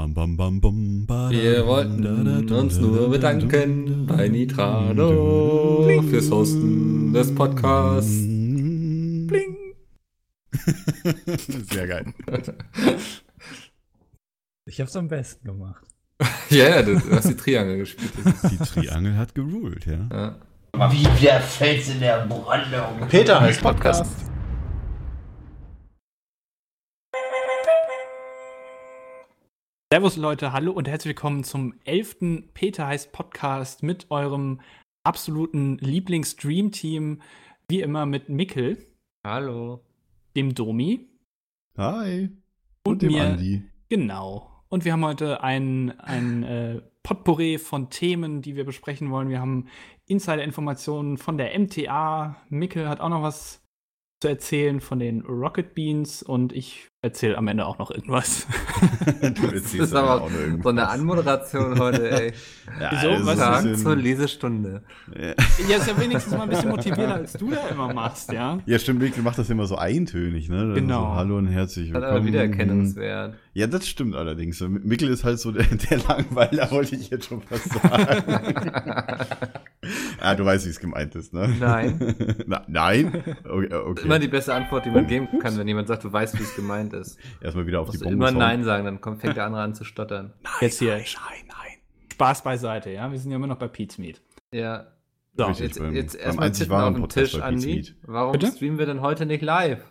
Bam, bam, bam, badam, Wir wollten uns nur da, bedanken da, bei Nitrado Bling. fürs Hosten des Podcasts. Bling. Sehr geil. Ich hab's am besten gemacht. Ja, ja, du hast die Triangel gespielt. Die Triangel hat geruled, ja. ja. Wie der Fels in der Brandung. Peter heißt Podcast. Servus Leute, hallo und herzlich willkommen zum 11. Peter heißt Podcast mit eurem absoluten Lieblings-Dream-Team, wie immer mit Mikkel, Hallo. dem Domi Hi. und, dem mir. Andi. Genau. Und wir haben heute ein, ein äh, Potpourri von Themen, die wir besprechen wollen. Wir haben Insider-Informationen von der MTA. Mikkel hat auch noch was zu erzählen von den Rocket Beans und ich erzähle am Ende auch noch irgendwas. du Das erzählst ist aber auch noch irgendwas. so eine Anmoderation heute, ey. Ja, Wieso? ist Was? bisschen- zur Lesestunde. Ja. ja, ist ja wenigstens mal ein bisschen motivierter, als du da immer machst, ja. Ja, stimmt, Mikkel macht das immer so eintönig, ne? Dann Genau. So, Hallo und herzlich Hat willkommen. aber Wiedererkennungswert. Ja, das stimmt allerdings. Mikkel ist halt so der, der Langweiler, wollte ich jetzt schon fast sagen. ah, du weißt, wie es gemeint ist, ne? Nein. Na, nein? Okay, okay. Immer die beste Antwort, die man geben kann, wenn jemand sagt, du weißt, wie es gemeint ist. Erstmal wieder auf Du die musst Bombe immer. Nein sagen, dann kommt, fängt der andere an zu stottern. Jetzt hier Nein, nein, nein. Spaß beiseite, ja. Wir sind ja immer noch bei Pete's Meat. Ja. So, Richtig, Jetzt, beim- jetzt erstmal einzig Titten auf dem Tisch, Andi. Warum Bitte? streamen wir denn heute nicht live?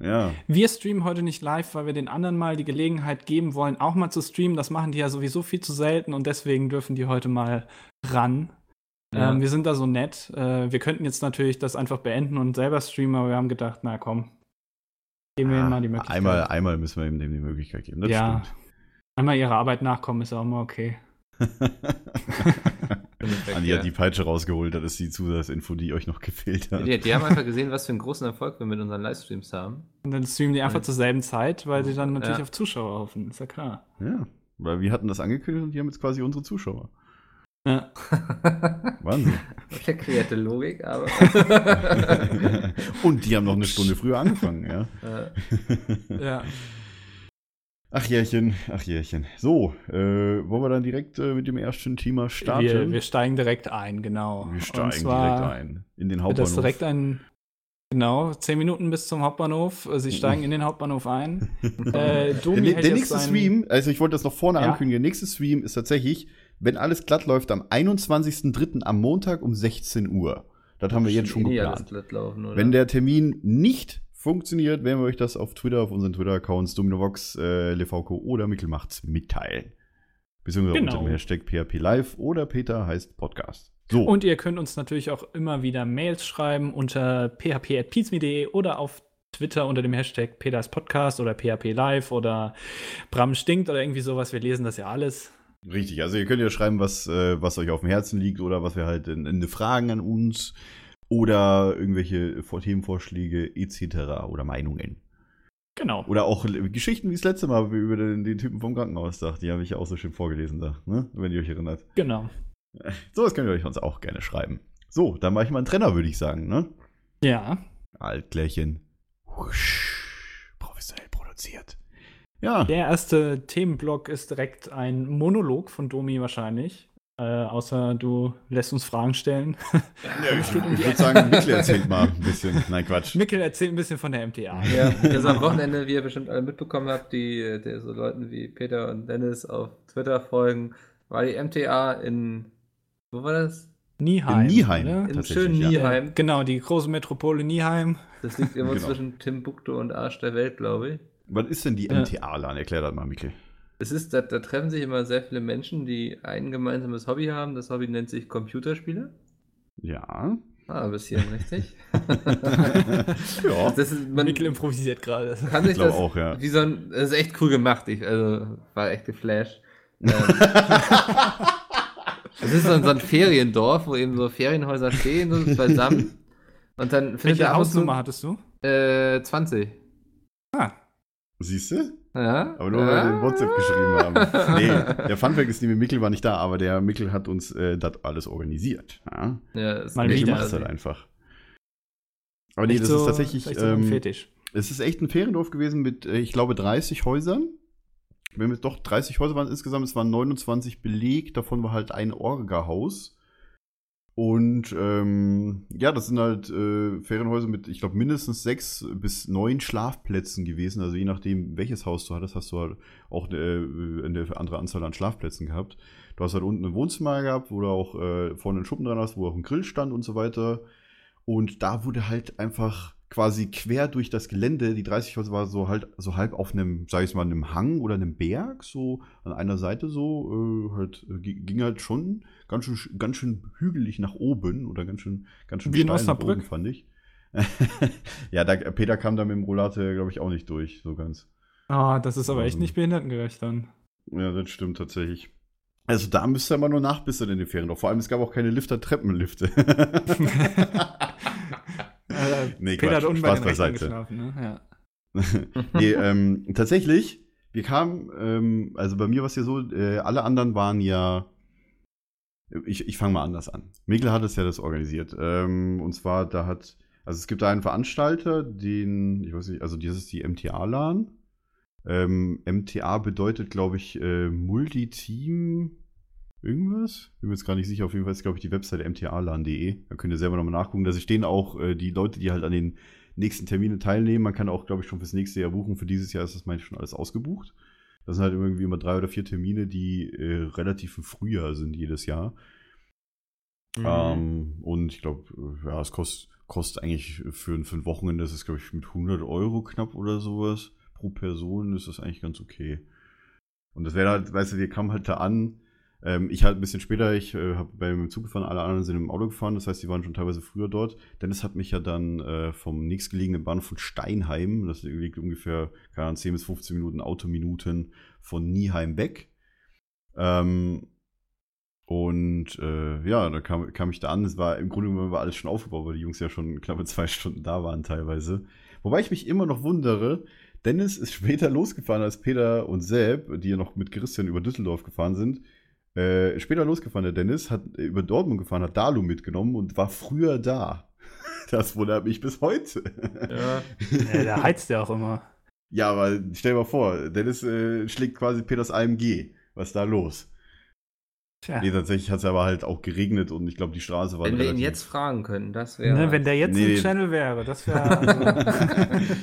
Ja. Wir streamen heute nicht live, weil wir den anderen mal die Gelegenheit geben wollen, auch mal zu streamen. Das machen die ja sowieso viel zu selten und deswegen dürfen die heute mal ran. Ja. Ähm, wir sind da so nett. Äh, wir könnten jetzt natürlich das einfach beenden und selber streamen, aber wir haben gedacht, na komm, geben wir ihnen mal die Möglichkeit. Ah, Einmal, einmal müssen wir ihm dem die Möglichkeit geben. Das ja, einmal ihrer Arbeit nachkommen ist auch mal okay. stimmt. Andi hat die Peitsche rausgeholt, das ist die Zusatzinfo, die euch noch gefehlt hat. Die, die haben einfach gesehen, was für einen großen Erfolg wir mit unseren Livestreams haben. Und dann streamen die einfach Ja. zur selben Zeit, weil sie dann natürlich Ja. auf Zuschauer hoffen, ist ja klar. Ja, weil wir hatten das angekündigt und die haben jetzt quasi unsere Zuschauer. Ja. Wahnsinn. Verklärte Logik, aber. und die haben noch eine Stunde früher angefangen, ja. äh, ja. Ach Jährchen, ach Jährchen. So, äh, wollen wir dann direkt äh, mit dem ersten Thema starten? Wir, wir steigen direkt ein, genau. Wir steigen Und zwar direkt ein. In den Wird das Hauptbahnhof. direkt ein, genau, zehn Minuten bis zum Hauptbahnhof. Sie steigen in den Hauptbahnhof ein. äh, der der nächste Stream, also ich wollte das noch vorne Ja. ankündigen, der nächste Stream ist tatsächlich, wenn alles glatt läuft, am 21.03. am Montag um 16 Uhr. Das haben wir jetzt schon eh geplant. laufen, oder? Wenn der Termin nicht funktioniert, werden wir euch das auf Twitter, auf unseren Twitter-Accounts Dominovox, äh, LeVco oder Mickelmachts mitteilen. Beziehungsweise Genau. unter dem Hashtag PHP Live oder Peter heißt Podcast. So. Und ihr könnt uns natürlich auch immer wieder Mails schreiben unter php.pizme.de oder auf Twitter unter dem Hashtag Peters Podcast oder PHP Live oder Bram stinkt oder irgendwie sowas. Wir lesen das ja alles. Richtig, also ihr könnt ja schreiben, was, äh, was euch auf dem Herzen liegt oder was wir halt in, in Fragen an uns oder irgendwelche Vor- Themenvorschläge etc. oder Meinungen. Genau. Oder auch Geschichten wie das letzte Mal über den, den Typen vom Krankenhaus da. Die habe ich ja auch so schön vorgelesen da, ne? wenn ihr euch erinnert. Genau. So, das könnt ihr euch uns auch gerne schreiben. So, dann mache ich mal einen Trenner, würde ich sagen, ne? Ja. Altklärchen. Husch, professionell produziert. Ja, Der erste Themenblock ist direkt ein Monolog von Domi wahrscheinlich. Äh, außer du lässt uns Fragen stellen. ich würde sagen, Mikkel erzählt mal ein bisschen. Nein, Quatsch. Mikkel erzählt ein bisschen von der MTA. Ja, das am Wochenende, wie ihr bestimmt alle mitbekommen habt, die, der so Leuten wie Peter und Dennis auf Twitter folgen, war die MTA in, wo war das? Nieheim. In Nieheim. oder? In schönen ja. Nieheim. Genau, die große Metropole Nieheim. Das liegt irgendwo Genau. zwischen Timbuktu und Arsch der Welt, glaube ich. Was ist denn die Ja. MTA-LAN? Erklär das mal, Mikkel. Es ist, da, da treffen sich immer sehr viele Menschen, die ein gemeinsames Hobby haben. Das Hobby nennt sich Computerspiele. Ja. Ah, bis hierhin richtig. ja. Das ist, man Mikkel improvisiert gerade. kann sich Ich glaube das auch, ja. wie so ein, das ist echt cool gemacht. Ich, also, war echt geflasht. Ähm, Es ist so ein, so ein Feriendorf, wo eben so Ferienhäuser stehen, so beisammen. Und dann findet Welche er Hausnummer hattest du? äh, 20. Ah, Siehst du? Ja? Aber nur, weil wir in WhatsApp geschrieben haben. Nee, der Funfact ist, die Mikkel war nicht da, aber der Mikkel hat uns äh, das alles organisiert. Ja? Ja, ist Mal wieder. macht es halt einfach. Aber nee, echt das so, ist tatsächlich, so ein ähm, Fetisch. es ist echt ein Feriendorf gewesen mit, äh, ich glaube, 30 Häusern. wenn wir doch 30 Häuser waren insgesamt, es waren 29 belegt, davon war halt ein Orga-Haus. Und ähm, ja, das sind halt äh, Ferienhäuser mit, ich glaube, mindestens sechs bis neun Schlafplätzen gewesen. Also je nachdem, welches Haus du hattest, hast du halt auch äh, eine andere Anzahl an Schlafplätzen gehabt. Du hast halt unten ein Wohnzimmer gehabt, wo du auch äh, vorne einen Schuppen dran hast, wo auch ein Grill stand und so weiter. Und da wurde halt einfach quasi quer durch das Gelände, die 30 Häuser war so halt so halb auf einem, sag ich mal, einem Hang oder einem Berg, so an einer Seite so, äh, halt, äh, gi- ging halt schon ganz schön, ganz schön hügelig nach oben oder ganz schön, ganz schön Wie in Osnabrück. fand ich. ja, da, Peter kam da mit dem Rollator, glaube ich, auch nicht durch, so ganz. Ah, das ist aber echt Also- nicht behindertengerecht dann. Ja, das stimmt tatsächlich. Also da müsst ihr immer nur nachbessern in den Ferien. Doch vor allem, es gab auch keine Lifter, Treppenlifte. Äh, Nee, Peter hat Quatsch, unten bei Spaß den Rechnern beiseite. geschlafen, ne? Ja. nee, ähm, tatsächlich, wir kamen, ähm, also bei mir war es ja so, äh, alle anderen waren ja, ich, ich fange mal anders an. Mikkel hat es ja das organisiert. Ähm, und zwar, da hat, also es gibt da einen Veranstalter, den, ich weiß nicht, also das ist die MTA-LAN. Ähm, MTA bedeutet, glaube ich, äh, Multiteam irgendwas. Bin mir jetzt gar nicht sicher. Auf jeden Fall ist, glaube ich, die Webseite mtalan.de. Da könnt ihr selber nochmal nachgucken. Da stehen auch äh, die Leute, die halt an den nächsten Terminen teilnehmen. Man kann auch, glaube ich, schon fürs nächste Jahr buchen. Für dieses Jahr ist das, meine ich, schon alles ausgebucht. Das sind halt irgendwie immer drei oder vier Termine, die äh, relativ im Frühjahr sind jedes Jahr. Mhm. Ähm, und ich glaube, ja, es kostet, kostet eigentlich für, ein- für ein Wochenende, das ist, glaube ich, mit 100 Euro knapp oder sowas pro Person, ist das eigentlich ganz okay. Und das wäre halt, weißt du, wir kamen halt da an. Ähm, ich halt ein bisschen später, ich äh, habe bei dem Zug gefahren, alle anderen sind im Auto gefahren, das heißt, die waren schon teilweise früher dort. Dennis hat mich ja dann äh, vom nächstgelegenen Bahnhof von Steinheim, das liegt ungefähr keine Ahnung, 10 bis 15 Minuten Autominuten von Nieheim weg. Ähm, und äh, ja, da kam, kam ich da an. Es war im Grunde genommen war alles schon aufgebaut, weil die Jungs ja schon knappe zwei Stunden da waren teilweise. Wobei ich mich immer noch wundere, Dennis ist später losgefahren als Peter und Seb, die ja noch mit Christian über Düsseldorf gefahren sind. Äh, später losgefahren, der Dennis, hat äh, über Dortmund gefahren, hat Dalu mitgenommen und war früher da. Das wundert mich bis heute. Ja. ja, der heizt ja auch immer. Ja, aber stell dir mal vor, Dennis äh, schlägt quasi Peters AMG. Was ist da los? Tja. Nee, tatsächlich hat es aber halt auch geregnet und ich glaube, die Straße war Wenn wir ihn jetzt fragen können, das wäre. Ne, wenn der jetzt Nee. im Channel wäre, das wäre. Also,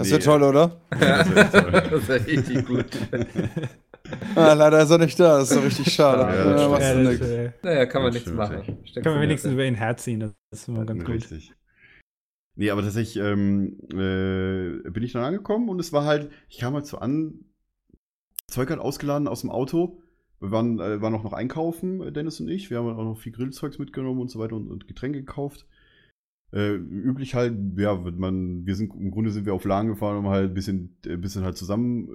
Das wäre toll, oder? Ja, das wär toll. das wäre richtig gut. Ah, leider ist er nicht da, das ist doch richtig schade. Ja, Ja, ja, du das, nix. Naja, kann man nichts machen. ja. Steckt kann man wenigstens über ihn herziehen. Das ist immer ganz gut. Richtig. Nee, aber tatsächlich ähm, äh, bin ich dann angekommen und es war halt, ich kam halt so an, Zeug halt ausgeladen aus dem Auto. Wir waren, äh, waren auch noch einkaufen, äh, Dennis und ich. Wir haben auch noch viel Grillzeugs mitgenommen und so weiter und, und Getränke gekauft. Äh, üblich halt, ja, wird man, wir sind, im Grunde sind wir auf Lagen gefahren, um halt ein bisschen, äh, bisschen halt zusammen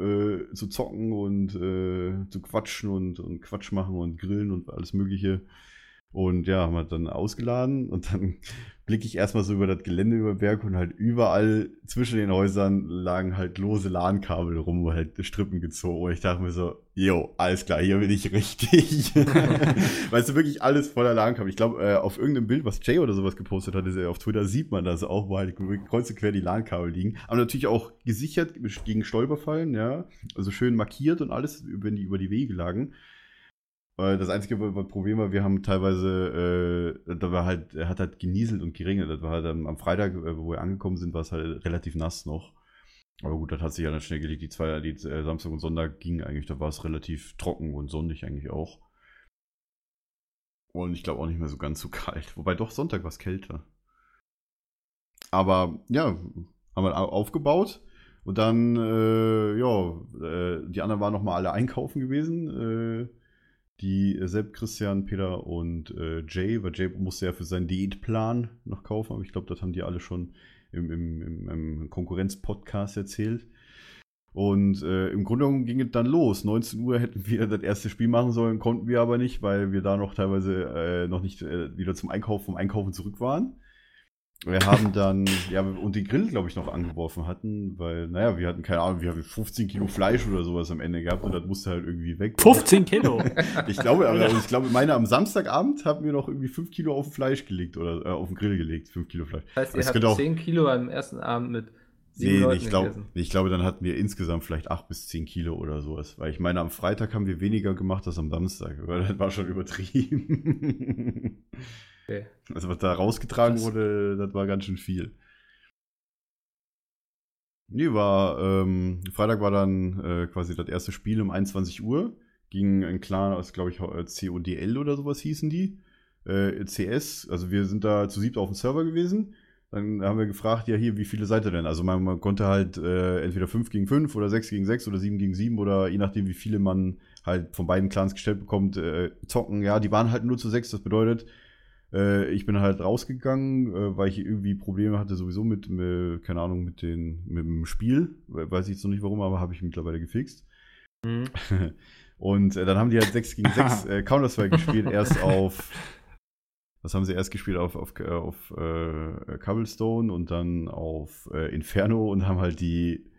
äh, zu zocken und äh, zu quatschen und, und Quatsch machen und grillen und alles Mögliche. Und ja, haben wir dann ausgeladen und dann blicke ich erstmal so über das Gelände über den Berg und halt überall zwischen den Häusern lagen halt lose LAN-Kabel rum, wo halt Strippen gezogen. Und ich dachte mir so, jo, alles klar, hier bin ich richtig. weißt du, wirklich alles voller LAN-Kabel. Ich glaube, äh, auf irgendeinem Bild, was Jay oder sowas gepostet hat, ist, äh, auf Twitter sieht man das auch, wo halt kreuz und quer die LAN-Kabel liegen. Aber natürlich auch gesichert gegen Stolperfallen, ja. Also schön markiert und alles, wenn die über die Wege lagen. Äh, Das einzige Problem war, wir haben teilweise, äh, da war halt, er hat halt genieselt und geregnet. Das war halt am, am Freitag, äh, wo wir angekommen sind, war es halt relativ nass noch. Aber gut, das hat sich ja dann schnell gelegt. Die zwei, die äh, Samstag und Sonntag ging eigentlich, da war es relativ trocken und sonnig eigentlich auch. Und ich glaube auch nicht mehr so ganz so kalt. Wobei doch Sonntag war es kälter. Aber ja, haben wir au- aufgebaut. Und dann, äh, ja, äh, die anderen waren nochmal alle einkaufen gewesen. Äh, die äh, Sepp, Christian, Peter und äh, Jay, weil Jay musste ja für seinen Diätplan noch kaufen, aber ich glaube, das haben die alle schon im, im, im, Konkurrenz-Podcast erzählt. Und äh, im Grunde genommen ging es dann los. 19 Uhr hätten wir das erste Spiel machen sollen, konnten wir aber nicht, weil wir da noch teilweise äh, noch nicht äh, wieder zum Einkaufen, vom Einkaufen zurück waren. Wir haben dann, ja, und den Grill, glaube ich, noch angeworfen hatten, weil, naja, wir hatten keine Ahnung, wir haben 15 Kilo Fleisch oder sowas am Ende gehabt und das musste halt irgendwie weg. 15 Kilo. Ich glaube, aber ich glaube, meine am Samstagabend haben wir noch irgendwie 5 Kilo auf den Fleisch gelegt oder äh, auf den Grill gelegt, 5 Kilo Fleisch. Das heißt, ihr habt könnte auch- 10 Kilo am ersten Abend mit sieben Nee, nee, Leuten ich, glaub, ich glaube, dann hatten wir insgesamt vielleicht acht bis zehn Kilo oder sowas. Weil ich meine, am Freitag haben wir weniger gemacht als am Samstag. Weil das war schon übertrieben. Okay. Also was da rausgetragen Krass. wurde, das war ganz schön viel. Nee, war, ähm, Freitag war dann äh, quasi das erste Spiel um 21 Uhr. Ging ein Clan aus, glaube ich, äh, CODL oder sowas hießen die. Äh, CS, also wir sind da zu siebt auf dem Server gewesen. Dann haben wir gefragt, ja hier, wie viele seid ihr denn? Also man, man konnte halt äh, entweder 5 gegen 5 oder 6 gegen 6 oder 7 gegen 7 oder je nachdem, wie viele man halt von beiden Clans gestellt bekommt, äh, zocken. Ja, die waren halt nur zu 6, das bedeutet, äh, ich bin halt rausgegangen, äh, weil ich irgendwie Probleme hatte sowieso mit, mit keine Ahnung, mit, den, mit dem Spiel. We- Weiß ich jetzt noch nicht warum, aber habe ich mittlerweile gefixt. Mhm. Und äh, dann haben die halt 6 gegen 6 äh, Counter-Strike gespielt, erst auf. Was haben sie erst gespielt? Auf, auf, äh, auf äh, Cobblestone und dann auf äh, Inferno und haben halt die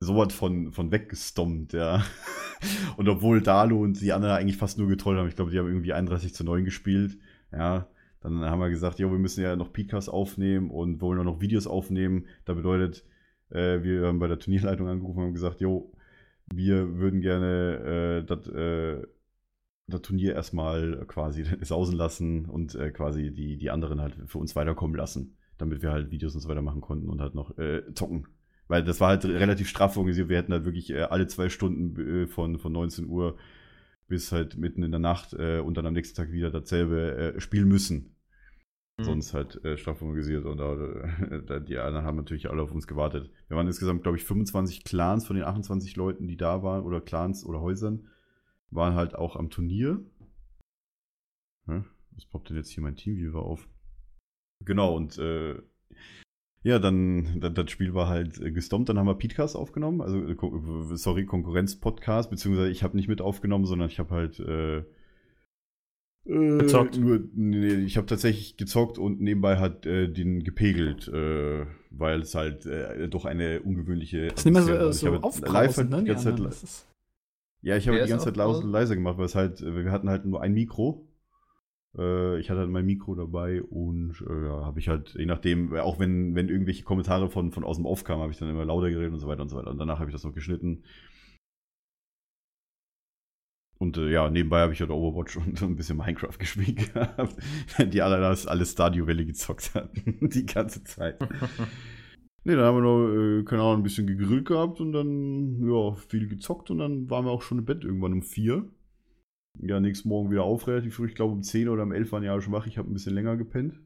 sowas von, von weggestompt, ja. und obwohl Dalo und die anderen eigentlich fast nur getrollt haben, ich glaube, die haben irgendwie 31 zu 9 gespielt, ja. Dann haben wir gesagt, jo, wir müssen ja noch Podcasts aufnehmen und wollen auch noch Videos aufnehmen. Da bedeutet, äh, wir haben bei der Turnierleitung angerufen und haben gesagt, jo, wir würden gerne äh, das äh, das Turnier erstmal quasi sausen lassen und äh, quasi die, die anderen halt für uns weiterkommen lassen, damit wir halt Videos und so weiter machen konnten und halt noch äh, zocken. Weil das war halt relativ straff organisiert. Wir hätten halt wirklich äh, alle zwei Stunden äh, von, von 19 Uhr bis halt mitten in der Nacht äh, und dann am nächsten Tag wieder dasselbe äh, spielen müssen. Mhm. Sonst halt äh, straff organisiert und äh, da- die anderen haben natürlich alle auf uns gewartet. Wir waren insgesamt, glaube ich, 25 Clans von den 28 Leuten, die da waren, oder Clans oder Häusern, waren halt auch am Turnier. Hä? Was poppt denn jetzt hier mein Teamviewer auf? Genau, und äh, ja, dann, das Spiel war halt äh, gestompt, dann haben wir Podcast aufgenommen, also, äh, sorry, Konkurrenz-Podcast, beziehungsweise ich habe nicht mit aufgenommen, sondern ich habe halt äh, äh, Gezockt. Nur, nee, ich habe tatsächlich gezockt und nebenbei hat äh, den gepegelt, äh, weil es halt äh, doch eine ungewöhnliche. Das ist nicht mehr so, war. so Ich habe aufbrausend, live halt ne? die ganze Zeit, anderen. Ja, ich habe die ganze Zeit und leiser gemacht, weil es halt, äh, wir hatten halt nur ein Mikro. Äh, ich hatte halt mein Mikro dabei und äh, ja, habe ich halt, je nachdem, auch wenn, wenn irgendwelche Kommentare von, von außen Off kamen, habe ich dann immer lauter geredet und so weiter und so weiter. Und danach habe ich das noch geschnitten. Und äh, ja, nebenbei habe ich halt Overwatch und so ein bisschen Minecraft gespielt gehabt. Die alle das alle Stadio Valley gezockt hatten. Die ganze Zeit. Ne, dann haben wir noch, äh, keine Ahnung, ein bisschen gegrillt gehabt und dann, ja, viel gezockt und dann waren wir auch schon im Bett irgendwann um vier. Ja, nächsten Morgen wieder auf, relativ früh. Ich glaube, um 10 oder um 11 waren ja alle schon wach. Ich habe ein bisschen länger gepennt.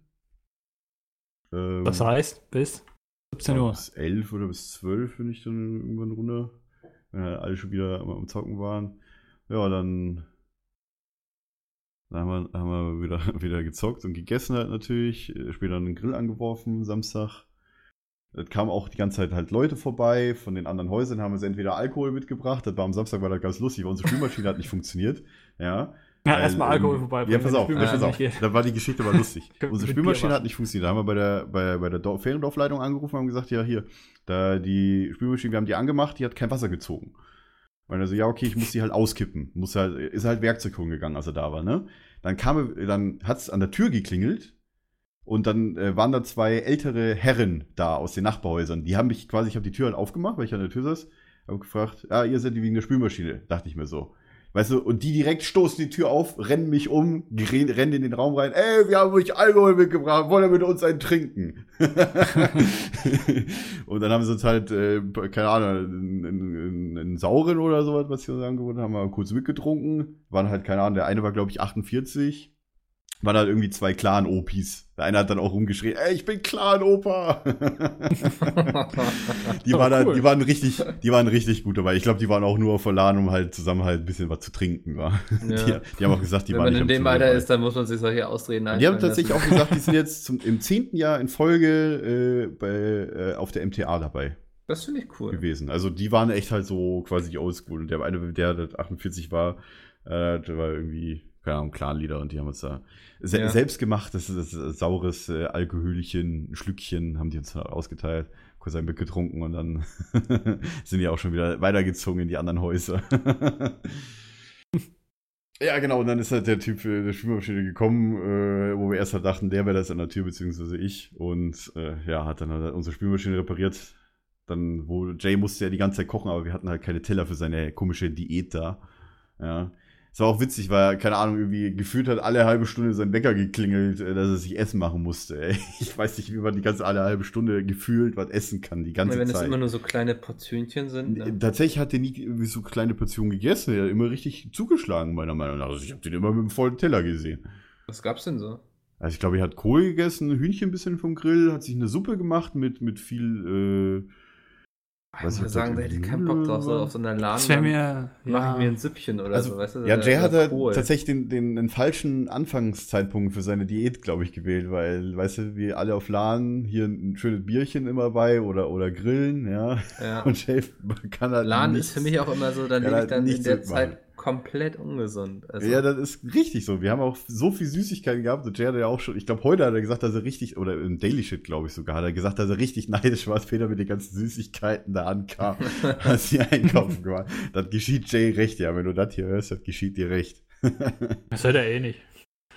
Ähm, das heißt, bis 17 Uhr. Bis 11 oder bis 12 bin ich dann irgendwann runter. Wenn halt alle schon wieder am- am Zocken waren. Ja, dann, dann haben wir, haben wir wieder, wieder gezockt und gegessen halt natürlich. Äh, Später einen Grill angeworfen, Samstag. Es kamen auch die ganze Zeit halt Leute vorbei. Von den anderen Häusern haben sie entweder Alkohol mitgebracht. Das war am Samstag war das ganz lustig, weil unsere Spülmaschine hat nicht funktioniert. Ja. Ja, Weil, erstmal Alkohol ähm, vorbei. Ja, pass auf, pass auf. Da war die Geschichte aber lustig. Unsere Spülmaschine hat nicht funktioniert. Da haben wir bei der, bei, bei der Dor- Feriendorfleitung angerufen und haben gesagt, ja, hier, da die Spülmaschine, wir haben die angemacht, die hat kein Wasser gezogen. Und er so, ja, okay, ich muss die halt auskippen. Muss halt, ist halt Werkzeug holen gegangen, als er da war, ne? Dann kam, er- dann hat's an der Tür geklingelt und dann äh, waren da zwei ältere Herren da aus den Nachbarhäusern. Die haben mich quasi, ich habe die Tür halt aufgemacht, weil ich an der Tür saß, habe gefragt, ja, ihr seid die wegen der Spülmaschine, dachte ich mir so. Weißt du, und die direkt stoßen die Tür auf, rennen mich um, rennen, in den Raum rein, ey, wir haben euch Alkohol mitgebracht, wollt ihr mit uns einen trinken? und dann haben sie uns halt, äh, keine Ahnung, einen, einen, einen sauren oder sowas, was sie uns angeboten haben, haben wir kurz mitgetrunken. Waren halt, keine Ahnung, der eine war, glaube ich, 48. Waren halt irgendwie zwei Clan-Opis. Der eine hat dann auch rumgeschrien, ey, ich bin Clan-Opa. die, Oh, waren halt, cool. die waren richtig, die waren richtig gut dabei. Ich glaube, die waren auch nur verladen, um halt zusammen halt ein bisschen was zu trinken. Ja. Die, die haben auch gesagt, die Wenn waren man nicht in am dem Turnier Alter dabei. ist, dann muss man sich solche Ausreden Die haben tatsächlich lassen. auch gesagt, die sind jetzt zum, im zehnten Jahr in Folge äh, bei, äh, auf der MTA dabei Das finde ich cool. gewesen. Also die waren echt halt so quasi oldschool. Und der eine, der, der 48 war, äh, der war irgendwie, keine Ahnung, Clan-Leader und die haben uns da se Ja. selbst gemacht, das ist das saures äh, Alkoholchen, Schlückchen, haben die uns da ausgeteilt, kurz ein Bier getrunken und dann sind die auch schon wieder weitergezogen in die anderen Häuser. Ja, genau, und dann ist halt der Typ äh, der Spülmaschine gekommen, äh, wo wir erst halt dachten, der wäre das an der Tür, beziehungsweise ich. Und äh, ja, hat dann halt unsere Spülmaschine repariert. dann, wo Jay musste ja die ganze Zeit kochen, aber wir hatten halt keine Teller für seine komische Diät da. Ja. Es war auch witzig, weil, keine Ahnung, irgendwie gefühlt hat alle halbe Stunde sein Wecker geklingelt, äh, dass er sich Essen machen musste. Ey. Ich weiß nicht, wie man die ganze alle halbe Stunde gefühlt was essen kann, die ganze Wenn es Zeit. immer nur so kleine Portionchen sind. Ne? Tatsächlich hat er nie irgendwie so kleine Portionen gegessen. Er hat immer richtig zugeschlagen, meiner Meinung nach. Also ich habe den immer mit einem vollen Teller gesehen. Was gab's denn so? Also ich glaube, er hat Kohl gegessen, Hühnchen ein bisschen vom Grill, hat sich eine Suppe gemacht mit, mit viel, Ich Weiß muss ich, sagen, das der hätte irgendwie keinen Bock drauf, so war. auf so einer Laden. Das wäre mir. Mach ja. ich mir ein Süppchen oder Also, so, weißt du? ja, Jay hat halt Kohl. tatsächlich den, den, den falschen Anfangszeitpunkt für seine Diät, glaube ich, gewählt, weil, weißt du, wir alle auf LAN, hier ein schönes Bierchen immer bei oder, oder grillen, ja. Ja. Und Jay kann halt Laden nichts. ist für mich auch immer so, dann lebe ich halt dann in der. Zeit komplett ungesund. Also, Ja, das ist richtig so. Wir haben auch so viel Süßigkeiten gehabt. Und Jay hat ja auch schon, ich glaube, heute hat er gesagt, dass er richtig, oder im Daily Shit, glaube ich sogar, hat er gesagt, dass er richtig neidisch war, als Peter mit den ganzen Süßigkeiten da ankam, als sie einkaufen waren. Das geschieht Jay recht, ja. Wenn du das hier hörst, das geschieht dir recht. Das hört er eh nicht.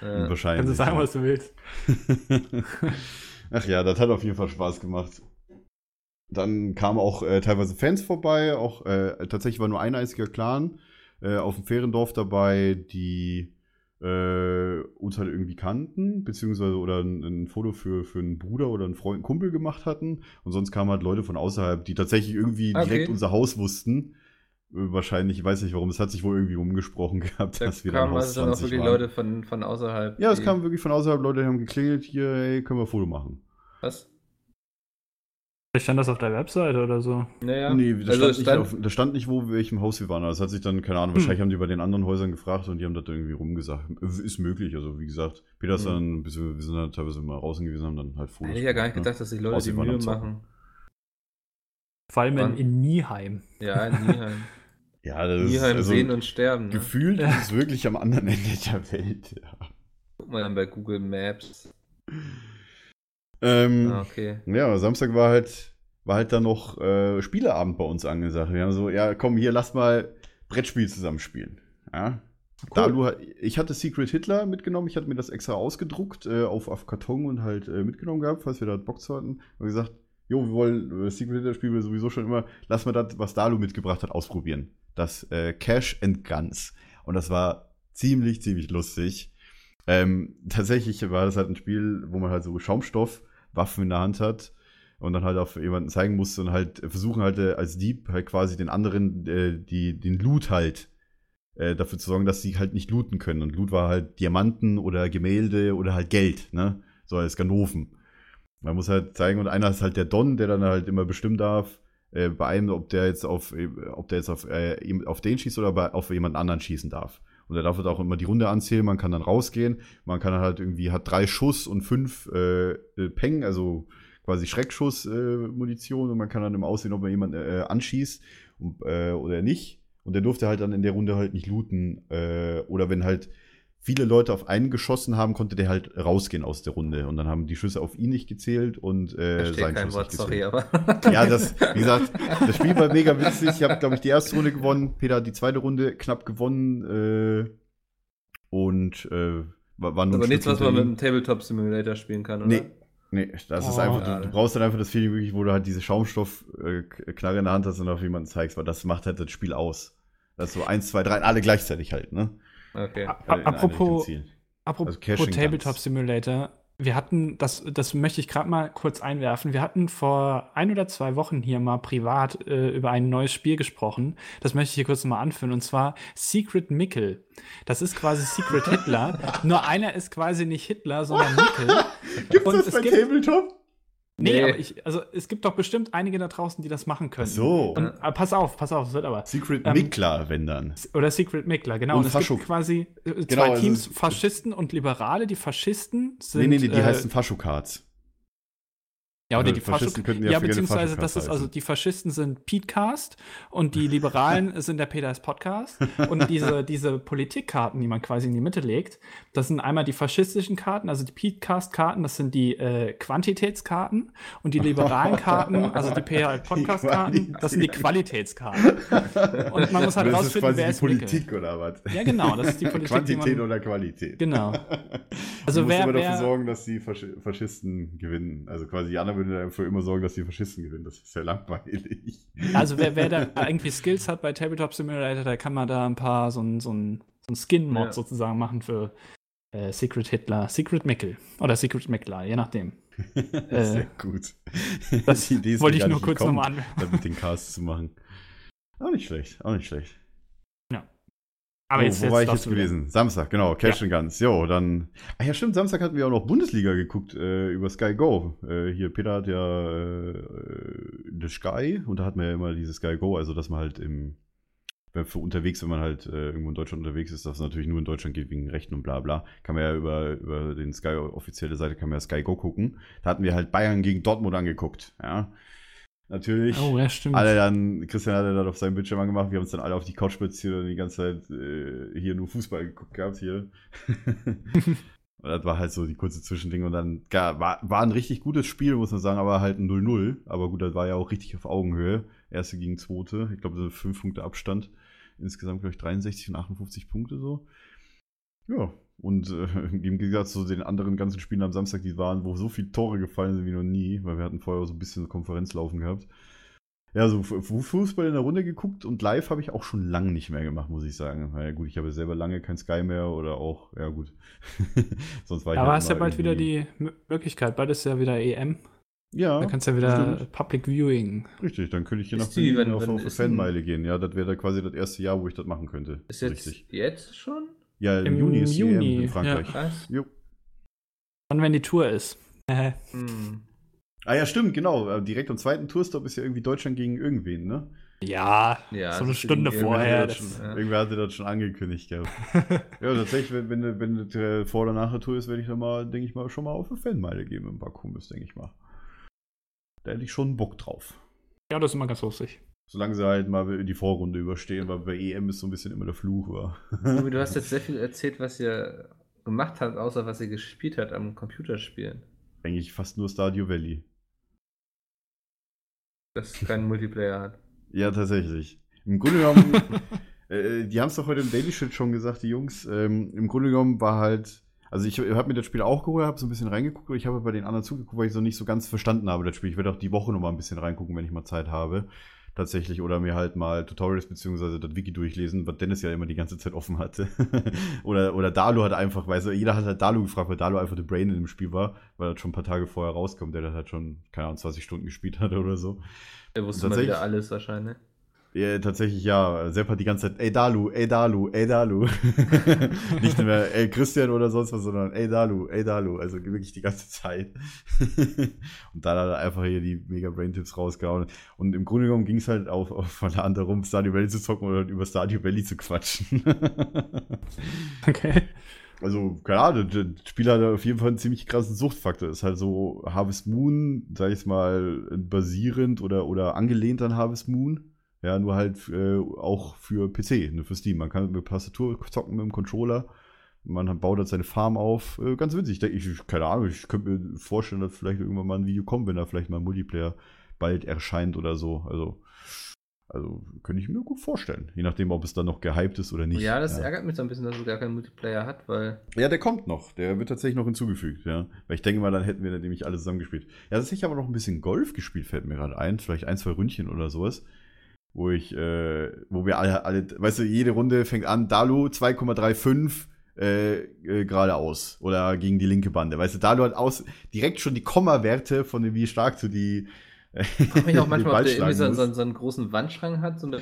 ja. Wahrscheinlich. Kannst du sagen, ja. was du willst. Ach ja, das hat auf jeden Fall Spaß gemacht. Dann kamen auch äh, teilweise Fans vorbei, auch äh, tatsächlich war nur ein einziger Clan äh, auf dem Feriendorf dabei, die äh, uns halt irgendwie kannten, beziehungsweise oder ein, ein Foto für, für einen Bruder oder einen Freund, einen Kumpel gemacht hatten. Und sonst kamen halt Leute von außerhalb, die tatsächlich irgendwie Okay. direkt unser Haus wussten. Äh, Wahrscheinlich, ich weiß nicht warum, es hat sich wohl irgendwie rumgesprochen gehabt, Da dass wir dann Haus also dann auch 20 wirklich waren. Leute von, von außerhalb. Ja, es kamen wirklich von außerhalb Leute, die haben geklingelt, hier, hey, können wir ein Foto machen. Was? Vielleicht stand das auf der Webseite oder so. Naja. Nee, da, also stand es nicht stand, auf, da stand nicht, wo, welchem Haus wir waren. Das hat sich dann, keine Ahnung, Hm. wahrscheinlich haben die bei den anderen Häusern gefragt und die haben das irgendwie rumgesagt. Ist möglich, also wie gesagt, Peter ist Hm. dann, bis wir, wir sind dann teilweise mal draußen gewesen, haben dann halt Fotos hätte ich ja gar nicht ne? gedacht, dass die Leute die Mühe machen. Vor allem in, in Nieheim. Ja, in Nieheim. Ja, das ist Nieheim also, sehen und sterben. Ne? gefühlt ist es wirklich am anderen Ende der Welt. Ja, Guck mal dann bei Google Maps. Ähm, Ah, okay. ja aber Samstag war halt, war halt dann noch äh, Spieleabend bei uns angesagt. Wir haben so, ja, komm, hier, lass mal Brettspiel zusammen spielen. Ja. Dalu hat, ich hatte Secret Hitler mitgenommen, ich hatte mir das extra ausgedruckt, äh, auf, auf Karton und halt äh, mitgenommen gehabt, falls wir da Bock zu hatten. Und gesagt, jo, wir wollen, äh, Secret Hitler spielen wir sowieso schon immer, lass mal das, was Dalu mitgebracht hat, ausprobieren. Das äh, Cash and Guns. Und das war ziemlich, ziemlich lustig. Ähm, tatsächlich war das halt ein Spiel, wo man halt so Schaumstoffwaffen in der Hand hat und dann halt auf jemanden zeigen musste und halt versuchen halt äh, als Dieb halt quasi den anderen äh, die, den Loot halt äh, dafür zu sorgen, dass sie halt nicht looten können. Und Loot war halt Diamanten oder Gemälde oder halt Geld, ne? So als Ganoven. Man muss halt zeigen, und einer ist halt der Don, der dann halt immer bestimmen darf, äh, bei einem, ob der jetzt auf, äh, ob der jetzt auf, äh, auf den schießt oder bei, auf jemand anderen schießen darf. Und er darf halt auch immer die Runde anzählen, man kann dann rausgehen, man kann halt irgendwie, hat drei Schuss und fünf äh, äh, Peng, also quasi Schreckschuss-Munition äh, und man kann dann immer aussehen, ob man jemanden äh, anschießt und, äh, oder nicht. Und der durfte halt dann in der Runde halt nicht looten. Äh, oder wenn halt viele Leute auf einen geschossen haben, konnte der halt rausgehen aus der Runde. Und dann haben die Schüsse auf ihn nicht gezählt und äh, sein kein Schuss Wort, nicht sorry, aber. Ja, das, wie gesagt, das Spiel war mega witzig. Ich habe, glaube ich, die erste Runde gewonnen. Peter hat die zweite Runde knapp gewonnen. Äh, und äh, war, war nur aber nichts, was man mit dem Tabletop Simulator spielen kann, oder? Nee. Nee, das ist Oh, einfach, du, du brauchst dann einfach das Feeling wirklich, wo du halt diese Schaumstoffknarre in der Hand hast und auf jemanden zeigst, weil das macht halt das Spiel aus. Das ist so eins, zwei, drei, alle gleichzeitig halt, ne? Okay. A- in apropos, apropos Also Tabletop Guns. Simulator. Wir hatten, das, das möchte ich gerade mal kurz einwerfen. Wir hatten vor ein oder zwei Wochen hier mal privat äh, über ein neues Spiel gesprochen. Das möchte ich hier kurz mal anführen. Und zwar Secret Mickel. Das ist quasi Secret Hitler. Nur einer ist quasi nicht Hitler, sondern Mickel. Gibt's Und das es bei gibt- Tabletop? Nee, Nee. aber ich, also es gibt doch bestimmt einige da draußen, die das machen können. So. Und, äh, pass auf, pass auf, es wird aber. Secret Ähm, Mikler, wenn dann. Oder Secret Mickler, genau. Und Und es gibt quasi äh, zwei Genau, also Teams, es- Faschisten und Liberale. Die Faschisten sind. Nee, nee, nee, die äh, heißen Faschokards. Ja, oder also die Faschisten könnten Ja, ja beziehungsweise das ist also die Faschisten sind Petecast und die Liberalen sind der Peters Podcast. Und diese, diese Politikkarten, die man quasi in die Mitte legt, das sind einmal die faschistischen Karten, also die Petecast-Karten, das sind die äh, Quantitätskarten und die liberalen Karten, also die PR Podcast-Karten, das sind die Qualitätskarten. Und man muss halt das ist rausfinden, quasi wer ist. Politik oder was? Ja, genau, das ist die Politik, die Quantität man- oder Qualität. Genau. Also musst wer, immer dafür wer sorgen, dass die Fasch Faschisten gewinnen. Also quasi die anderen würde dafür immer sorgen, dass die Faschisten gewinnen. Das ist ja langweilig. Also wer, wer da irgendwie Skills hat bei Tabletop Simulator, da kann man da ein paar so ein, so ein, so ein Skin-Mod Ja. sozusagen machen für äh, Secret Hitler, Secret Mickel oder Secret Meckler, je nachdem. Sehr gut. Das Die Idee ist wollte ich nur kurz nochmal an. dann mit den Casts zu machen. Auch nicht schlecht, auch nicht schlecht. Aber oh, jetzt, wo jetzt war ich jetzt du wieder. gewesen? Samstag, genau, Cash and Guns. Jo, dann. Ach ja, stimmt, Samstag hatten wir auch noch Bundesliga geguckt äh, über Sky Go. Äh, hier, Peter hat ja äh, The Sky und da hatten wir ja immer dieses Sky Go, also dass man halt im. wenn- Für unterwegs, wenn man halt äh, irgendwo in Deutschland unterwegs ist, dass es natürlich nur in Deutschland geht wegen Rechten und bla bla, kann man ja über, über den Sky offizielle Seite kann man ja Sky Go gucken. Da hatten wir halt Bayern gegen Dortmund angeguckt. Ja. Natürlich. Oh, ja, stimmt. Alle dann, Christian hat dann auf seinem Bildschirm angemacht, wir haben uns dann alle auf die Couch spaziert und die ganze Zeit äh, hier nur Fußball geguckt gehabt hier. und das war halt so die kurze Zwischending und dann ja, war, war ein richtig gutes Spiel, muss man sagen, aber halt ein 0-0. Aber gut, das war ja auch richtig auf Augenhöhe. Erste gegen zweite. Ich glaube, so fünf Punkte Abstand. Insgesamt, glaube ich, 63 und 58 Punkte so. Ja, und äh, im Gegensatz zu den anderen ganzen Spielen am Samstag, die waren, wo so viele Tore gefallen sind wie noch nie, weil wir hatten vorher so ein bisschen Konferenz laufen gehabt. Ja, so Fu- Fu- Fußball in der Runde geguckt und live habe ich auch schon lange nicht mehr gemacht, muss ich sagen. Weil gut, ich habe selber lange kein Sky mehr oder auch, ja gut. Sonst war ich halt war es ja bald wieder die Möglichkeit. Bald ist ja wieder EM. Ja, Da kannst du ja wieder stimmt. Public Viewing. richtig, dann könnte ich je nach Berlin auf, eine Fanmeile gehen. Ja, das wäre da quasi das erste Jahr, wo ich das machen könnte. Ist jetzt richtig. jetzt schon? Ja, im, Im Juni ist die EM Juni, in Frankreich. Krass. Jo. Dann, wenn die Tour ist. Äh, Hm. Ah ja, stimmt, genau. Äh, Direkt am zweiten Tourstop ist ja irgendwie Deutschland gegen irgendwen, ne? ja, Ja, so eine Stunde vorher. Das, schon, ja. Irgendwer hatte das schon angekündigt gehabt. ja, tatsächlich, wenn, wenn, wenn das äh, vor oder nach der Tour ist, werde ich dann mal, denke ich mal, schon mal auf eine Fanmeile gehen im Bakumis, denke ich mal. Da hätte ich schon Bock drauf. ja, das ist immer ganz lustig. Solange sie halt mal die Vorrunde überstehen, weil bei EM ist so ein bisschen immer der Fluch war. Du hast jetzt sehr viel erzählt, was ihr gemacht habt, außer was ihr gespielt habt am Computerspielen. Eigentlich fast nur Stadio Valley. Das keinen Multiplayer hat. Ja, tatsächlich. Im Grunde genommen, äh, die haben es doch heute im Daily Shit schon gesagt, die Jungs. Ähm, Im Grunde genommen war halt, also ich habe mir das Spiel auch geholt, habe so ein bisschen reingeguckt, aber ich habe bei den anderen zugeguckt, weil ich so nicht so ganz verstanden habe, das Spiel. Ich werde auch die Woche noch mal ein bisschen reingucken, wenn ich mal Zeit habe. Tatsächlich, oder mir halt mal Tutorials beziehungsweise das Wiki durchlesen, was Dennis ja immer die ganze Zeit offen hatte. oder, oder Dalu hat einfach, weißt du, jeder hat halt Dalu gefragt, weil Dalu einfach der Brain in dem Spiel war, weil das schon ein paar Tage vorher rauskommt, der das halt schon, keine Ahnung, 20 Stunden gespielt hat oder so. Der wusste mal wieder alles wahrscheinlich. Ja, tatsächlich ja. Sepp hat die ganze Zeit, ey Dalu, ey Dalu, ey Dalu. Nicht mehr, ey Christian oder sonst was, sondern ey Dalu, ey Dalu. Also wirklich die ganze Zeit. und dann hat er einfach hier die mega Brain-Tipps rausgehauen. Und im Grunde genommen ging es halt auch auf von der anderen rum, Stardew Valley zu zocken oder über Stardew Valley zu quatschen. Okay. Also, keine Ahnung, das Spiel hat auf jeden Fall einen ziemlich krassen Suchtfaktor. Ist halt so Harvest Moon, sag ich mal, basierend oder, oder angelehnt an Harvest Moon. Ja, nur halt äh, auch für PC, nur für Steam. Man kann mit Tastatur zocken mit dem Controller. Man baut halt seine Farm auf. Äh, ganz witzig. Ich, ich, keine Ahnung, ich könnte mir vorstellen, dass vielleicht irgendwann mal ein Video kommt, wenn da vielleicht mal ein Multiplayer bald erscheint oder so. Also, also könnte ich mir gut vorstellen. Je nachdem, ob es dann noch gehypt ist oder nicht. ja, das ärgert mich so ein bisschen, dass es gar keinen Multiplayer hat, weil Ja, der kommt noch. Der wird tatsächlich noch hinzugefügt, ja. Weil ich denke mal, dann hätten wir nämlich alle zusammen gespielt. Ja, tatsächlich ich aber noch ein bisschen Golf gespielt, fällt mir gerade ein. Vielleicht ein, zwei Ründchen oder sowas. Wo ich, äh, wo wir alle, alle, weißt du, jede Runde fängt an, Dalu 2,35 äh, äh, geradeaus oder gegen die linke Bande. Weißt du, Dalu hat aus, direkt schon die Komma-Werte von dem, wie stark du die. Ich frage mich auch manchmal, ob der irgendwie so, so, so einen großen Wandschrank hat, so mit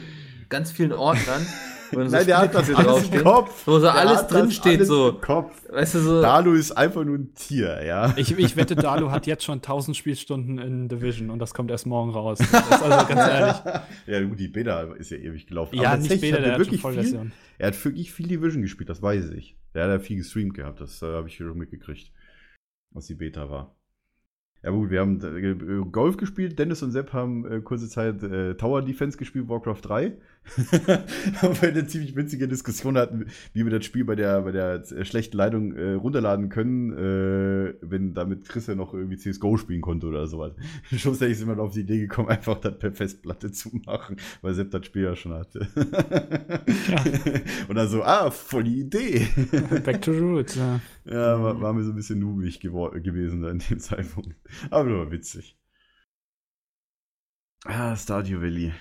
ganz vielen Ordnern. wo dann so Nein, der hat das Spieletitel alles im Kopf. Wo so Der alles hat das drin steht, alles so. Im Kopf. Weißt du, so. Dalu ist einfach nur ein Tier, ja. Ich, ich wette, Dalu hat jetzt schon 1000 Spielstunden in Division und das kommt erst morgen raus. Das ist also ganz ehrlich. Ja, gut, die Beta ist ja ewig gelaufen. Ja, Aber nicht Beta, der er hat schon wirklich viel, Vollversion. Er hat wirklich viel Division gespielt, das weiß ich. Der hat ja viel gestreamt gehabt, das äh, habe ich schon mitgekriegt, was die Beta war. Ja gut, wir haben äh, Golf gespielt, Dennis und Sepp haben äh, kurze Zeit äh, Tower Defense gespielt, Warcraft 3. Weil wir eine ziemlich witzige Diskussion hatten, wie wir das Spiel bei der, bei der äh, schlechten Leitung äh, runterladen können, äh, wenn damit Chris ja noch irgendwie CSGO spielen konnte oder sowas. Schlussendlich sind wir auf die Idee gekommen, einfach das per Festplatte zu machen, weil Sepp das Spiel ja schon hatte. Und dann so, ah, voll die Idee. Back to Roots, ja. Ja, war, war mir so ein bisschen nubig gewesen da in dem Zeitpunkt. Aber nur witzig. Ah, Stardew Valley.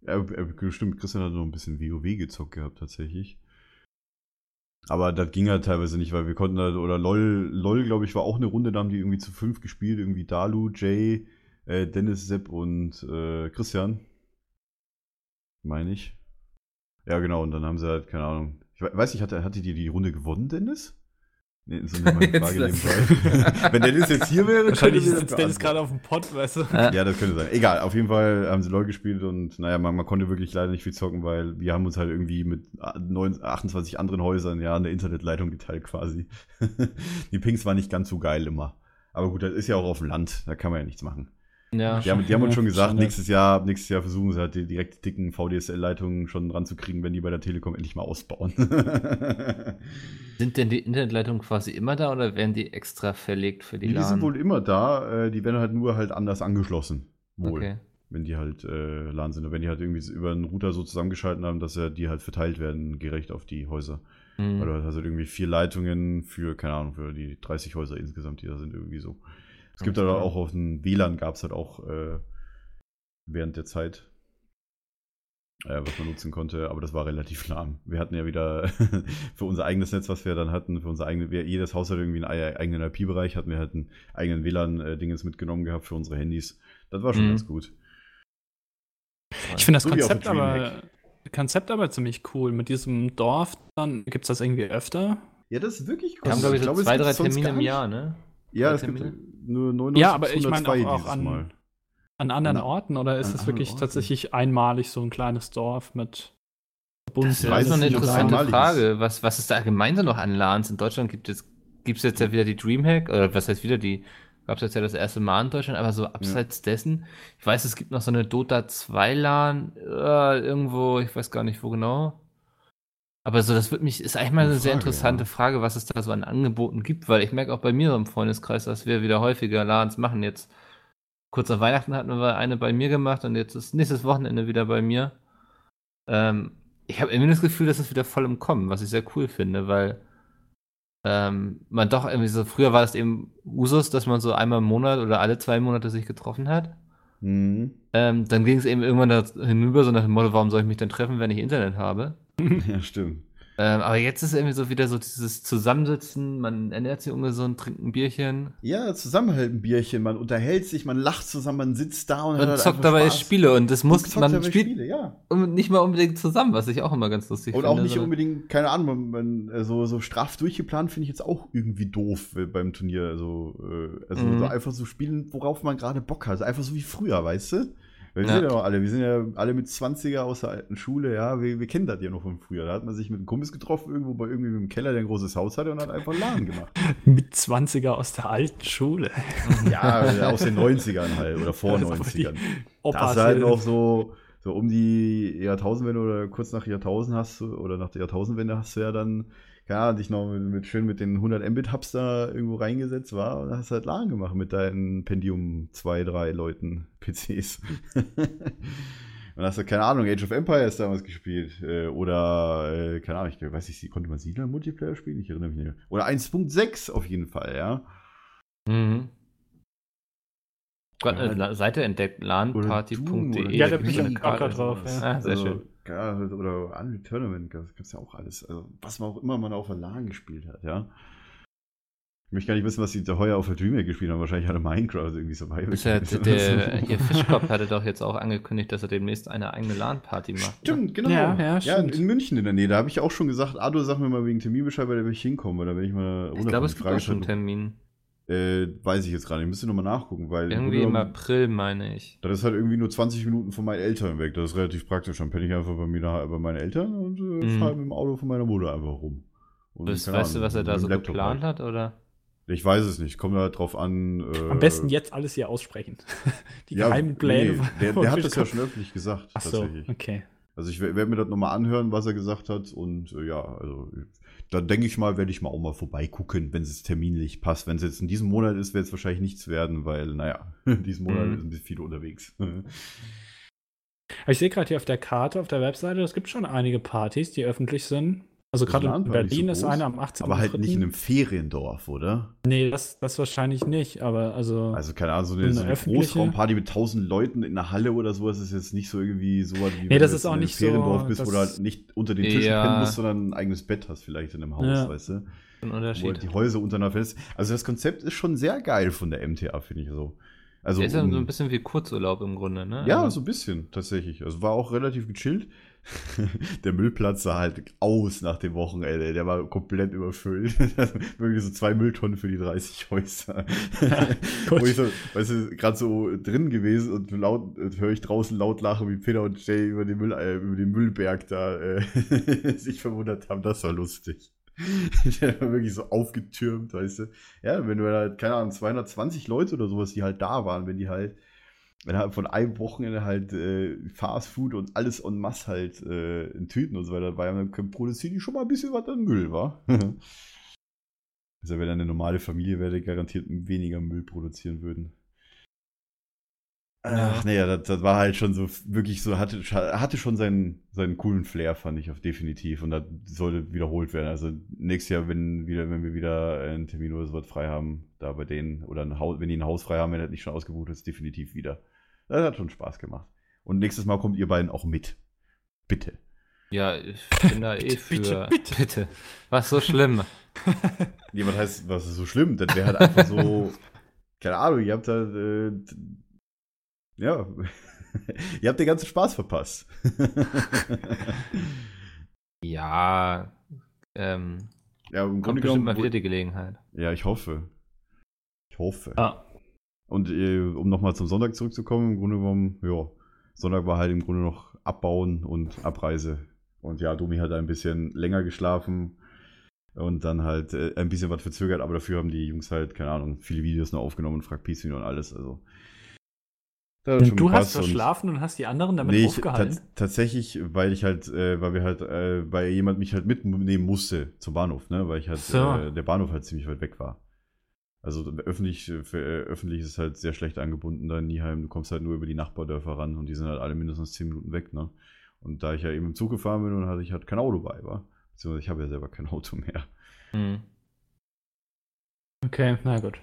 Ja, äh, stimmt, Christian hat noch ein bisschen WoW gezockt gehabt, tatsächlich. Aber das ging halt teilweise nicht, weil wir konnten halt, oder LOL, LOL, glaube ich, war auch eine Runde, da haben die irgendwie zu fünf gespielt, irgendwie Dalu, Jay, äh, Dennis, Sepp und äh, Christian. Meine ich. Ja, genau, und dann haben sie halt, keine Ahnung. Ich we- weiß nicht, hatte, hatte die die Runde gewonnen, Dennis? Nee, so eine meine Frage nebenbei. Wenn Dennis jetzt hier wäre, Wahrscheinlich das Dennis gerade auf dem Pott, weißt du? Ja. Ja, das könnte sein. Egal, auf jeden Fall haben sie LOL gespielt und naja, man, man konnte wirklich leider nicht viel zocken, weil wir haben uns halt irgendwie mit 9, 28 anderen Häusern ja eine Internetleitung geteilt quasi. die Pings waren nicht ganz so geil immer. Aber gut, das ist ja auch auf dem Land, da kann man ja nichts machen. Ja. Die haben, die haben uns schon gesagt, Schande. nächstes Jahr, nächstes Jahr versuchen sie halt die direkt dicken VDSL-Leitungen schon ranzukriegen, wenn die bei der Telekom endlich mal ausbauen. Sind denn die Internetleitungen quasi immer da oder werden die extra verlegt für die, die, die sind LAN? wohl immer da, äh, die werden halt nur halt anders angeschlossen. Wohl. Okay. wenn die halt äh, LAN sind. Und wenn die halt irgendwie über einen Router so zusammengeschalten haben, dass ja die halt verteilt werden, gerecht auf die Häuser. Mhm. Weil du hast halt irgendwie vier Leitungen für, keine Ahnung, für die 30 Häuser insgesamt, die da sind, irgendwie so. Es gibt aber auch auf dem WLAN gab es halt auch äh, während der Zeit, äh, was man nutzen konnte, aber das war relativ lahm. Wir hatten ja wieder für unser eigenes Netz, was wir dann hatten, für unser eigenes, wir, jedes Haus hat irgendwie einen ei- eigenen IP-Bereich, hatten wir halt einen eigenen WLAN-Dingens mitgenommen gehabt für unsere Handys. Das war schon Mhm. ganz gut. Ich finde das So Konzept aber, Konzept aber ziemlich cool. Mit diesem Dorf, dann gibt es das irgendwie öfter. Ja, das ist wirklich Wir haben, glaube ich, so glaube, es zwei, drei Termine im. Jahr, ne? Ja, es gibt nur 99 Ja, aber ich meine 102 auch, auch dieses an, Mal. an anderen An- Orten oder ist es wirklich Orten? tatsächlich einmalig so ein kleines Dorf mit Das bunten- weiß ist noch eine es interessante einmalig Frage. Was, was ist da allgemein noch an LANs? In Deutschland gibt es gibt's jetzt ja wieder die Dreamhack, oder was heißt wieder die, gab es jetzt ja das erste Mal in Deutschland, aber so abseits dessen, ich weiß, es gibt noch so eine Dota 2 LAN, äh, irgendwo, ich weiß gar nicht wo genau. Aber so, das wird mich, ist eigentlich mal eine sehr Frage, interessante ja. Frage, was es da so an Angeboten gibt, weil ich merke auch bei mir im Freundeskreis, dass wir wieder häufiger LANs machen. Jetzt kurz nach Weihnachten hatten wir eine bei mir gemacht und jetzt ist nächstes Wochenende wieder bei mir. Ähm, ich habe irgendwie das Gefühl, dass es wieder voll im Kommen, was ich sehr cool finde, weil ähm, man doch irgendwie so, früher war es eben Usus, dass man so einmal im Monat oder alle zwei Monate sich getroffen hat. Mhm. Ähm, dann ging es eben irgendwann da hinüber, so nach dem Motto, warum soll ich mich denn treffen, wenn ich Internet habe? Ja, stimmt. Ähm, aber jetzt ist irgendwie so wieder so dieses Zusammensitzen, man ernährt sich ungesund, trinkt ein Bierchen Ja, Zusammenhalt ein Bierchen, man unterhält sich, man lacht zusammen, man sitzt da und, und halt zockt dabei Spaß. Spiele und das Und muss, man dabei spielt Spiele, ja. nicht mal unbedingt zusammen, was ich auch immer ganz lustig Und finde. auch nicht unbedingt, keine Ahnung, man, man, äh, so, so straff durchgeplant finde ich jetzt auch irgendwie doof äh, beim Turnier. Also, äh, also Mhm. so einfach so spielen, worauf man gerade Bock hat. Also einfach so wie früher, weißt du? Wir Ja. sind ja noch alle, wir sind ja alle mit 20er aus der alten Schule, ja, wir, wir kennen das ja noch von früher. Da hat man sich mit einem Kumpels getroffen, irgendwo bei irgendwie im Keller, der ein großes Haus hatte und hat einfach Laden gemacht. mit 20er aus der alten Schule. ja, aus den 90ern halt oder vor Das aber die 90ern. Opas Das ist halt noch so, so um die Jahrtausendwende oder kurz nach Jahrtausend hast du, oder nach der Jahrtausendwende hast du ja dann, ja, dich noch mit, mit schön mit den 100 Mbit-Hubs da irgendwo reingesetzt, war, und hast halt LAN gemacht mit deinen Pentium 2, 3 Leuten PCs. Und hast du, keine Ahnung, Age of Empires damals gespielt. Äh, oder, äh, keine Ahnung, ich weiß nicht, konnte man Siedler Multiplayer spielen? Ich erinnere mich nicht. Oder 1.6 auf jeden Fall, ja. Mhm. Gott, Ja. eine Seite entdeckt, lanparty.de. Ja, da bin ich auch grad oder drauf, ja. Ah, sehr schön. Ja, oder Unreal Tournament, das gibt's ja auch alles. Also, was man auch immer man auf der LAN gespielt hat, ja. Ich möchte gar nicht wissen, was die da heuer auf der Dreamhack gespielt haben. Wahrscheinlich hatte Minecraft irgendwie Survival. Ist ja, gespielt der, so. hier Fischkopf hatte doch jetzt auch angekündigt, dass er demnächst eine eigene LAN-Party macht. ne? Stimmt, genau. Ja, ja, in, stimmt. in München in der Nähe. Da habe ich auch schon gesagt, Ado, sag mir mal wegen Terminbescheid, weil da will ich hinkommen, weil da will ich mal Ich glaube, es gibt auch schon einen Termin. Äh, weiß ich jetzt gerade nicht. Müsste nochmal nachgucken, weil Irgendwie im April, meine ich. Das ist halt irgendwie nur 20 Minuten von meinen Eltern weg. Das ist relativ praktisch. Dann penne ich einfach bei mir bei meinen Eltern und äh, Mhm. fahre mit dem Auto von meiner Mutter einfach rum. Und Weißt, keine weißt du, Ahnung, was er da so Laptop geplant halt. hat, oder? Ich weiß es nicht. Kommt halt drauf an. Äh, Am besten jetzt alles hier aussprechen. Die ja, geheimen Pläne. Nee, der, der hat das ja schon öffentlich gesagt, Ach so, tatsächlich. okay. Also ich werde mir das nochmal anhören, was er gesagt hat. Und äh, ja, also da denke ich mal, werde ich mal auch mal vorbeigucken, wenn es terminlich passt. Wenn es jetzt in diesem Monat ist, wird es wahrscheinlich nichts werden, weil, naja, in diesem Monat Mhm. sind viele unterwegs. Ich sehe gerade hier auf der Karte, auf der Webseite, es gibt schon einige Partys, die öffentlich sind. Also Das gerade in nicht so Berlin ist einer am 18. Aber halt nicht in einem Feriendorf, oder? Nee, das, das wahrscheinlich nicht, aber also. Also keine Ahnung, so eine, Eine so eine Großraumparty mit tausend Leuten in einer Halle oder sowas ist jetzt nicht so irgendwie so was wie Nee, das du ist auch in einem nicht so, Feriendorf bist, wo du halt nicht unter den Tischen Ja. pennen musst, sondern ein eigenes Bett hast vielleicht in einem Haus, Ja. weißt du? Ein Wo halt Unterschied. die Häuser untereinander fest. Also das Konzept ist schon sehr geil von der MTA, finde ich so. Also ist ja um- so ein bisschen wie Kurzurlaub im Grunde, ne? Ja, Also, so ein bisschen, tatsächlich. Also war auch relativ gechillt. der Müllplatz sah halt aus nach dem Wochenende. Der war komplett überfüllt. Wirklich so zwei Mülltonnen für die 30 Häuser. Gut. Wo ich so, weißt du, gerade so drin gewesen und laut höre ich draußen laut lachen, wie Peter und Jay über den, Müll, äh, über den Müllberg da äh, sich verwundert haben. Das war lustig. Der war wirklich so aufgetürmt, weißt du. Ja, wenn du halt, keine Ahnung, 220 Leute oder sowas, die halt da waren, wenn die halt wenn halt von einem Wochenende halt äh, Fast Food und alles en masse halt äh, in Tüten und so weiter dabei dann produzieren die schon mal ein bisschen was an Müll, wa? also wenn eine normale Familie wäre, garantiert weniger Müll produzieren würden. Ach, naja, das, das war halt schon so wirklich so, hatte, hatte schon seinen, seinen coolen Flair, fand ich auf definitiv. Und das sollte wiederholt werden. Also nächstes Jahr, wenn wieder, wenn wir wieder einen Termin oder sowas frei haben, da bei denen, oder ein Haus, wenn die ein Haus frei haben, wenn das nicht schon ausgebucht ist, definitiv wieder. Das hat schon Spaß gemacht. Und nächstes Mal kommt ihr beiden auch mit. Bitte. ja, ich bin da eh für. bitte, bitte. Was so schlimm? Was heißt, was ist so schlimm? Das wäre halt einfach so, keine Ahnung, ihr habt halt, äh, ja, ihr habt den ganzen Spaß verpasst. Ja, ähm, ja, im kommt Grunde bestimmt genommen, mal wieder die Gelegenheit. ja, ich hoffe. Ich hoffe. Ja. Und äh, um nochmal zum Sonntag zurückzukommen, im Grunde genommen, ja, Sonntag war halt im Grunde noch Abbauen und Abreise. Und ja, Domi hat ein bisschen länger geschlafen und dann halt äh, ein bisschen was verzögert, aber dafür haben die Jungs halt, keine Ahnung, viele Videos noch aufgenommen und fragt Pizmin und alles. Also. das hat Und schon du hast gepasst und- verschlafen und hast die anderen damit Nee, ich, aufgehalten. tats- tatsächlich, weil ich halt, äh, weil wir halt, äh, weil jemand mich halt mitnehmen musste zum Bahnhof, ne, weil ich halt, So. äh, der Bahnhof halt ziemlich weit weg war. Also öffentlich, äh, für, äh, öffentlich ist es halt sehr schlecht angebunden da in Nieheim. Du kommst halt nur über die Nachbardörfer ran und die sind halt alle mindestens 10 Minuten weg, ne. Und da ich ja eben im Zug gefahren bin und hatte ich halt kein Auto bei, war. Beziehungsweise ich habe ja selber kein Auto mehr. Hm. Okay, na gut.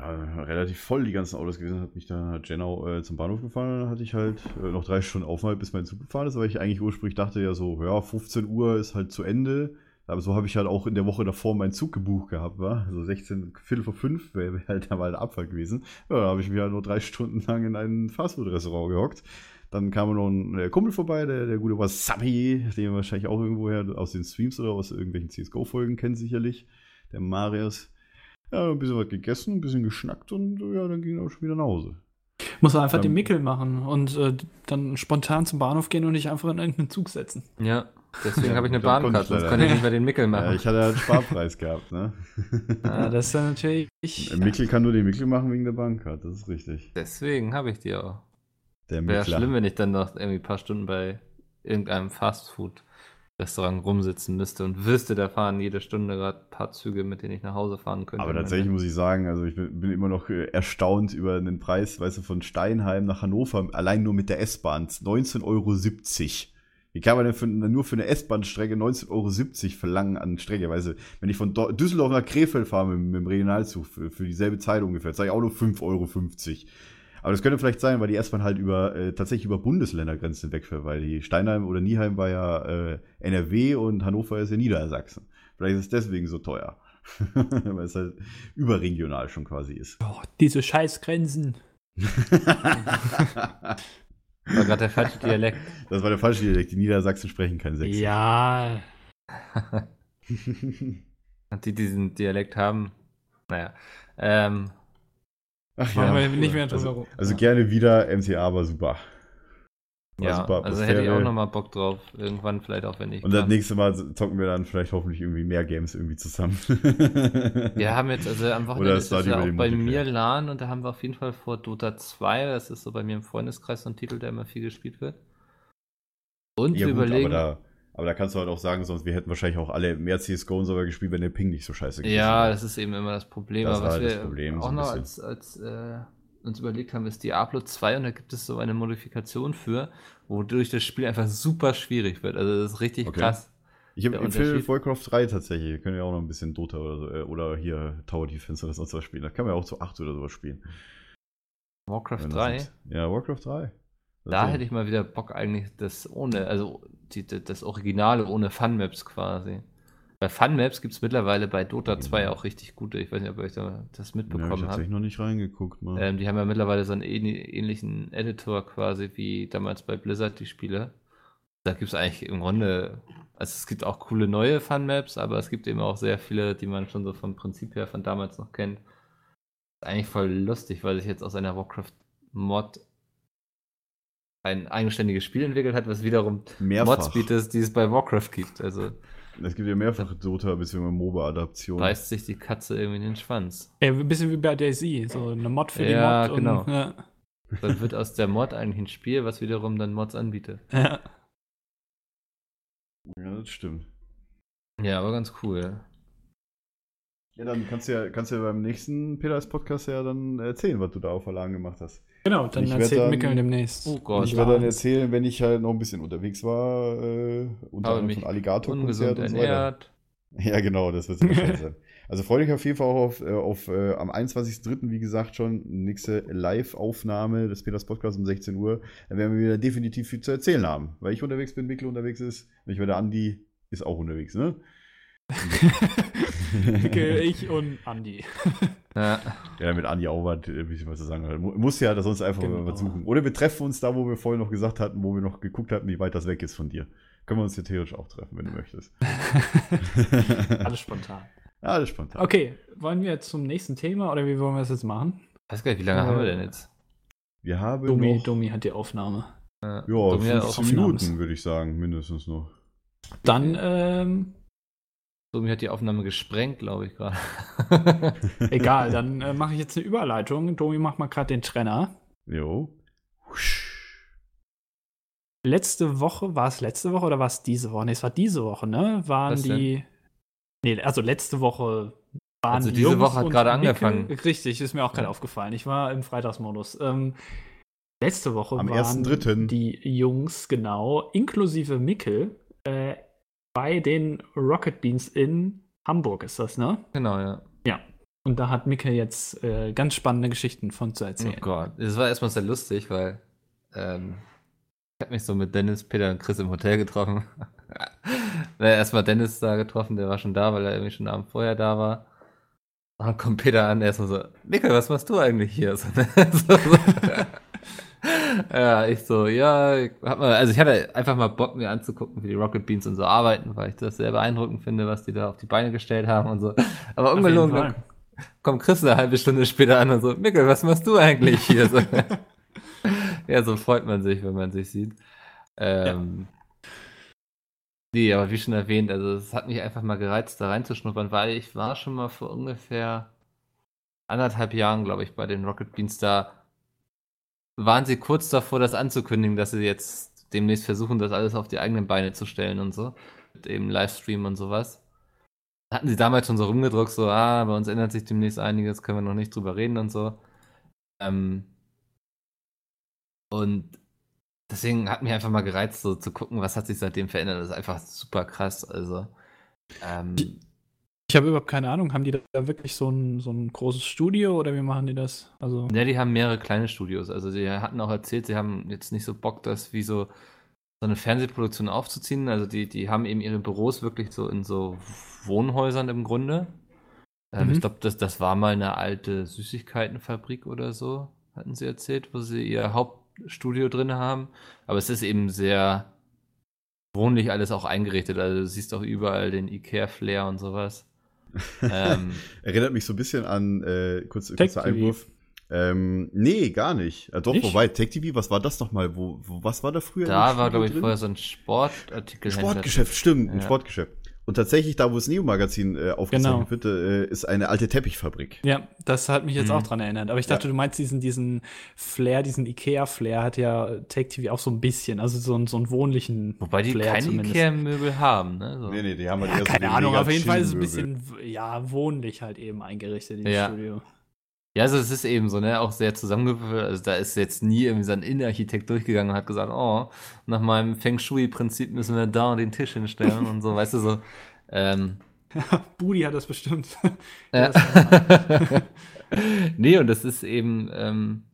Äh, relativ voll die ganzen Autos gewesen, hat mich dann hat Genau äh, zum Bahnhof gefahren dann hatte ich halt äh, noch drei Stunden Aufenthalt, bis mein Zug gefahren ist, weil ich eigentlich ursprünglich dachte ja so, ja, 15 Uhr ist halt zu Ende. Aber so habe ich halt auch in der Woche davor meinen Zug gebucht gehabt, war. Also 16, Viertel vor fünf wäre wär halt da mal der Abfall gewesen. Ja, da habe ich mich halt nur drei Stunden lang in ein Fastfood-Restaurant gehockt. Dann kam noch ein äh, Kumpel vorbei, der, der gute Wasabi, den ihr wahrscheinlich auch irgendwoher aus den Streams oder aus irgendwelchen CSGO-Folgen kennt, sicherlich. Der Marius. Ja, ein bisschen was gegessen, ein bisschen geschnackt und ja, dann ging er auch schon wieder nach Hause. Muss man einfach Ähm, den Mickel machen und äh, dann spontan zum Bahnhof gehen und nicht einfach in irgendeinen Zug setzen. Ja, deswegen Ja, habe ich eine ich Bahnkarte, sonst konnte ich nicht. mehr den Mickel Ja, machen. ich hatte halt Sparpreis gehabt, ne? Ja, das ist dann natürlich. Mickel kann nur den Mickel machen wegen der Bankkarte, das ist richtig. Deswegen habe ich die auch. Der Wäre schlimm, wenn ich dann noch irgendwie ein paar Stunden bei irgendeinem Fastfood-Restaurant rumsitzen müsste und wüsste, da fahren jede Stunde gerade ein paar Züge, mit denen ich nach Hause fahren könnte. Aber tatsächlich muss ich sagen, also ich bin, immer noch äh, erstaunt über den Preis, weißt du, von Steinheim nach Hannover, allein nur mit der S-Bahn, 19,70 Euro. Wie kann man denn für, nur für eine S-Bahn-Strecke 19,70 Euro verlangen an Strecke? Weißt du, wenn ich von Dor- Düsseldorf nach Krefeld fahre mit, mit dem Regionalzug für, für dieselbe Zeit ungefähr, sage ich auch nur 5,50 Euro. Aber das könnte vielleicht sein, weil die S-Bahn halt über, äh, tatsächlich über Bundesländergrenzen wegfährt, weil die Steinheim oder Nieheim war ja äh, NRW und Hannover ist ja Niedersachsen. Vielleicht ist es deswegen so teuer. weil es halt überregional schon quasi ist. Oh, diese Scheißgrenzen. War gerade der falsche Dialekt. Das war der falsche Dialekt. Die Niedersachsen sprechen kein Sächsisch. Ja. Die diesen Dialekt haben. Naja. Ähm, Ach Machen wir nicht mehr also, drüber rum. also gerne wieder, MCA war super. War ja, super also hätte ich auch nochmal Bock drauf. Irgendwann vielleicht auch, wenn ich. Und das kann. nächste Mal zocken wir dann vielleicht hoffentlich irgendwie mehr Games irgendwie zusammen. Wir haben jetzt, also am Wochenende ist das ja auch bei mir LAN und da haben wir auf jeden Fall vor Dota 2, das ist so bei mir im Freundeskreis so ein Titel, der immer viel gespielt wird. Und ja, wir gut, überlegen, aber, da, aber da kannst du halt auch sagen, sonst wir hätten wahrscheinlich auch alle mehr CSGO und sogar gespielt, wenn der Ping nicht so scheiße gewesen ja, das ist eben immer das Problem. Das aber war was halt wir das Problem, so auch ein noch als, als äh, uns überlegt haben, ist Diablo 2 und da gibt es so eine Modifikation für, wodurch das Spiel einfach super schwierig wird. Also das ist richtig Okay. krass. Ich empfehle Warcraft 3 tatsächlich. Wir können ja auch noch ein bisschen Dota oder so. äh, Oder hier Tower Defense oder sonst was spielen. Da kann man ja auch zu 8 oder sowas spielen. Warcraft Wenn das 3. ist- Ja, Warcraft 3. Da hätte ich mal wieder Bock eigentlich das ohne, also die, das Originale ohne Funmaps quasi. Bei Funmaps gibt es mittlerweile bei Dota 2 auch richtig gute. Ich weiß nicht, ob ihr euch da das Ja, ich mitbekommen habe habt. tatsächlich noch nicht reingeguckt. Mann. Ähm, die haben ja mittlerweile so einen ähn- ähnlichen Editor quasi wie damals bei Blizzard die Spiele. Da gibt es eigentlich im Grunde, also es gibt auch coole neue Fun-Maps, aber es gibt eben auch sehr viele, die man schon so vom Prinzip her von damals noch kennt. Ist eigentlich voll lustig, weil sich jetzt aus einer Warcraft-Mod ein eigenständiges Spiel entwickelt hat, was wiederum Mehrfach. Mods bietet, die es bei Warcraft gibt. Also Es gibt ja mehrfach Dota bzw. MOBA-Adaptionen. beißt sich die Katze irgendwie in den Schwanz. Ja, ein bisschen wie bei Daisy, so eine Mod für Ja, die Mod. genau. Und, ja. Dann wird aus der Mod eigentlich ein Spiel, was wiederum dann Mods anbietet. Ja. Ja, das stimmt. Ja, aber ganz cool. Ja, dann kannst du ja, kannst du ja beim nächsten Peters Podcast ja dann erzählen, was du da auf Verlagen gemacht hast. Genau, dann Ich erzählt dann- Mikkel demnächst. Oh Gott. ich werde dann erzählen, wenn ich halt noch ein bisschen unterwegs war, äh, unter anderem mich von Alligator-Konzert Ungesund und ernährt. Ja, genau, das wird schön sein. Also freue dich auf jeden Fall auch auf, äh, auf äh, am 21.03., wie gesagt, schon nächste Live-Aufnahme des Peters Podcasts um 16 Uhr. Da werden wir wieder definitiv viel zu erzählen haben. Weil ich unterwegs bin, Mikkel unterwegs ist. Und ich werde Andi ist auch unterwegs, ne? Ich und Andi. Ja. Ja, mit Andi auch was, äh, ein bisschen was zu sagen. hat. Mu- Muss ja, dass uns einfach Genau. was suchen. Oder wir treffen uns da, wo wir vorhin noch gesagt hatten, wo wir noch geguckt hatten, wie weit das weg ist von dir. Können wir uns hier theoretisch auch treffen, wenn du möchtest. Alles spontan. Ja, alles spontan. Okay, wollen wir jetzt zum nächsten Thema oder wie wollen wir das jetzt machen? Weiß gar nicht, wie lange Äh, haben wir denn jetzt? Wir haben Domi, noch Domi hat die Aufnahme. Ja, ja, Domi hat auch- 15 Aufnahmes. Minuten, würde ich sagen, mindestens noch. Dann, ähm, Domi hat die Aufnahme gesprengt, glaube ich gerade. egal, dann äh, mache ich jetzt eine Überleitung. Domi macht mal gerade den Trenner. Jo. Letzte Woche, war es letzte Woche oder war es diese Woche? Ne, es war diese Woche, ne? Waren Was denn? die. Nee, also letzte Woche waren Also die diese Jungs Woche hat und gerade angefangen. Richtig, ist mir auch gerade Ja. aufgefallen. Ich war im Freitagsmodus. Ähm, letzte Woche Am waren 1.3.. die Jungs, genau, inklusive Mikkel, äh, bei den Rocket Beans in Hamburg ist das, ne? genau, ja. Und da hat Mikkel jetzt äh, ganz spannende Geschichten von zu Oh erzählen. Gott. Das war erstmal sehr lustig, weil ähm, ich habe mich so mit Dennis, Peter und Chris im Hotel getroffen. erstmal Dennis da getroffen, der war schon da, weil er irgendwie schon einen Abend vorher da war. Und dann kommt Peter an, erstmal so, Mikkel, was machst du eigentlich hier? So, ne? so, so. ja, ich so, ja, hab mal, also ich hatte einfach mal Bock, mir anzugucken, wie die Rocket Beans und so arbeiten, weil ich das sehr beeindruckend finde, was die da auf die Beine gestellt haben und so. Aber ungelogen, Fall. kommt Chris eine halbe Stunde später an und so, Mikkel, was machst du eigentlich hier? So, ja, so freut man sich, wenn man sich sieht. Ähm, Nee, aber wie schon erwähnt, also es hat mich einfach mal gereizt, da reinzuschnuppern, weil ich war schon mal vor ungefähr anderthalb Jahren, glaube ich, bei den Rocket Beans da. Waren sie kurz davor, das anzukündigen, dass sie jetzt demnächst versuchen, das alles auf die eigenen Beine zu stellen und so. Mit eben Livestream und sowas. Hatten sie damals schon so rumgedruckt, so, ah, bei uns ändert sich demnächst einiges, können wir noch nicht drüber reden und so. Ähm, und deswegen hat mich einfach mal gereizt, so zu gucken, was hat sich seitdem verändert. Das ist einfach super krass. Also, ähm, Ich habe überhaupt keine Ahnung. Haben die da wirklich so ein, so ein großes Studio oder wie machen die das? Also, ja, die haben mehrere kleine Studios. Also, sie hatten auch erzählt, sie haben jetzt nicht so Bock, das wie so, so eine Fernsehproduktion aufzuziehen. Also, die, die haben eben ihre Büros wirklich so in so Wohnhäusern im Grunde. Ähm, Mhm. Ich glaube, das, das war mal eine alte Süßigkeitenfabrik oder so, hatten sie erzählt, wo sie ihr Hauptstudio drin haben. Aber es ist eben sehr wohnlich alles auch eingerichtet. Also du siehst auch überall den Ikea-Flair und sowas. Ähm, Erinnert mich so ein bisschen an, äh, kurz, Tech kurzer TV. Einwurf. Ähm, nee, gar nicht. Äh, doch, Nicht? wobei, Tech TV, was war das nochmal? Wo, wo, was war da früher? da war, glaube ich, vorher so ein Sportartikel. Sportgeschäft, stimmt, ein Ja. Sportgeschäft. Und tatsächlich, da wo das Neo-Magazin äh, aufgezeichnet Genau. wird, äh, ist eine alte Teppichfabrik. ja, das hat mich jetzt Mhm. auch dran erinnert. Aber ich dachte, du meinst diesen, diesen Flair, diesen Ikea-Flair hat ja Take TV auch so ein bisschen. Also so, einen- so einen wohnlichen Wobei die Flair keine zumindest. Ikea-Möbel haben, ne? So. Nee, nee, die haben halt Ja, eher so keine den Ahnung, auf jeden Fall ist es ein bisschen, ja, wohnlich halt eben eingerichtet, dieses Ja. Studio. Ja, also es ist eben so, ne, auch sehr zusammengewürfelt. Also da ist jetzt nie irgendwie so ein Innenarchitekt durchgegangen und hat gesagt, oh, nach meinem Feng Shui-Prinzip müssen wir da den Tisch hinstellen und so, weißt du, so. Ähm, Budi hat das bestimmt. ja. Das- nee, und das ist eben, ähm,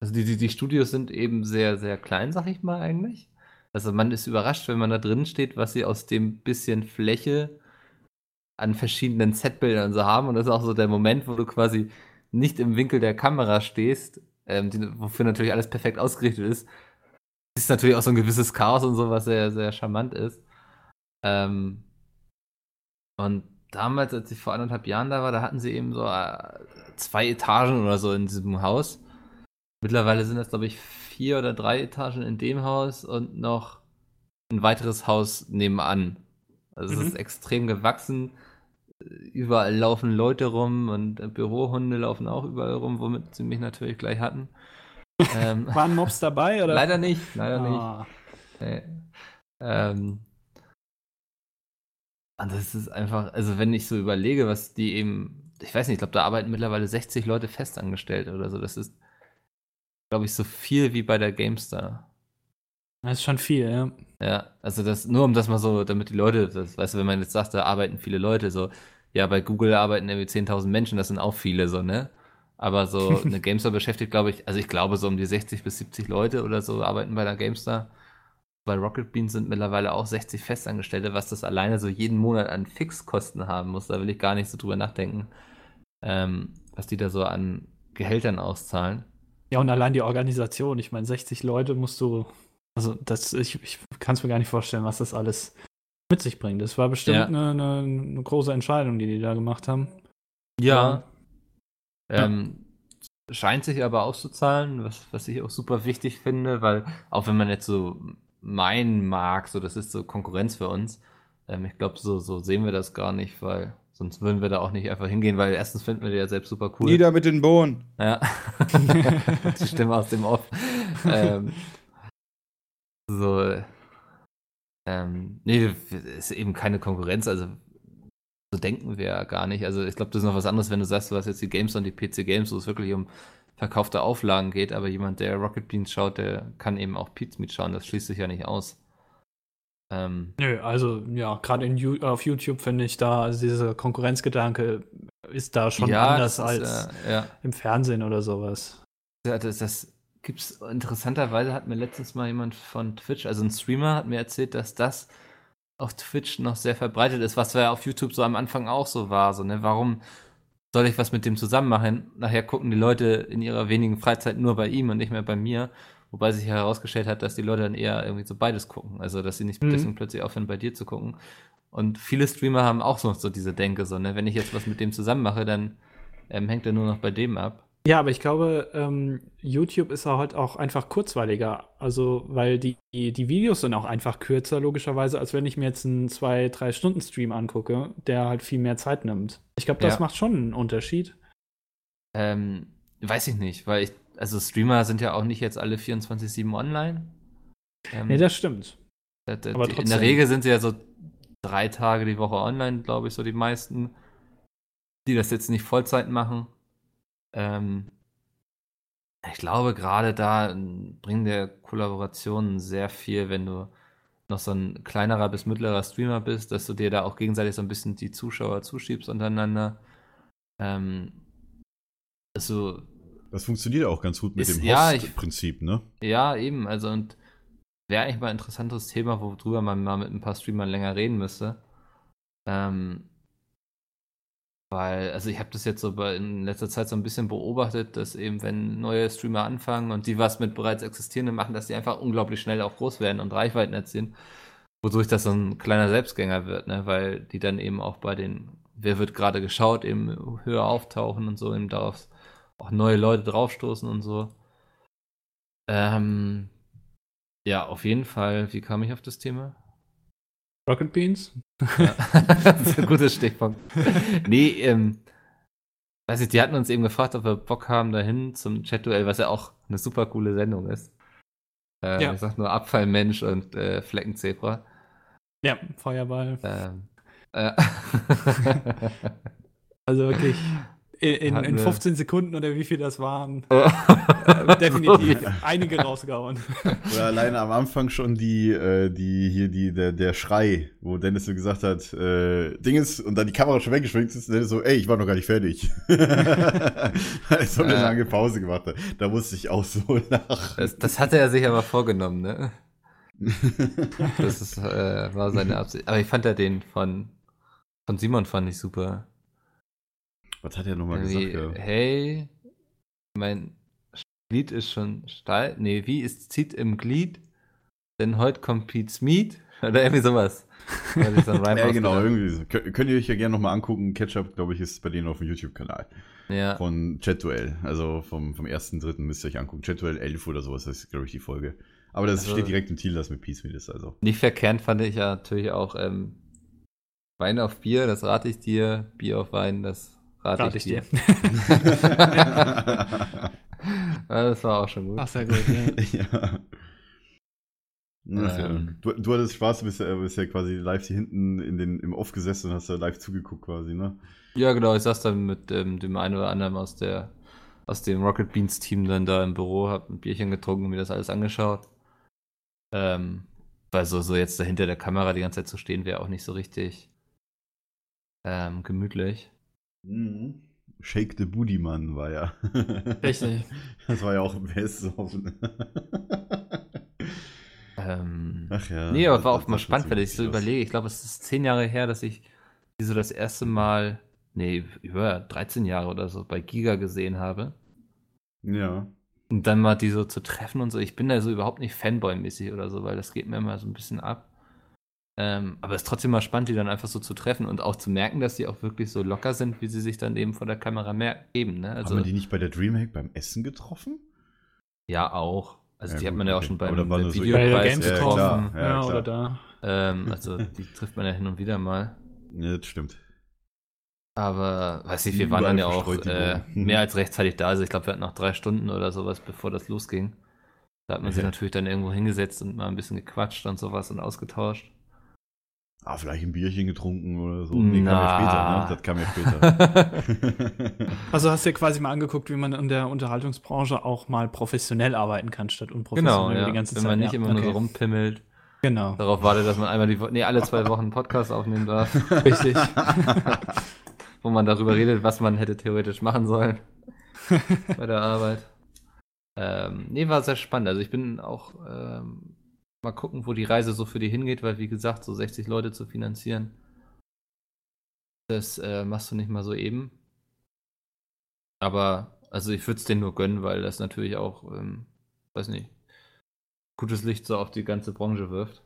also die, die, die Studios sind eben sehr, sehr klein, sag ich mal eigentlich. Also man ist überrascht, wenn man da drin steht, was sie aus dem bisschen Fläche an verschiedenen Setbildern so haben. Und das ist auch so der Moment, wo du quasi nicht im Winkel der Kamera stehst, ähm, die, wofür natürlich alles perfekt ausgerichtet ist. Ist natürlich auch so ein gewisses Chaos und so, was sehr, sehr charmant ist. Ähm, und damals, als ich vor anderthalb Jahren da war, da hatten sie eben so äh, zwei Etagen oder so in diesem Haus. Mittlerweile sind das, glaube ich, vier oder drei Etagen in dem Haus und noch ein weiteres Haus nebenan. Also es Mhm. ist extrem gewachsen. Überall laufen Leute rum und Bürohunde laufen auch überall rum, womit sie mich natürlich gleich hatten. ähm, Waren Mobs dabei? Oder? leider nicht, leider nicht. Ah. Nee. Ähm, und das ist einfach, also wenn ich so überlege, was die eben, ich weiß nicht, ich glaube, da arbeiten mittlerweile 60 Leute festangestellt oder so. Das ist, glaube ich, so viel wie bei der GameStar. Das ist schon viel, ja. Ja, also das, nur um das mal so, damit die Leute, das, weißt du, wenn man jetzt sagt, da arbeiten viele Leute, so, ja, bei Google arbeiten irgendwie 10.000 Menschen, das sind auch viele, so, ne? Aber so eine GameStar beschäftigt, glaube ich, also ich glaube, so um die 60 bis 70 Leute oder so arbeiten bei der GameStar. Bei Rocket Beans sind mittlerweile auch 60 Festangestellte, was das alleine so jeden Monat an Fixkosten haben muss. Da will ich gar nicht so drüber nachdenken, ähm, was die da so an Gehältern auszahlen. Ja, und allein die Organisation. Ich meine, 60 Leute musst du. Also, das, ich, ich kann es mir gar nicht vorstellen, was das alles mit sich bringt. Das war bestimmt Ja. eine, eine, eine große Entscheidung, die die da gemacht haben. Ja. Ähm, Scheint sich aber auszuzahlen, was, was ich auch super wichtig finde, weil auch wenn man jetzt so meinen mag, so das ist so Konkurrenz für uns, ähm, ich glaube, so, so sehen wir das gar nicht, weil sonst würden wir da auch nicht einfach hingehen, weil erstens finden wir die ja selbst super cool. Nieder mit den Bohnen. Ja. die Stimme aus dem Off. ähm, so. Ähm, nee, ist eben keine Konkurrenz, also so denken wir ja gar nicht. Also ich glaube, das ist noch was anderes, wenn du sagst, du hast jetzt die Games und die PC Games, wo es wirklich um verkaufte Auflagen geht, aber jemand, der Rocket Beans schaut, der kann eben auch Pizmeet schauen, das schließt sich ja nicht aus. Ähm, Nö, also ja, gerade auf YouTube finde ich da, also dieser Konkurrenzgedanke ist da schon ja, anders ist, als äh, ja. im Fernsehen oder sowas. Ja, das, das gibt's interessanterweise hat mir letztens mal jemand von Twitch, also ein Streamer, hat mir erzählt, dass das auf Twitch noch sehr verbreitet ist, was ja auf YouTube so am Anfang auch so war. So, ne? Warum soll ich was mit dem zusammen machen? Nachher gucken die Leute in ihrer wenigen Freizeit nur bei ihm und nicht mehr bei mir. Wobei sich herausgestellt hat, dass die Leute dann eher irgendwie so beides gucken. Also, dass sie nicht Mhm. deswegen plötzlich aufhören, bei dir zu gucken. Und viele Streamer haben auch so, so diese Denke, so, ne? Wenn ich jetzt was mit dem zusammen mache, dann ähm, hängt er nur noch bei dem ab. Ja, aber ich glaube, ähm, YouTube ist halt auch einfach kurzweiliger. Also, weil die, die, Videos sind auch einfach kürzer, logischerweise, als wenn ich mir jetzt einen 2-3-Stunden-Stream angucke, der halt viel mehr Zeit nimmt. Ich glaube, das Ja. macht schon einen Unterschied. Ähm, weiß ich nicht, weil ich, also Streamer sind ja auch nicht jetzt alle 24-7 online. Ähm, Nee, das stimmt. da- da- aber die, in der. Regel sind sie ja so drei Tage die Woche online, glaube ich, so die meisten, die das jetzt nicht Vollzeit machen. Ähm, ich glaube, gerade da ähm, bringen der Kollaborationen sehr viel, wenn du noch so ein kleinerer bis mittlerer Streamer bist, dass du dir da auch gegenseitig so ein bisschen die Zuschauer zuschiebst untereinander. Ähm, also, Das funktioniert auch ganz gut mit Ist- dem ja, Host-Prinzip, ne? ja, eben, also und wäre eigentlich mal ein interessantes Thema, worüber man mal mit ein paar Streamern länger reden müsste. Ähm, weil, also ich habe das jetzt so in letzter Zeit so ein bisschen beobachtet, dass eben, wenn neue Streamer anfangen und die was mit bereits existierenden machen, dass die einfach unglaublich schnell auch groß werden und Reichweiten erzielen, wodurch das so ein kleiner Selbstgänger wird, ne? weil die dann eben auch bei den, wer wird gerade geschaut, eben höher auftauchen und so, eben darauf auch neue Leute draufstoßen und so. Ähm, ja, auf jeden Fall. Wie kam ich auf das Thema? Rocket Beans? Ja. das ist ein gutes Stichpunkt. Nee, ähm, weiß ich, die hatten uns eben gefragt, ob wir Bock haben dahin zum Chat-Duell, was ja auch eine super coole Sendung ist. Äh, Ja. Ich sag nur Abfallmensch und äh, Fleckenzebra. Ja, Feuerball. Ähm, äh, Also wirklich in, in, in wir- 15 Sekunden oder wie viel das waren, Oh. äh, definitiv einige rausgehauen. Oder alleine am Anfang schon die, äh, die, hier, die, der, der Schrei, wo Dennis so gesagt hat, äh, Dinges, und dann die Kamera schon weggeschwenkt ist, und Dennis so, ey, ich war noch gar nicht fertig. Weil er so eine lange Pause gemacht hat. Da musste ich auch so lachen. Das, das hatte er sich aber vorgenommen, ne? Das ist, äh, war seine Absicht. Aber ich fand ja den von, von Simon fand ich super. Was hat er nochmal Irgendwie, gesagt? Ja? Hey, mein Glied ist schon steil. Nee, wie ist zieht im Glied? Denn heute kommt Pete's Meat. Oder irgendwie sowas. Ja, genau, irgendwie so. Könnt, könnt ihr euch ja gerne nochmal angucken. Ketchup, glaube ich, ist bei denen auf dem YouTube-Kanal. Ja. Von Chat-Duell. Also vom, vom ersten, dritten müsst ihr euch angucken. Chat-Duell 11 oder sowas ist, glaube ich, die Folge. Aber das Also- steht direkt im Titel, das mit Peace Meat ist, also. Nicht verkehrt fand ich ja natürlich auch ähm, Wein auf Bier, das rate ich dir. Bier auf Wein, das rate, Rate ich ich dir. dir. ja, das war auch schon gut. Ach, sehr gut. Ja. ja. Ähm. Du, du hattest Spaß, du bist ja, bist ja quasi live hier hinten in den, im Off gesessen und hast da live zugeguckt quasi, ne? Ja, genau. Ich saß dann mit ähm, dem einen oder anderen aus der aus dem Rocket Beans Team dann da im Büro, hab ein Bierchen getrunken und mir das alles angeschaut. Ähm, weil so, so jetzt da hinter der Kamera die ganze Zeit zu stehen, wäre auch nicht so richtig ähm, gemütlich. Mhm. Shake the Booty Mann war ja. Richtig. Das war ja auch best offen. Ähm, Ach ja. nee, aber das- war auch mal spannend, wenn ich so überlege. Ich glaube, es ist zehn Jahre her, dass ich die so das erste Mal, nee, über 13 Jahre oder so bei Giga gesehen habe. Ja. Und dann mal die so zu treffen und so. Ich bin da so überhaupt nicht Fanboy-mäßig oder so, weil das geht mir immer so ein bisschen ab. Ähm, aber es ist trotzdem mal spannend, die dann einfach so zu treffen und auch zu merken, dass die auch wirklich so locker sind, wie sie sich dann eben vor der Kamera mer geben. Ne? Also, Haben wir die nicht bei der Dreamhack beim Essen getroffen? ja, auch. Also, Ja, die hat gut, man ja auch okay. schon beim so Videopreis Gamescom. Ja, getroffen. Ja, Ja, oder da. Ähm, also, die trifft man ja hin und wieder mal. Ja, das stimmt. Aber, weiß nicht, wir waren dann ja auch äh, mehr als rechtzeitig da. Also, ich glaube, wir hatten noch drei Stunden oder sowas, bevor das losging. Da hat man sich natürlich dann irgendwo hingesetzt und mal ein bisschen gequatscht und sowas und ausgetauscht. Ah, vielleicht ein Bierchen getrunken oder so. Na. kam ja später, ne? Das kam ja später. Also hast du dir quasi mal angeguckt, wie man in der Unterhaltungsbranche auch mal professionell arbeiten kann, statt unprofessionell Genau, ja. die ganze Wenn Zeit. man nicht ja. immer nur so okay. rumpimmelt, Genau, darauf wartet, dass man einmal die Wo nee, alle zwei Wochen einen Podcast aufnehmen darf, richtig. wo man darüber redet, was man hätte theoretisch machen sollen bei der Arbeit. Ähm, nee, war sehr spannend. Also ich bin auch ähm, mal gucken, wo die Reise so für die hingeht, weil wie gesagt, so 60 Leute zu finanzieren, das äh, machst du nicht mal so eben. Aber also ich würde es denen nur gönnen, weil das natürlich auch, ähm, weiß nicht, gutes Licht so auf die ganze Branche wirft.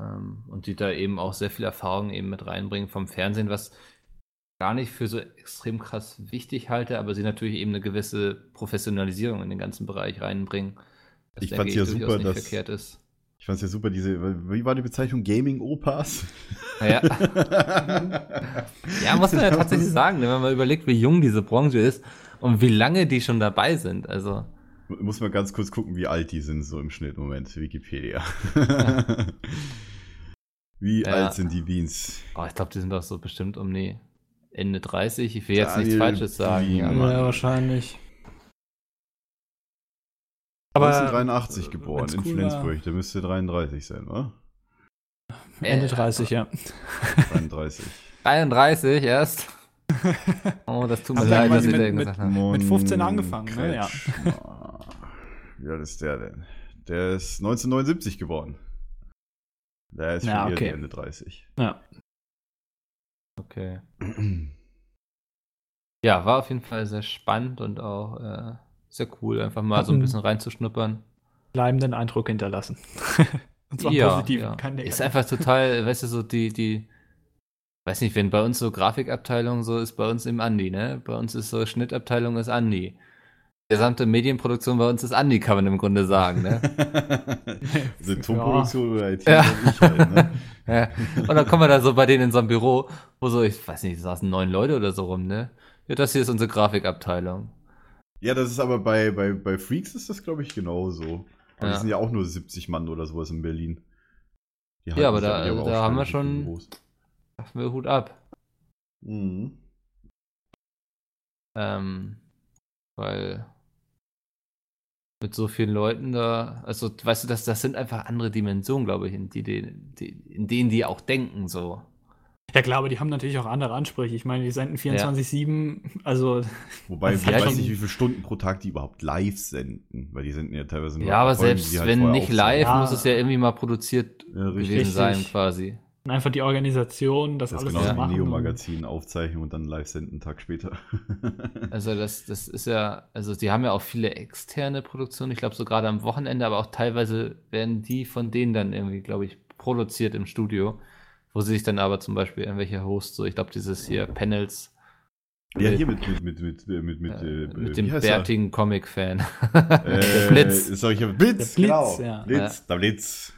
Ähm, und die da eben auch sehr viel Erfahrung eben mit reinbringen vom Fernsehen, was gar nicht für so extrem krass wichtig halte, aber sie natürlich eben eine gewisse Professionalisierung in den ganzen Bereich reinbringen. Ich fand's ja super, dass- verkehrt ist. Ich fand's ja super, diese, wie war die Bezeichnung? Gaming-Opas? Ja. Ja, muss man ja tatsächlich sagen, wenn man mal überlegt, wie jung diese Branche ist und wie lange die schon dabei sind. Also, Muss man ganz kurz gucken, wie alt die sind, so im Schnitt. Moment, Wikipedia. wie Ja. alt sind die Beans? oh, ich glaube, die sind doch so bestimmt um nee, Ende 30. Ich will jetzt nichts Falsches sagen. Ja. Ja, wahrscheinlich. Aber 1983 äh, geboren in cool Flensburg. Der müsste 33 sein, oder? Ende Äh, 30, ja. 33. 33 erst. Oh, das tut mir Aber leid, dass ich mit- da mit- gesagt habe. Mit 15 angefangen, ne? Ja. Wie alt ist der denn? Der ist 1979 geboren. Der ist schon Ja, eher okay. Ende 30. ja. Okay. Ja, war auf jeden Fall sehr spannend und auch äh, sehr cool, einfach mal so ein bisschen reinzuschnuppern. Bleibenden Eindruck hinterlassen. Und zwar ja, positiv, ja. kein Ist einfach total, weißt du, so die, die, weiß nicht, wenn bei uns so Grafikabteilung so ist, bei uns im Andi, ne? Bei uns ist so Schnittabteilung ist Andi. Gesamte Medienproduktion bei uns ist Andi, kann man im Grunde sagen, ne? also Tonproduktion oder IT Ja. halt, ne? ja. Und dann kommen wir da so bei denen in so einem Büro, wo so, ich weiß nicht, saßen neun Leute oder so rum, ne? Ja, das hier ist unsere Grafikabteilung. Ja, das ist aber bei, bei, bei Freaks ist das, glaube ich, genauso. Aber Ja. die sind ja auch nur 70 Mann oder sowas in Berlin. Die Ja, aber da- die da haben wir schon- groß. Machen wir Hut ab. Mhm. Ähm, weil mit so vielen Leuten da, also weißt du, das, das sind einfach andere Dimensionen, glaube ich, in, die, die, in denen die auch denken so. Ja klar, aber die haben natürlich auch andere Ansprüche. Ich meine, die senden 24-7, also Wobei, ich weiß schon- nicht, wie viele Stunden pro Tag die überhaupt live senden, weil die senden ja teilweise nur Ja, aber Folgen, selbst halt wenn nicht live, Ja. muss es ja irgendwie mal produziert Ja, richtig. gewesen sein, Richtig. quasi. einfach die Organisation, das, Das ist alles genau machen. Neo-Magazin aufzeichnen und dann live senden einen Tag später. Also das, das ist ja, also die haben ja auch viele externe Produktionen, ich glaube so gerade am Wochenende, aber auch teilweise werden die von denen dann irgendwie, glaube ich, produziert im Studio, wo sie sich dann aber zum Beispiel irgendwelche Hosts, so ich glaube dieses hier Panels ja, mit, hier mit, mit, mit, mit, mit, mit, mit, äh, äh, mit wie dem bärtigen Comic-Fan. Äh, Der Blitz. Sag ich Blitz, Der Blitz, genau. ja. Blitz, der Blitz.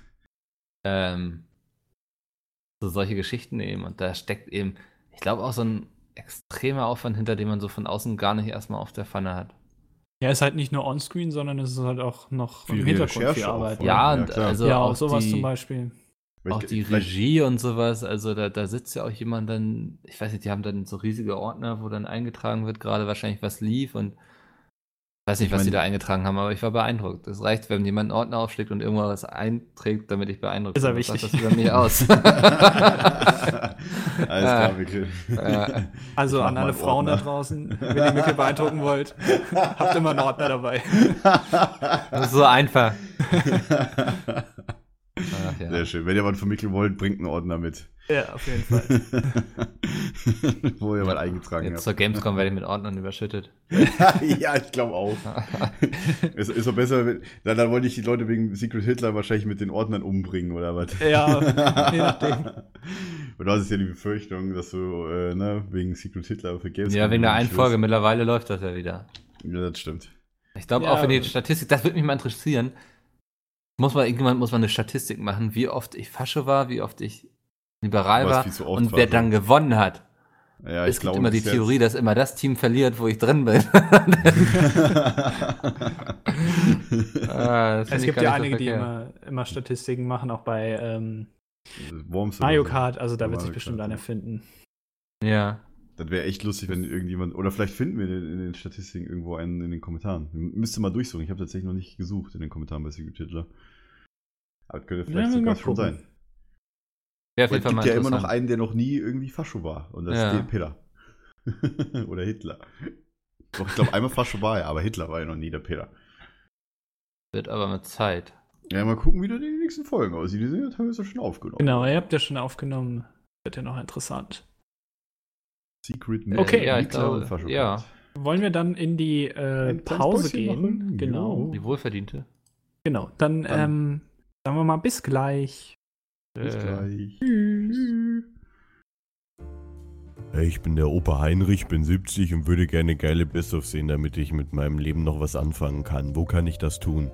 ähm, so solche Geschichten eben. Und da steckt eben, ich glaube, auch so ein extremer Aufwand hinter, den man so von außen gar nicht erstmal auf der Pfanne hat. Ja, ist halt nicht nur onscreen, sondern es ist halt auch noch Viel im Hintergrund Recherche viel Arbeit. Ja, ja, also ja, auch auch sowas die, zum Beispiel. Auch die Regie und sowas, also da, da sitzt ja auch jemand dann, ich weiß nicht, die haben dann so riesige Ordner, wo dann eingetragen wird, gerade wahrscheinlich was lief und ich weiß nicht, Ich was die da eingetragen haben, aber ich war beeindruckt. Es reicht, wenn jemand einen Ordner aufschlägt und irgendwo was einträgt, damit ich beeindruckt Ist ja bin. Wichtig. das über mich aus? Alles klar, Mikkel. Also an alle Frauen da Ordner. draußen, wenn ihr Mikkel beeindrucken wollt, habt immer einen Ordner dabei. Das ist so einfach. Ach, ja. Sehr schön. Wenn ihr was von Mikkel wollt, bringt einen Ordner mit. Ja, auf jeden Fall. Wo ihr mal eingetragen Jetzt habt. zur Gamescom werde ich mit Ordnern überschüttet. ja, ich glaube auch. es ist doch besser, wenn, dann, dann wollte ich die Leute wegen Secret Hitler wahrscheinlich mit den Ordnern umbringen oder was. Ja, je nachdem. Und du hast ja die Befürchtung, dass du äh, ne, wegen Secret Hitler für Games Ja, wegen der einen. Folge. Mittlerweile läuft das ja wieder. Ja, das stimmt. Ich glaube Ja. auch, wenn die Statistik, das würde mich mal interessieren. Muss man, irgendjemand muss man eine Statistik machen, wie oft ich Fasche war, wie oft ich liberal war viel zu oft und wer dann gewonnen hat. Ja, es ich gibt glaube, immer die Theorie, dass immer das Team verliert, wo ich drin bin. Ah, Es gibt ja nicht so einige, die immer, immer Statistiken machen, auch bei ähm, Mario. Kart. Also da wird sich bestimmt einer finden. Ja. Das wäre echt lustig, wenn irgendjemand. Oder vielleicht finden wir in, in den Statistiken irgendwo einen in den Kommentaren. Müsste mal durchsuchen. Ich habe tatsächlich noch nicht gesucht in den Kommentaren bei Secret Hitler. Aber das könnte vielleicht Ja, sogar schon gucken. sein. Wäre auf Es jeden Fall gibt ja immer noch einen, der noch nie irgendwie Fascho war. Und das Ja. ist der Peter. Oder Hitler. Doch, ich glaube, einmal Fascho war er, aber Hitler war ja noch nie der Peter. Wird aber mit Zeit. Ja, mal gucken, wie das in den nächsten Folgen aussieht. Die sind ja teilweise schon aufgenommen. Genau, ihr habt ja schon aufgenommen. Wird ja noch interessant. Secret Okay, ja, ich Hitler glaube, ja. Wollen wir dann in die äh, Pause gehen? machen? Genau. Die wohlverdiente. Genau. Dann, Dann- ähm, sagen wir mal bis gleich. Bis Äh, gleich. Tschüss. Hey, ich bin der Opa Heinrich, bin 70 und würde gerne geile Best-of sehen, damit ich mit meinem Leben noch was anfangen kann. Wo kann ich das tun?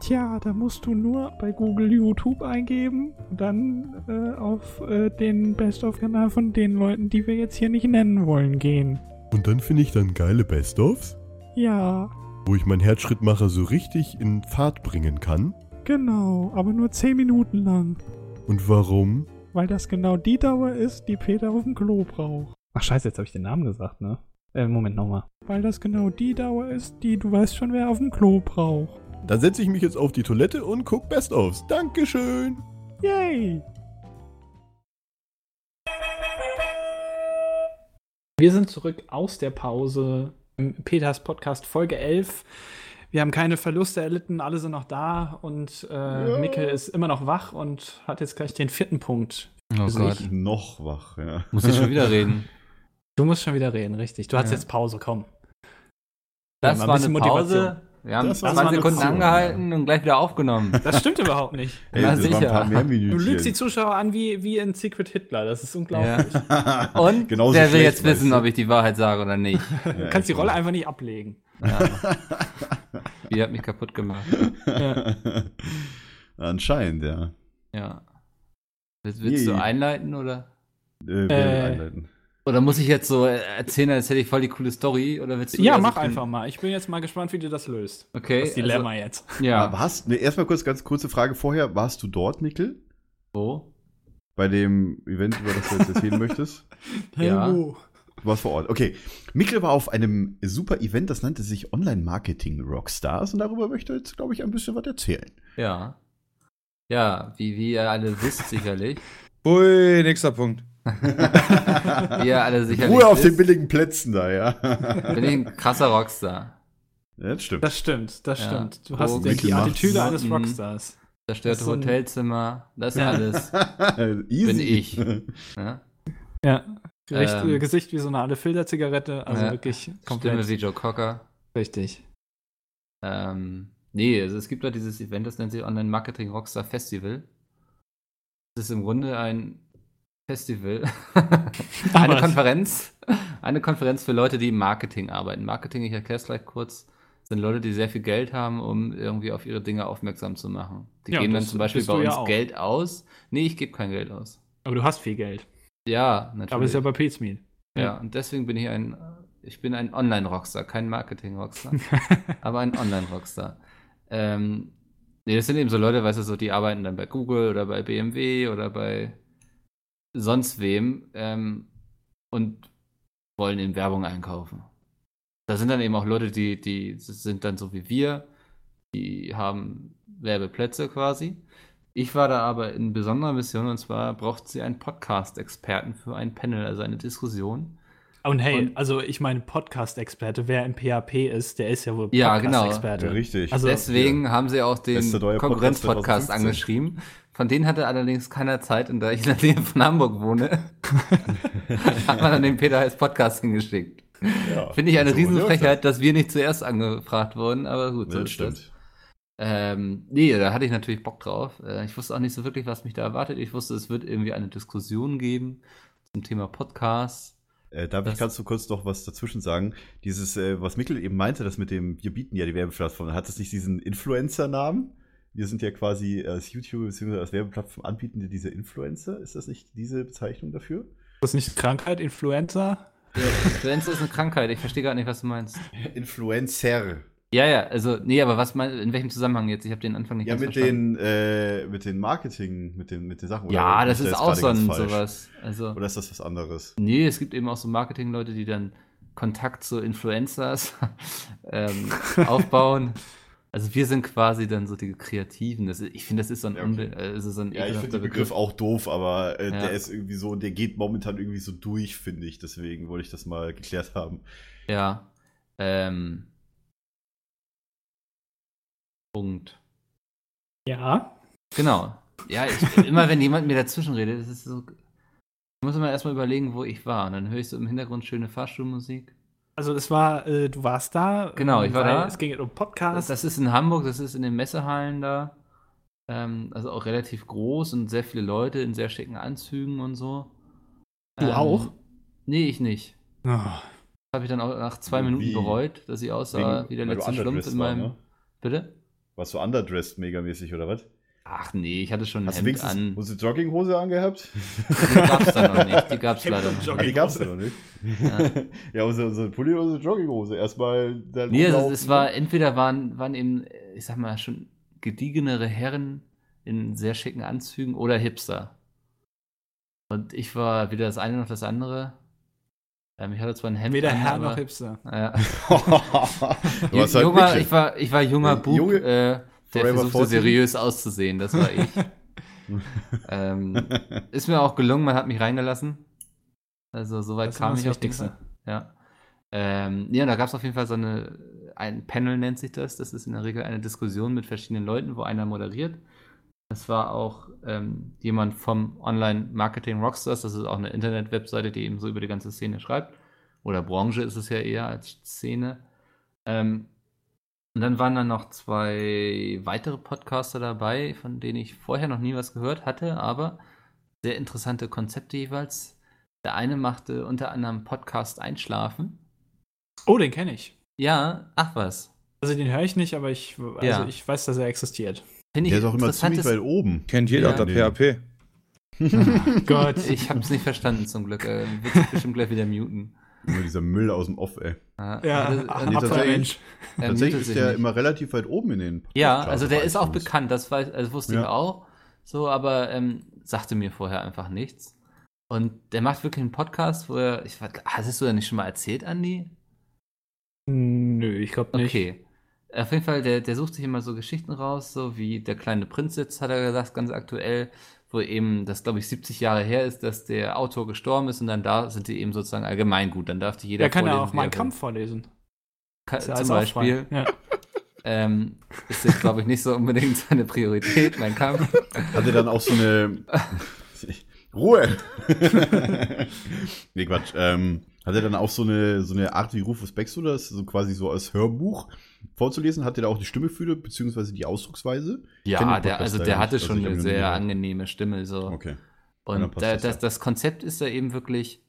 Tja, da musst du nur bei Google YouTube eingeben und dann äh, auf äh, den Best-of-Kanal von den Leuten, die wir jetzt hier nicht nennen wollen, gehen. Und dann finde ich dann geile Best-ofs, Ja, wo ich meinen Herzschrittmacher so richtig in Fahrt bringen kann. Genau, aber nur 10 Minuten lang. Und warum? Weil das genau die Dauer ist, die Peter auf dem Klo braucht. Ach scheiße, jetzt habe ich den Namen gesagt, ne? Äh, Moment nochmal. Weil das genau die Dauer ist, die du weißt schon, wer auf dem Klo braucht. Dann setze ich mich jetzt auf die Toilette und guck Best-ofs. Dankeschön! Yay! Wir sind zurück aus der Pause. im Peters Podcast Folge 11. Wir haben keine Verluste erlitten, alle sind noch da und äh, Mikkel ist immer noch wach und hat jetzt gleich den vierten Punkt. Oh Gott. nicht- Noch wach, ja. Muss ich schon wieder reden. Du musst schon wieder reden, richtig. Du hast Ja. jetzt Pause, komm. Das Ja, war ein eine Pause. Wir haben Das war 20 eine Sekunden Pause. angehalten und gleich wieder aufgenommen. Das stimmt überhaupt nicht. Ey, Na, sicher. Du lügst die Zuschauer an wie, wie in Secret Hitler. Das ist unglaublich. Und Genauso wer will jetzt wissen, ob ich die Wahrheit sage oder nicht? Du kannst die Rolle einfach nicht ablegen. Ja. Die hat mich kaputt gemacht. Anscheinend, ja. Ja. Willst, willst du einleiten oder? Äh, will Äh, einleiten. Oder muss ich jetzt so erzählen, als hätte ich voll die coole Story? Oder willst du Ja, mach einfach mal. Ich bin jetzt mal gespannt, wie du das löst. Okay. Das Dilemma jetzt. Also, ja. Warst, ne, erstmal kurz, ganz kurze Frage vorher. Warst du dort, Mikkel? Wo? Bei dem Event, über das du jetzt erzählen möchtest? Ja. Du warst vor Ort. Okay. Mikkel war auf einem super Event, das nannte sich Online-Marketing Rockstars und darüber möchte er jetzt, glaube ich, ein bisschen was erzählen. Ja. Ja, wie, wie ihr alle wisst sicherlich. Ui, nächster Punkt. ihr alle sicherlich Ruhe auf den wisst, billigen Plätzen da, ja. bin ich ein krasser Rockstar. Ja, das stimmt. Das stimmt, das Ja. stimmt. Du Oh, hast die Mikkel macht's. Attitüde eines. Rockstars. Zerstörte Das ist Hotelzimmer, das Ja. alles. Easy. Bin ich. Ja? Ja. Recht, Ähm. äh, Gesicht wie so eine alte Filterzigarette, also Ja. wirklich komplett Stimme wie Joe Cocker. richtig. Ähm, nee, also es gibt da dieses Event, das nennt sich Online Marketing Rockstar Festival. Das ist im Grunde ein Festival, eine was. Konferenz, eine Konferenz für Leute, die im Marketing arbeiten. Marketing, ich erkläre es gleich kurz, sind Leute, die sehr viel Geld haben, um irgendwie auf ihre Dinge aufmerksam zu machen. Die Ja, geben dann zum Beispiel bei ja uns auch. Geld aus. Nee, ich gebe kein Geld aus. Aber du hast viel Geld. Ja, natürlich. Aber ist ja bei Pizmeet. Ja, und deswegen bin ich ein, ich bin ein Online-Rockstar, kein Marketing-Rockstar, aber ein Online-Rockstar. Ähm, nee, das sind eben so Leute, weißt du, so, die arbeiten dann bei Google oder bei BMW oder bei sonst wem ähm, und wollen in Werbung einkaufen. Da sind dann eben auch Leute, die, die sind dann so wie wir, die haben Werbeplätze quasi. Ich war da aber in besonderer Mission und zwar braucht sie einen Podcast-Experten für ein Panel, also eine Diskussion. Und hey, Und- also ich meine, Podcast-Experte, wer im PHP ist, der ist ja wohl Ja, genau. Podcast-Experte. Ja, richtig. Also, Deswegen haben sie auch den Konkurrenz-Podcast 2015. angeschrieben. Von denen hatte allerdings keiner Zeit, und da ich in der Nähe von Hamburg wohne, hat man dann den Peter Heiß Podcast hingeschickt. Ja. Finde ich eine So Riesenfrechheit, dass wir nicht zuerst angefragt wurden, aber gut, das. so Das ist das. stimmt. Ähm, nee, da hatte ich natürlich Bock drauf. Äh, ich wusste auch nicht so wirklich, was mich da erwartet. Ich wusste, es wird irgendwie eine Diskussion geben zum Thema Podcast. Äh, darf Das- ich ganz so kurz noch was dazwischen sagen? Dieses, äh, was Mikkel eben meinte, das mit dem, wir bieten ja die Werbeplattform, hat das nicht diesen Influencer-Namen? Wir sind ja quasi als YouTube bzw. als Werbeplattform Anbietende diese Influencer. Ist das nicht diese Bezeichnung dafür? das ist nicht Krankheit, Influenza? Ja, Influenza ist eine Krankheit. Ich verstehe gar nicht, was du meinst. Influencer. Ja, ja, also, nee, aber was mein, in welchem Zusammenhang jetzt? Ich habe den Anfang nicht Ja, ganz mit verstanden. den, äh, mit den Marketing, mit den, mit den Sachen. Ja, das ist auch so ein, sowas. Also, Oder ist das was anderes? nee, es gibt eben auch so Marketingleute, die dann Kontakt zu Influencers ähm, aufbauen. Also wir sind quasi dann so die Kreativen. Das ich finde, das ist so ein, Ja, okay. also so ein Ja, ich finde den Begriff auch doof, aber äh, Ja. der ist irgendwie so, der geht momentan irgendwie so durch, finde ich. Deswegen wollte ich das mal geklärt haben. Ja. Ähm, Punkt. Ja. Genau. Ja, ich, immer wenn jemand mir dazwischen redet, das ist so. Ich muss immer erstmal überlegen, wo ich war. Und dann höre ich so im Hintergrund schöne Fahrstuhlmusik. Also das war, äh, du warst da. Genau, ich war da. Es ging um Das, Podcast. das ist in Hamburg, das ist in den Messehallen da. Ähm, also auch relativ groß und sehr viele Leute in sehr schicken Anzügen und so. Du Ähm, auch? Nee, ich nicht. Oh. Habe ich dann auch nach zwei Minuten Wie? bereut, dass ich aussah Wegen- wie der letzte Schlumpf in war, meinem. ne? Bitte? Warst du underdressed megamäßig oder was? Ach nee, ich hatte schon ein Hast du Hemd an. hast du Jogginghose angehabt? Die gab's da noch nicht. Die gab's leider noch Ah, nicht. die gab's ja noch nicht. Ja. ja, unsere, unsere Pulli oder unsere Jogginghose. Erstmal dann Nee, also es war, entweder waren, waren eben, ich sag mal, schon gediegenere Herren in sehr schicken Anzügen oder Hipster. Und ich war weder das eine noch das andere. Ähm, ich hatte zwar ein Hemd Weder an, Herr aber, noch Hipster. Ja. du hast halt ich, war, ich war junger Ja, Bub, Junge, äh, der Forever versuchte 14. seriös auszusehen. Das war ich. ähm, ist mir auch gelungen, man hat mich reingelassen. Also soweit kam ich auf. Fall. Ja. Ähm, ja, da gab es auf jeden Fall so eine, ein Panel nennt sich das. Das ist in der Regel eine Diskussion mit verschiedenen Leuten, wo einer moderiert. Das war auch ähm, jemand vom Online-Marketing Rockstars. Das ist auch eine Internet-Webseite, die eben so über die ganze Szene schreibt. Oder Branche ist es ja eher als Szene. Ähm, und dann waren dann noch zwei weitere Podcaster dabei, von denen ich vorher noch nie was gehört hatte, aber sehr interessante Konzepte jeweils. Der eine machte unter anderem Podcast Einschlafen. Oh, den kenne ich. Ja, ach was. Also den höre ich nicht, aber ich, also Ja. ich weiß, dass er existiert. Finde ich Der ist auch immer ziemlich weit oben. Kennt jeder Ja. unter PHP. Gott. Ich habe es nicht verstanden zum Glück. Äh, wird sich bestimmt gleich wieder muten. Nur dieser Müll aus dem Off, ey. Ja, ja, das- ach, nee, tatsächlich- Tatsächlich ist der nicht. immer relativ weit oben in den Ja, also der ist auch bekannt, das, weiß, also wusste ich Ja. auch. So, aber ähm, sagte mir vorher einfach nichts. Und der macht wirklich einen Podcast, wo er, ich, weiß- hast du da nicht schon mal erzählt, Andi? Nö, ich glaube nicht. Okay. Auf jeden Fall, der, der sucht sich immer so Geschichten raus, so wie der kleine Prinz jetzt, hat er gesagt, ganz aktuell, wo eben das, glaube ich, 70 Jahre her ist, dass der Autor gestorben ist und dann da sind die eben sozusagen allgemeingut. Dann darf die jeder Der kann ja auch meinen. Kampf vorlesen. Ka- Ist ja Zum Beispiel. Ja. Ähm, ist jetzt, glaube ich, nicht so unbedingt seine Priorität, mein Kampf. Hat er dann auch so eine. Ruhe! nee, Quatsch. Ähm, hat er dann auch so eine, so eine Art wie Rufus Beck, oder das so quasi so als Hörbuch vorzulesen? Hat er da auch die Stimme für, beziehungsweise die Ausdrucksweise? Ja, der, also der hatte also schon eine sehr gehört. angenehme Stimme. So. Okay. Und da, das das, Konzept ist da eben wirklich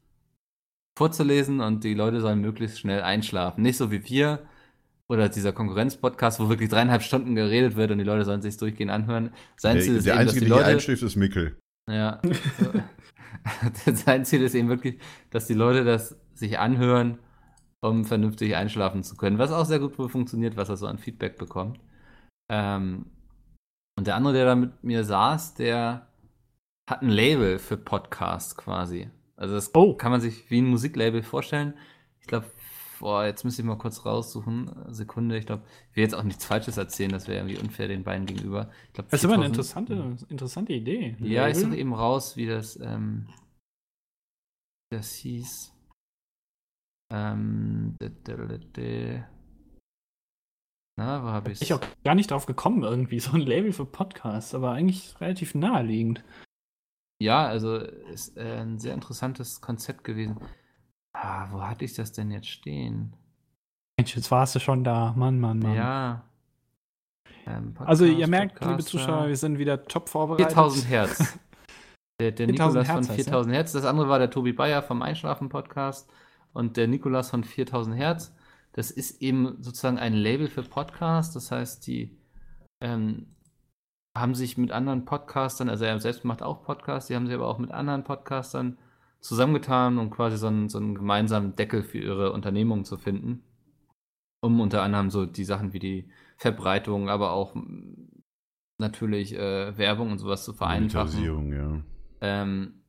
vorzulesen und die Leute sollen möglichst schnell einschlafen. Nicht so wie wir oder dieser Konkurrenz-Podcast, wo wirklich dreieinhalb Stunden geredet wird und die Leute sollen sich durchgehend anhören. Sein Der, Ziel ist der eben, dass Einzige, die der hier Leute, einschläft, ist Mickel. ja, sein Ziel ist eben wirklich, dass die Leute das sich anhören, um vernünftig einschlafen zu können. Was auch sehr gut funktioniert, was er so an Feedback bekommt. Ähm, und der andere, der da mit mir saß, der hat ein Label für Podcasts quasi. Also das Oh. kann man sich wie ein Musiklabel vorstellen. Ich glaube, boah, jetzt müsste ich mal kurz raussuchen. Sekunde, ich glaube, ich will jetzt auch nichts Falsches erzählen, das wäre irgendwie unfair den beiden gegenüber. Ich glaub, Das ist immer eine 4000 interessante, interessante Idee. ja, ich Label. suche eben raus, wie das, ähm, wie das hieß. Ähm, na, wo habe ich Ich auch gar nicht drauf gekommen, irgendwie so ein Label für Podcasts, aber eigentlich relativ naheliegend. Ja, also ist äh, ein sehr interessantes Konzept gewesen. Ah, wo hatte ich das denn jetzt stehen? Mensch, jetzt warst du schon da. Mann, Mann, Mann. Ja. Ähm, Also ihr Podcast, merkt, liebe Podcaster. Zuschauer, wir sind wieder top vorbereitet. 4000 Hertz. Der, der 4000 Nikolas von Hertz heißt er? 4000 Hertz. Das andere war der Tobi Bayer vom Einschlafen-Podcast und der Nikolas von 4000 Hertz. Das ist eben sozusagen ein Label für Podcasts. Das heißt, die ähm, haben sich mit anderen Podcastern, also er selbst macht auch Podcasts, die haben sich aber auch mit anderen Podcastern zusammengetan, um quasi so einen, so einen gemeinsamen Deckel für ihre Unternehmung zu finden. Um unter anderem so die Sachen wie die Verbreitung, aber auch mm, natürlich äh, Werbung und sowas zu vereinfachen. Monetarisierung, ja. Ähm,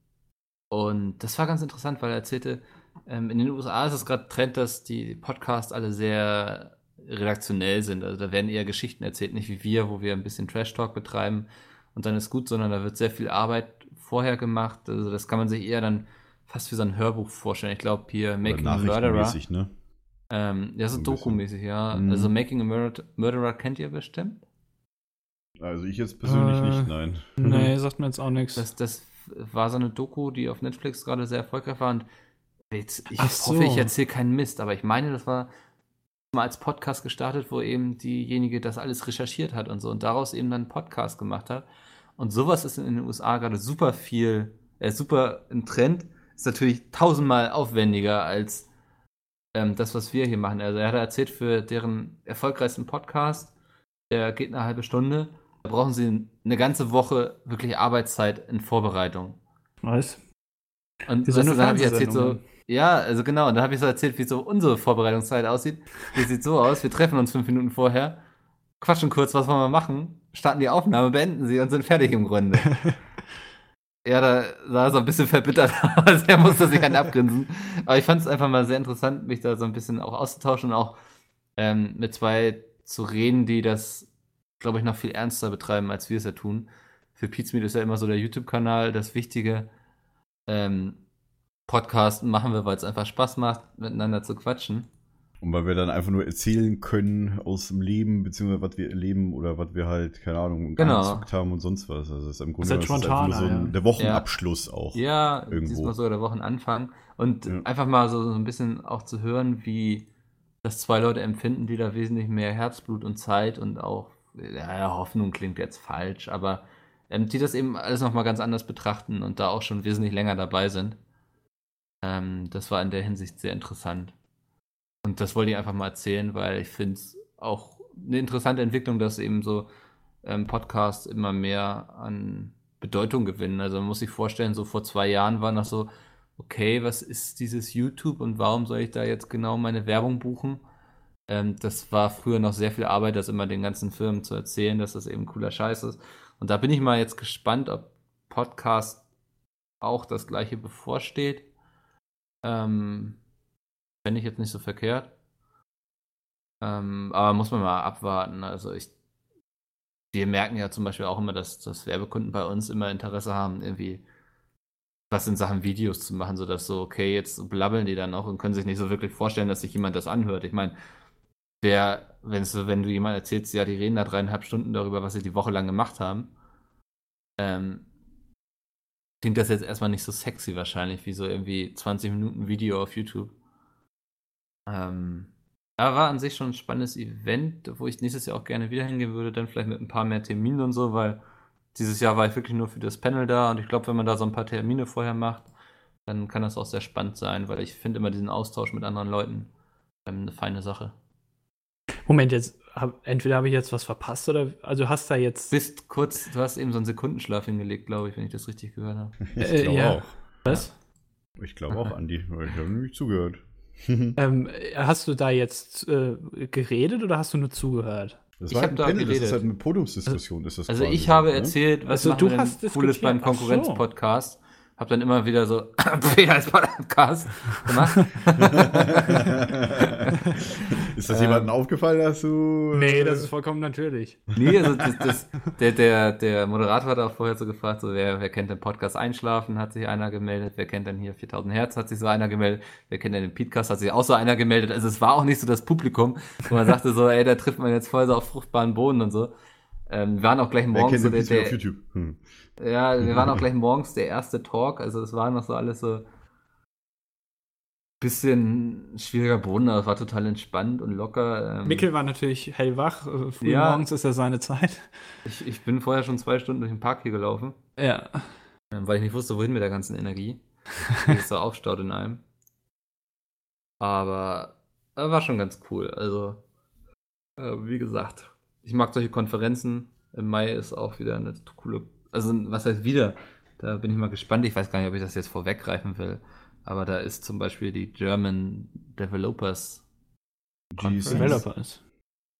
und das war ganz interessant, weil er erzählte, ähm, in den USA ist es gerade Trend, dass die Podcasts alle sehr redaktionell sind. Also da werden eher Geschichten erzählt, nicht wie wir, wo wir ein bisschen Trash-Talk betreiben und dann ist gut, sondern da wird sehr viel Arbeit vorher gemacht. Also das kann man sich eher dann fast wie so ein Hörbuch vorstellen. Ich glaube hier Making a Murderer. ne? Ähm, ja, so dokumäßig, ja. Mhm. Also Making a Murder Murderer kennt ihr bestimmt. Also ich jetzt persönlich Äh, nicht, nein. Nee, sagt mir jetzt auch nichts. Das, das war so eine Doku, die auf Netflix gerade sehr erfolgreich war. Und jetzt, ich Ach so. hoffe, ich erzähle keinen Mist, aber ich meine, das war mal als Podcast gestartet, wo eben diejenige das alles recherchiert hat und so und daraus eben dann einen Podcast gemacht hat. Und sowas ist in den USA gerade super viel, äh, super im Trend. Ist natürlich tausendmal aufwendiger als ähm, das, was wir hier machen. Also er hat erzählt, für deren erfolgreichsten Podcast, der geht eine halbe Stunde, da brauchen sie eine ganze Woche wirklich Arbeitszeit in Vorbereitung. Was? Und so weißt du, dann habe ich erzählt so, ja, also genau, und dann habe ich so erzählt, wie so unsere Vorbereitungszeit aussieht. Die sieht so aus, wir treffen uns fünf Minuten vorher, quatschen kurz, was wollen wir machen, starten die Aufnahme, beenden sie und sind fertig im Grunde. ja, da sah er so ein bisschen verbittert aus, er musste sich einen abgrinsen. Aber ich fand es einfach mal sehr interessant, mich da so ein bisschen auch auszutauschen und auch ähm, mit zwei zu reden, die das, glaube ich, noch viel ernster betreiben, als wir es ja tun. Für Pizmeet ist ja immer so der YouTube-Kanal das Wichtige. Ähm, Podcast machen wir, weil es einfach Spaß macht, miteinander zu quatschen. Und weil wir dann einfach nur erzählen können aus dem Leben, beziehungsweise was wir erleben oder was wir halt, keine Ahnung, Genau. haben und sonst was. Also das ist im Grunde halt das ist einfach nur so ein, ja. der Wochenabschluss auch. Ja, Irgendwo. diesmal sogar der Wochenanfang. Und Ja. einfach mal so, so ein bisschen auch zu hören, wie das zwei Leute empfinden, die da wesentlich mehr Herzblut und Zeit und auch, ja, Hoffnung klingt jetzt falsch, aber ähm, die das eben alles nochmal ganz anders betrachten und da auch schon wesentlich länger dabei sind. Ähm, das war in der Hinsicht sehr interessant. Und das wollte ich einfach mal erzählen, weil ich finde es auch eine interessante Entwicklung, dass eben so ähm, Podcasts immer mehr an Bedeutung gewinnen. Also man muss sich vorstellen, so vor zwei Jahren war noch so, okay, was ist dieses YouTube und warum soll ich da jetzt genau meine Werbung buchen? Ähm, das war früher noch sehr viel Arbeit, das immer den ganzen Firmen zu erzählen, dass das eben cooler Scheiß ist. Und da bin ich mal jetzt gespannt, ob Podcasts auch das gleiche bevorsteht. Ähm, Fände ich jetzt nicht so verkehrt. Ähm, aber muss man mal abwarten. Also ich, wir merken ja zum Beispiel auch immer, dass, dass Werbekunden bei uns immer Interesse haben, irgendwie was in Sachen Videos zu machen, sodass so, okay, jetzt blabbeln die dann noch und können sich nicht so wirklich vorstellen, dass sich jemand das anhört. Ich meine, wer, wenn's, wenn du jemand erzählst, ja, die reden da dreieinhalb Stunden darüber, was sie die Woche lang gemacht haben, ähm, klingt das jetzt erstmal nicht so sexy wahrscheinlich, wie so irgendwie 20 Minuten Video auf YouTube. Ähm, aber war an sich schon ein spannendes Event, wo ich nächstes Jahr auch gerne wieder hingehen würde, dann vielleicht mit ein paar mehr Terminen und so, weil dieses Jahr war ich wirklich nur für das Panel da und ich glaube, wenn man da so ein paar Termine vorher macht, dann kann das auch sehr spannend sein, weil ich finde immer diesen Austausch mit anderen Leuten ähm, eine feine Sache. Moment, jetzt hab, entweder habe ich jetzt was verpasst oder also hast da jetzt Bist kurz, du hast eben so einen Sekundenschlaf hingelegt, glaube ich, wenn ich das richtig gehört habe. Ich Äh, glaube ja. auch. was? Ich glaube auch, Andi, weil ich habe nämlich zugehört. Ähm, hast du da jetzt äh, geredet oder hast du nur zugehört? Das Ich war halt ein da Panel, das ist geredet. halt eine Podiumsdiskussion. ist das Also quasi ich habe ne? erzählt, was Also du hast Cooles beim Ach so. Hab dann immer wieder so als Podcast gemacht. ist das Ähm, jemandem aufgefallen, dass du. Nee, das ist vollkommen natürlich. Nee, also das, das, der, der, der Moderator hat auch vorher so gefragt, so wer, wer kennt den Podcast Einschlafen, hat sich einer gemeldet, wer kennt denn hier 4000 Hertz, hat sich so einer gemeldet, wer kennt denn den Podcast, hat sich auch so einer gemeldet. Also es war auch nicht so das Publikum, wo man sagte so, ey, da trifft man jetzt voll so auf fruchtbaren Boden und so. Ähm, wir waren auch gleich Wer morgens kennt so den der, Peace auf der, YouTube? Hm. Ja, wir waren auch gleich morgens der erste Talk, also es war noch so alles so bisschen schwieriger Boden, aber es war total entspannt und locker. Ähm, Mikkel war natürlich hellwach. äh, Früh Ja. morgens ist ja seine Zeit. ich, ich bin vorher schon zwei Stunden durch den Park hier gelaufen, Ja. ähm, weil ich nicht wusste, wohin mit der ganzen Energie. Die ist so aufstaut in einem. Aber äh, war schon ganz cool. Also, äh, wie gesagt, ich mag solche Konferenzen. Im Mai ist auch wieder eine coole. Also, was heißt wieder? Da bin ich mal gespannt. Ich weiß gar nicht, ob ich das jetzt vorweggreifen will. Aber da ist zum Beispiel die German Developers GDC. Developers.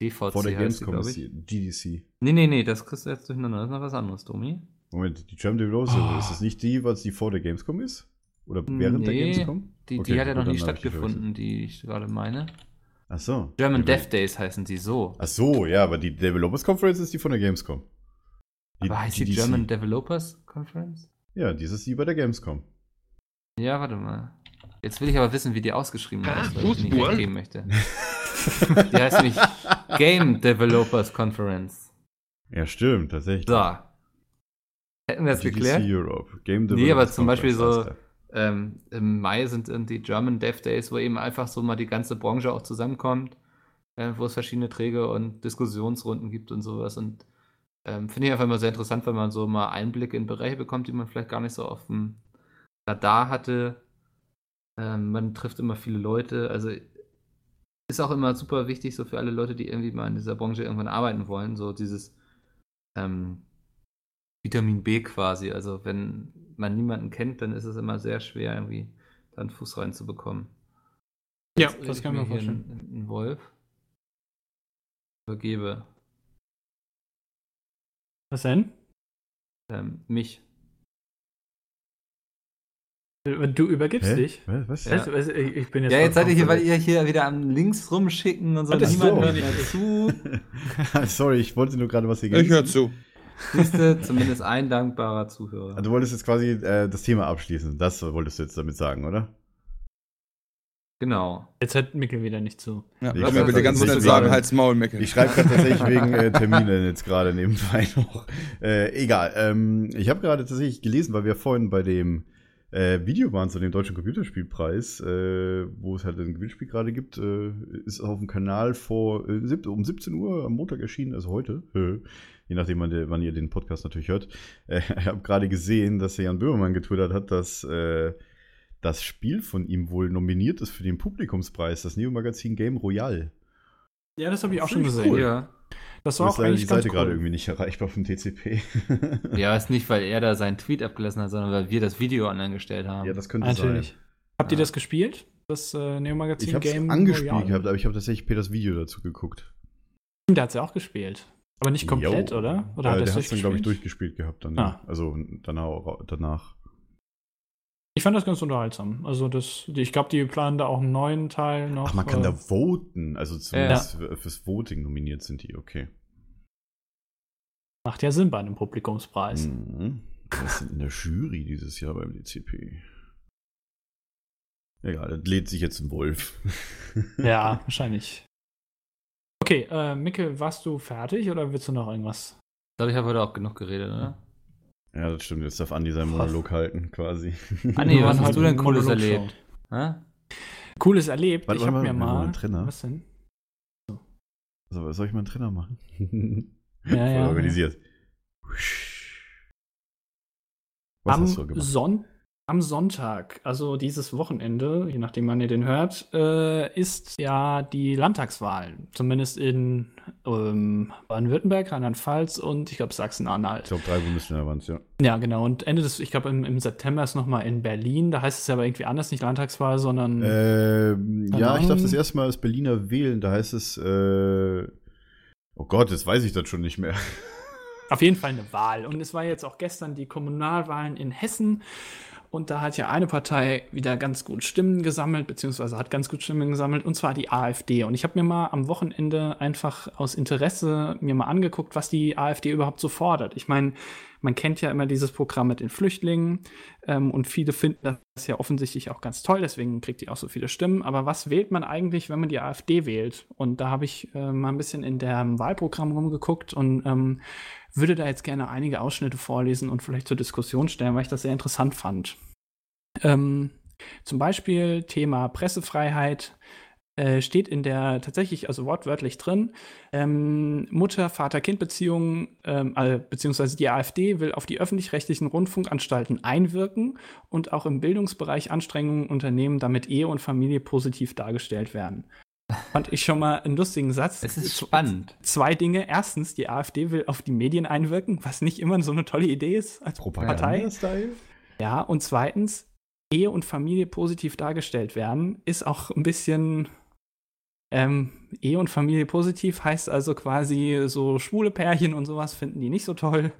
DVC Vor der Gamescom ist GDC. Nee, nee, nee, das kriegst du jetzt durcheinander. Das ist noch was anderes, Domi. Moment, die German Developers, Oh. ist das nicht die, was die vor der Gamescom ist? Oder während der Nee, Gamescom? Die, Okay, die hat ja noch nie stattgefunden, die ich gerade meine. Ach so. German Dev Days heißen die so. Ach so, ja, aber die Developers Conference ist die von der Gamescom. Aber heißt die GDC. German Developers Conference? Ja, die ist die bei der Gamescom. Ja, warte mal. Jetzt will ich aber wissen, wie die ausgeschrieben heißt, weil ich die nicht weggeben möchte. Die heißt nämlich Game Developers Conference. Ja, stimmt, tatsächlich. So. Hätten wir das GDC geklärt? Europe. Game Nee, aber Developers zum Beispiel Conference so- heißt Ähm, Im Mai sind dann die German Dev Days, wo eben einfach so mal die ganze Branche auch zusammenkommt, äh, wo es verschiedene Träge und Diskussionsrunden gibt und sowas. Und ähm, finde ich einfach immer sehr interessant, wenn man so mal Einblicke in Bereiche bekommt, die man vielleicht gar nicht so auf dem Radar hatte. Ähm, man trifft immer viele Leute. Also ist auch immer super wichtig, so für alle Leute, die irgendwie mal in dieser Branche irgendwann arbeiten wollen, so dieses ähm, Vitamin B quasi. Also wenn man niemanden kennt, dann ist es immer sehr schwer, irgendwie da einen Fuß reinzubekommen. Ja, Jetzt das kann hier vorstellen. Einen Wolf. Übergebe Was denn? ähm, mich. Äh, Du übergibst Hä? dich. Was? Ja. Was, was, ich bin jetzt Ja, jetzt seid ihr hier, weil ihr hier wieder am Links rumschicken und so. Das Niemand so. hört mehr zu. Sorry, ich wollte nur gerade was hier Ich höre zu. Siehste, zumindest ein dankbarer Zuhörer. Also, du wolltest jetzt quasi äh, das Thema abschließen. Das wolltest du jetzt damit sagen, oder? Genau. Jetzt hört Mikkel wieder nicht zu. Ja, Ich mir bitte das ganz schnell nicht sagen, so- halt's Maul, Meckel. Ich schreibe gerade tatsächlich wegen äh, Terminen jetzt gerade nebenbei noch. Äh, egal. Ähm, ich habe gerade tatsächlich gelesen, weil wir vorhin bei dem äh, Video waren zu dem Deutschen Computerspielpreis, äh, wo es halt ein Gewinnspiel gerade gibt, äh, ist auf dem Kanal vor äh, um 17 Uhr am Montag erschienen, also heute. Äh, je nachdem, wann, der, wann ihr den Podcast natürlich hört. Äh, ich habe gerade gesehen, dass der Jan Böhmermann getwittert hat, dass äh, das Spiel von ihm wohl nominiert ist für den Publikumspreis, das Neo-Magazin Game Royale. Ja, das habe ich auch schon gesehen. cool. Ja. Das war auch leider die eigentlich ganz Seite gerade cool. irgendwie nicht erreichbar vom TCP. ja, ist nicht, weil er da seinen Tweet abgelassen hat, sondern weil wir das Video online gestellt haben. Ja, das könnte Natürlich. sein. Habt ihr Ja. das gespielt? Das äh, Neo-Magazin Ich habe es Game angespielt Royale? gehabt, aber ich habe tatsächlich Peters Video dazu geguckt. Der hat ja auch gespielt. Aber nicht komplett, Jo. oder? Oder äh, hat der er hat es dann, glaube ich, durchgespielt? durchgespielt gehabt dann. Ah. Also danach. danach. Ich fand das ganz unterhaltsam. Also das, ich glaube, die planen da auch einen neuen Teil noch. Ach, man kann äh, da voten. Also zumindest für- fürs Voting nominiert sind die, okay. Macht ja Sinn bei einem Publikumspreis. Mhm. Was sind in der Jury dieses Jahr beim DCP? Egal, das lädt sich jetzt ein Wolf. Ja, wahrscheinlich. Okay, äh, Micke, warst du fertig oder willst du noch irgendwas? Ich glaube, ich habe heute auch genug geredet, oder? Ja, das stimmt. Jetzt darf Andi seinen Monolog halten, quasi. Ah, was waren hast du denn Cooles erlebt? Cooles erlebt. Warte, ich habe mal, mir mal. einen Trainer. Was denn? Also, was soll ich mal einen Trainer machen? Ja, Voll ja. organisiert. Was am, hast du gemacht? Son am Sonntag, also dieses Wochenende, je nachdem wann ihr den hört, äh, ist ja die Landtagswahl. Zumindest in ähm, Baden-Württemberg, Rheinland-Pfalz und ich glaube Ich Sachsen-Anhalt. glaube, drei Bundesländer waren es, ja. Ja, genau. Und Ende des, ich glaube im, im September ist nochmal in Berlin. Da heißt es ja aber irgendwie anders, nicht Landtagswahl, sondern Ähm, ja, ich darf das erste Mal als Berliner wählen. Da heißt es, äh, oh Gott, jetzt weiß ich das schon nicht mehr. Auf jeden Fall eine Wahl. Und es war jetzt auch gestern die Kommunalwahlen in Hessen. Und da hat ja eine Partei wieder ganz gut Stimmen gesammelt, beziehungsweise hat ganz gut Stimmen gesammelt, und zwar die AfD. Und ich habe mir mal am Wochenende einfach aus Interesse mir mal angeguckt, was die AfD überhaupt so fordert. Ich meine, man kennt ja immer dieses Programm mit den Flüchtlingen ähm, und viele finden das ja offensichtlich auch ganz toll, deswegen kriegt die auch so viele Stimmen. Aber was wählt man eigentlich, wenn man die AfD wählt? Und da habe ich äh, mal ein bisschen in dem Wahlprogramm rumgeguckt und ähm, würde da jetzt gerne einige Ausschnitte vorlesen und vielleicht zur Diskussion stellen, weil ich das sehr interessant fand. Ähm, zum Beispiel Thema Pressefreiheit äh, steht in der tatsächlich, also wortwörtlich drin, ähm, Mutter-Vater-Kind-Beziehungen, ähm, äh, beziehungsweise die AfD will auf die öffentlich-rechtlichen Rundfunkanstalten einwirken und auch im Bildungsbereich Anstrengungen unternehmen, damit Ehe und Familie positiv dargestellt werden. Fand ich schon mal einen lustigen Satz. Es ist spannend. Zwei Dinge. Erstens, die AfD will auf die Medien einwirken, was nicht immer so eine tolle Idee ist als Partei. Propaganda-Style? Ja, und zweitens, Ehe und Familie positiv dargestellt werden, ist auch ein bisschen. Ähm, Ehe und Familie positiv heißt also quasi so schwule Pärchen und sowas finden die nicht so toll.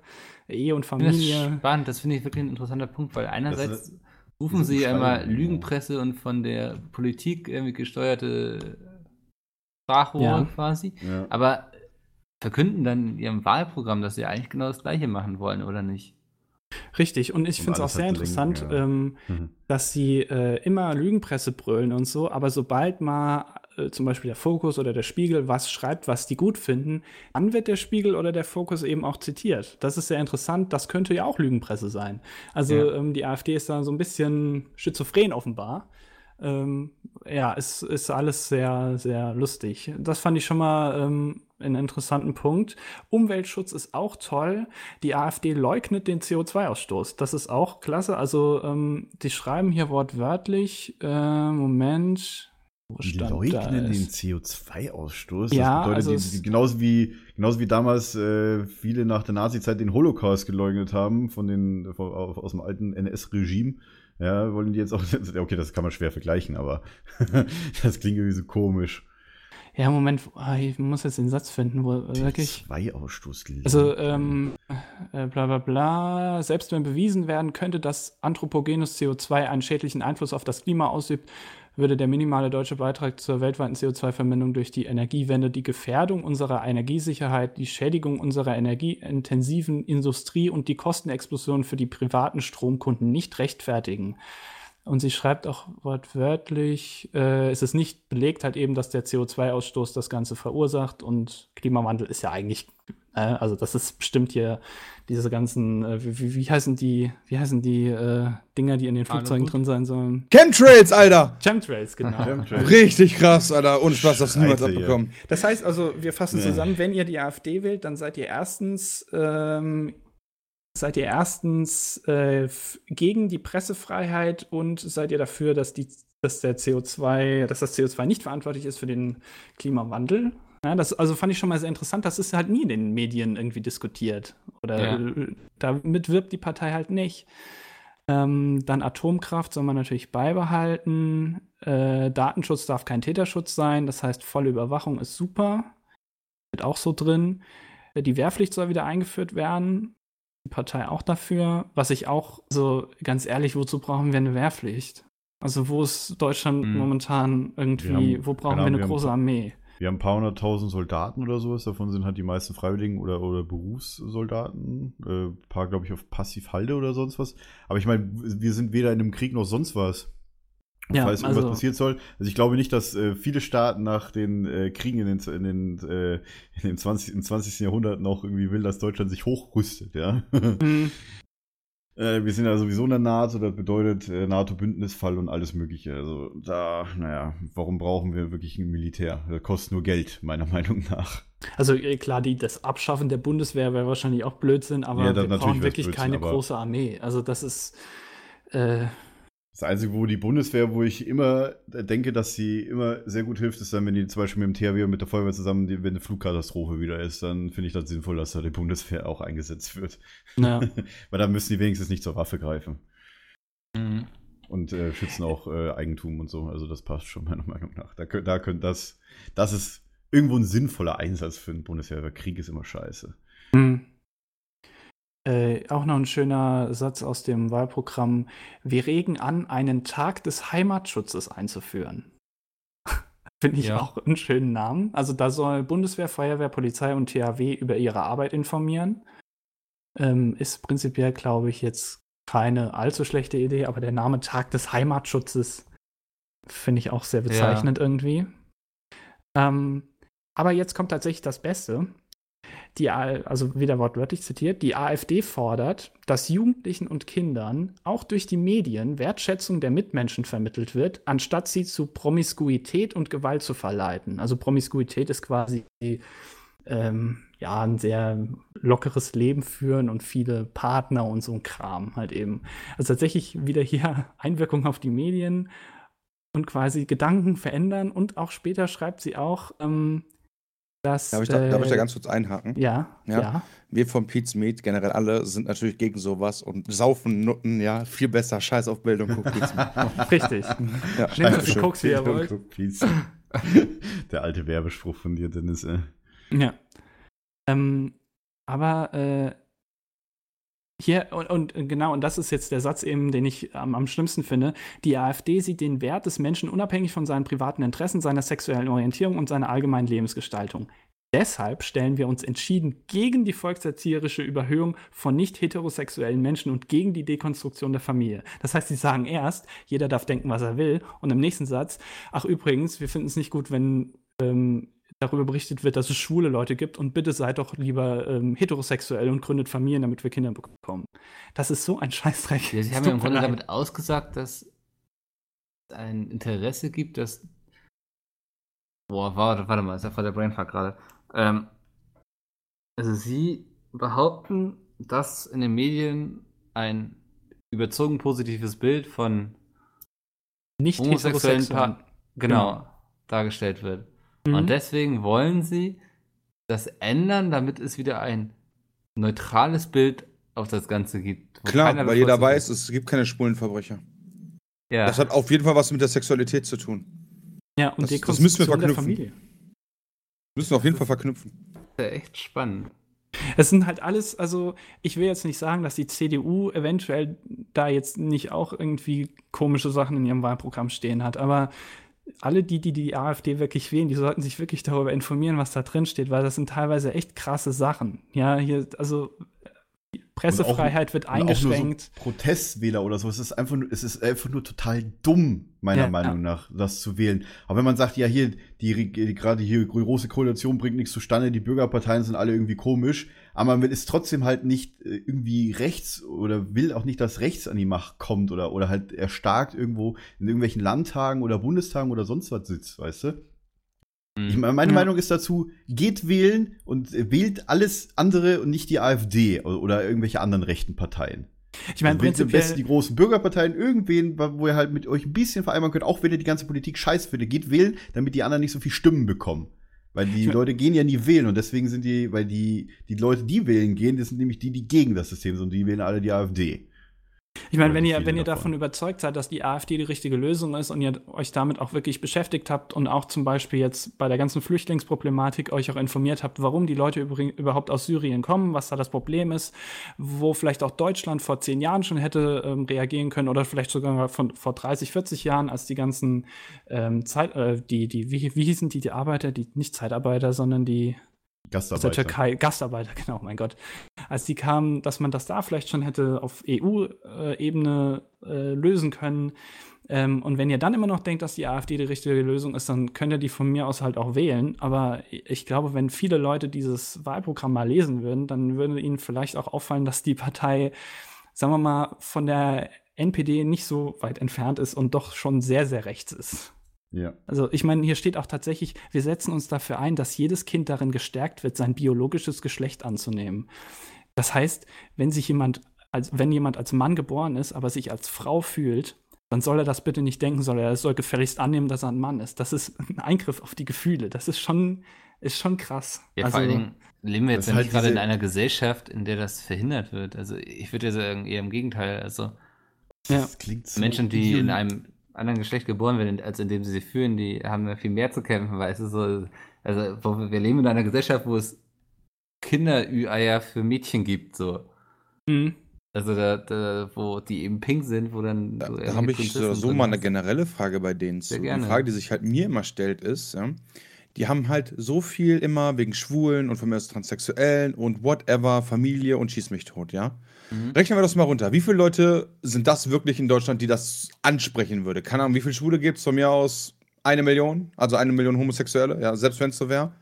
Ehe und finde das Familie. spannend, das finde ich wirklich ein interessanter Punkt, weil einerseits ist- rufen ist sie ja immer. Lügenpresse und von der Politik irgendwie gesteuerte Sprachrohr Ja. quasi, Ja. aber verkünden dann in ihrem Wahlprogramm, dass sie eigentlich genau das Gleiche machen wollen, oder nicht? Richtig, und ich finde es auch sehr interessant, Linken, ja. ähm, Mhm. dass sie äh, immer Lügenpresse brüllen und so, aber sobald mal äh, zum Beispiel der Fokus oder der Spiegel was schreibt, was die gut finden, dann wird der Spiegel oder der Fokus eben auch zitiert. Das ist sehr interessant, das könnte ja auch Lügenpresse sein. Also Ja. ähm, die AfD ist da so ein bisschen schizophren offenbar. Ähm, ja, es ist alles sehr, sehr lustig. Das fand ich schon mal ähm, einen interessanten Punkt. Umweltschutz ist auch toll. Die AfD leugnet den CO2-Ausstoß. Das ist auch klasse. Also, ähm, die schreiben hier wortwörtlich, äh, Moment. Die leugnen den CO2-Ausstoß. Ja, das bedeutet, also die, genauso, wie, genauso wie damals äh, viele nach der Nazi-Zeit den Holocaust geleugnet haben von den, von, aus dem alten NS-Regime. Ja, wollen die jetzt auch. Okay, das kann man schwer vergleichen, aber das klingt irgendwie so komisch. Ja, Moment, ah, ich muss jetzt den Satz finden, wo äh, wirklich. CO2-Ausstoß. Also, ähm, äh, bla bla bla. Selbst wenn bewiesen werden könnte, dass anthropogenes CO2 einen schädlichen Einfluss auf das Klima ausübt, würde der minimale deutsche Beitrag zur weltweiten CO2-Verminderung durch die Energiewende die Gefährdung unserer Energiesicherheit, die Schädigung unserer energieintensiven Industrie und die Kostenexplosion für die privaten Stromkunden nicht rechtfertigen. Und sie schreibt auch wortwörtlich, äh, es ist nicht belegt halt eben, dass der CO2-Ausstoß das Ganze verursacht und Klimawandel ist ja eigentlich, also das ist bestimmt hier diese ganzen, äh, wie, wie- heißen die, wie heißen die äh, Dinger, die in den Flugzeugen drin sein sollen? Chemtrails, Alter! Chemtrails, genau. Chemtrails. Richtig krass, Alter. Ohne Spaß, das niemals abbekommen. Das heißt also, wir fassen Nee. zusammen, wenn ihr die AfD wählt, dann seid ihr erstens, ähm, seid ihr erstens äh, gegen die Pressefreiheit und seid ihr dafür, dass die, dass der CO2, dass das CO2 nicht verantwortlich ist für den Klimawandel. Ja, das also fand ich schon mal sehr interessant. Das ist halt nie in den Medien irgendwie diskutiert. Oder Ja. damit wirbt die Partei halt nicht. Ähm, dann Atomkraft soll man natürlich beibehalten. Äh, Datenschutz darf kein Täterschutz sein. Das heißt, volle Überwachung ist super. Wird auch so drin. Äh, Die Wehrpflicht soll wieder eingeführt werden. die Partei auch dafür. Was ich auch, so ganz ehrlich, wozu brauchen wir eine Wehrpflicht? Also wo ist Deutschland Hm. momentan irgendwie, haben- wo brauchen keine wir eine wir große Armee? Wir haben ein paar hunderttausend Soldaten oder sowas, davon sind halt die meisten Freiwilligen oder, oder Berufssoldaten. Äh, ein paar, glaube ich, auf Passivhalde oder sonst was. Aber ich meine, wir sind weder in einem Krieg noch sonst was. Ja, falls irgendwas also- passiert soll. Also ich glaube nicht, dass äh, viele Staaten nach den äh, Kriegen in den, in den, äh, in den 20, im 20. Jahrhundert noch irgendwie will, dass Deutschland sich hochrüstet, ja. Äh, wir sind ja sowieso in der NATO, das bedeutet äh, NATO-Bündnisfall und alles Mögliche. Also da, naja, warum brauchen wir wirklich ein Militär? Das kostet nur Geld, meiner Meinung nach. Also äh, klar, die, das Abschaffen der Bundeswehr wäre wahrscheinlich auch Blödsinn, aber Ja, wir brauchen wirklich Blödsinn, keine große Armee. Also das ist äh, Das Einzige, wo die Bundeswehr, wo ich immer denke, dass sie immer sehr gut hilft, ist dann, wenn die zum Beispiel mit dem THW und mit der Feuerwehr zusammen, wenn eine Flugkatastrophe wieder ist, dann finde ich das sinnvoll, dass da die Bundeswehr auch eingesetzt wird. na, Weil dann müssen die wenigstens nicht zur Waffe greifen. Mhm. Und äh, schützen auch äh, Eigentum und so. Also das passt schon meiner Meinung nach. Da da könnt das, das ist irgendwo ein sinnvoller Einsatz für eine Bundeswehr, weil Krieg ist immer scheiße. hm. Äh, auch noch ein schöner Satz aus dem Wahlprogramm. Wir regen an, einen Tag des Heimatschutzes einzuführen. Finde ich Ja. auch einen schönen Namen. Also da soll Bundeswehr, Feuerwehr, Polizei und THW über ihre Arbeit informieren. Ähm, ist prinzipiell, glaube ich, jetzt keine allzu schlechte Idee, aber der Name Tag des Heimatschutzes finde ich auch sehr bezeichnend irgendwie. Ähm, aber jetzt kommt tatsächlich das Beste. Die, also wieder wortwörtlich zitiert, die AfD fordert, dass Jugendlichen und Kindern auch durch die Medien Wertschätzung der Mitmenschen vermittelt wird, anstatt sie zu Promiskuität und Gewalt zu verleiten. Also Promiskuität ist quasi ähm, ja ein sehr lockeres Leben führen und viele Partner und so ein Kram halt eben. Also tatsächlich wieder hier Einwirkung auf die Medien und quasi Gedanken verändern und auch später schreibt sie auch, ähm, dass Darf ich, da, darf ich da äh, ganz kurz einhaken? ja, Ja. ja, Wir vom Pete's Meat, generell alle, sind natürlich gegen sowas und saufen Nutten, ja, viel besser. Scheiß auf Bildung, guck Pete's Meat. richtig. Ja, Nehmt so viel. Koks, wie ihr wollt. Der alte Werbespruch von dir, Dennis. Äh. Ja. Ähm, aber äh, hier, und, und genau, und das ist jetzt der Satz eben, den ich am, am schlimmsten finde. Die AfD sieht den Wert des Menschen unabhängig von seinen privaten Interessen, seiner sexuellen Orientierung und seiner allgemeinen Lebensgestaltung. Deshalb stellen wir uns entschieden gegen die volkserzieherische Überhöhung von nicht heterosexuellen Menschen und gegen die Dekonstruktion der Familie. Das heißt, sie sagen erst, jeder darf denken, was er will, und im nächsten Satz, ach übrigens, wir finden es nicht gut, wenn ähm, darüber berichtet wird, dass es schwule Leute gibt und bitte seid doch lieber ähm, heterosexuell und gründet Familien, damit wir Kinder bekommen. Das ist so ein Scheißdreck. Ja, sie haben ja im Grunde damit ausgesagt, dass es ein Interesse gibt, dass. Boah, warte, warte mal, ist ja voll der Brainfuck gerade. Ähm, also sie behaupten, dass in den Medien ein überzogen positives Bild von nicht homosexuellen. Paaren genau, Genau. dargestellt wird. Mhm. Und deswegen wollen sie das ändern, damit es wieder ein neutrales Bild auf das Ganze gibt. Klar, weil jeder weiß, es gibt keine schwulen Verbrecher. Ja. Das hat auf jeden Fall was mit der Sexualität zu tun. ja, und das- die das müssen wir verknüpfen. Familie. Müssen wir auf jeden Fall verknüpfen. ja echt spannend. Es sind halt alles, also ich will jetzt nicht sagen, dass die CDU eventuell da jetzt nicht auch irgendwie komische Sachen in ihrem Wahlprogramm stehen hat, aber alle die, die die AfD wirklich wählen, die sollten sich wirklich darüber informieren, was da drin steht, weil das sind teilweise echt krasse Sachen. Ja, hier, also Pressefreiheit wird auch nur eingeschränkt. So Protestwähler oder so. Es ist einfach nur, es ist einfach nur total dumm, meiner Ja, Meinung ja. nach, das zu wählen. Aber wenn man sagt, ja, hier, die, die gerade hier große Koalition bringt nichts zustande, die Bürgerparteien sind alle irgendwie komisch, aber man ist trotzdem halt nicht äh, irgendwie rechts oder will auch nicht, dass rechts an die Macht kommt oder, oder halt erstarkt irgendwo in irgendwelchen Landtagen oder Bundestagen oder sonst was sitzt, weißt du? Ich, meine meine Ja. Meinung ist dazu, geht wählen und äh, wählt alles andere und nicht die AfD oder, irgendwelche anderen rechten Parteien. Ich meine, Also wählt am besten die großen Bürgerparteien, irgendwen, wo ihr halt mit euch ein bisschen vereinbaren könnt, auch wenn ihr die ganze Politik scheiße findet, geht wählen, damit die anderen nicht so viel Stimmen bekommen. Weil die Ich mein- Leute gehen ja nie wählen und deswegen sind die, weil die, die Leute, die wählen gehen, das sind nämlich die, die gegen das System sind und die wählen alle die AfD. Ich meine, wenn ihr, wenn ihr davon. überzeugt seid, dass die AfD die richtige Lösung ist und ihr euch damit auch wirklich beschäftigt habt und auch zum Beispiel jetzt bei der ganzen Flüchtlingsproblematik euch auch informiert habt, warum die Leute überhaupt aus Syrien kommen, was da das Problem ist, wo vielleicht auch Deutschland vor zehn Jahren schon hätte ähm, reagieren können oder vielleicht sogar von vor 30, 40 Jahren, als die ganzen ähm, Zeit, äh, die, die, wie, wie hießen die, die Arbeiter, die nicht Zeitarbeiter, sondern die aus der Gastarbeiter. Türkei, Gastarbeiter, genau, mein Gott. Als die kamen, dass man das da vielleicht schon hätte auf EU-Ebene äh, lösen können. Ähm, und wenn ihr dann immer noch denkt, dass die AfD die richtige Lösung ist, dann könnt ihr die von mir aus halt auch wählen. Aber ich glaube, wenn viele Leute dieses Wahlprogramm mal lesen würden, dann würde ihnen vielleicht auch auffallen, dass die Partei, sagen wir mal, von der NPD nicht so weit entfernt ist und doch schon sehr, sehr rechts ist. Ja. Also ich meine, hier steht auch tatsächlich, wir setzen uns dafür ein, dass jedes Kind darin gestärkt wird, sein biologisches Geschlecht anzunehmen. Das heißt, wenn sich jemand, als wenn jemand als Mann geboren ist, aber sich als Frau fühlt, dann soll er das bitte nicht denken, soll er soll gefälligst annehmen, dass er ein Mann ist. Das ist ein Eingriff auf die Gefühle. Das ist schon, ist schon krass. Ja, also, vor allen Dingen leben wir jetzt ja nicht halt gerade in einer Gesellschaft, in der das verhindert wird. Also ich würde ja sagen, eher im Gegenteil. Also Ja. Das klingt so Menschen, die in einem anderen Geschlecht geboren werden, als in dem sie sich fühlen, die haben ja viel mehr zu kämpfen, weißt du, so, also wir, leben in einer Gesellschaft, wo es Kinder-Ü-Eier für Mädchen gibt, so. mh. Also da, da, wo die eben pink sind, wo dann Da, so da habe ich so, Prinzessinnen so drin mal eine generelle Frage bei denen zu. gerne. Die Frage, die sich halt mir immer stellt, ist, ja, die haben halt so viel immer wegen Schwulen und von mir aus Transsexuellen und whatever, Familie und schieß mich tot, ja. Mhm. Rechnen wir das mal runter. Wie viele Leute sind das wirklich in Deutschland, die das ansprechen würde? Keine Ahnung, wie viele Schwule gibt es von mir aus? Eine Million? Also eine Million Homosexuelle, ja, selbst wenn es so wäre.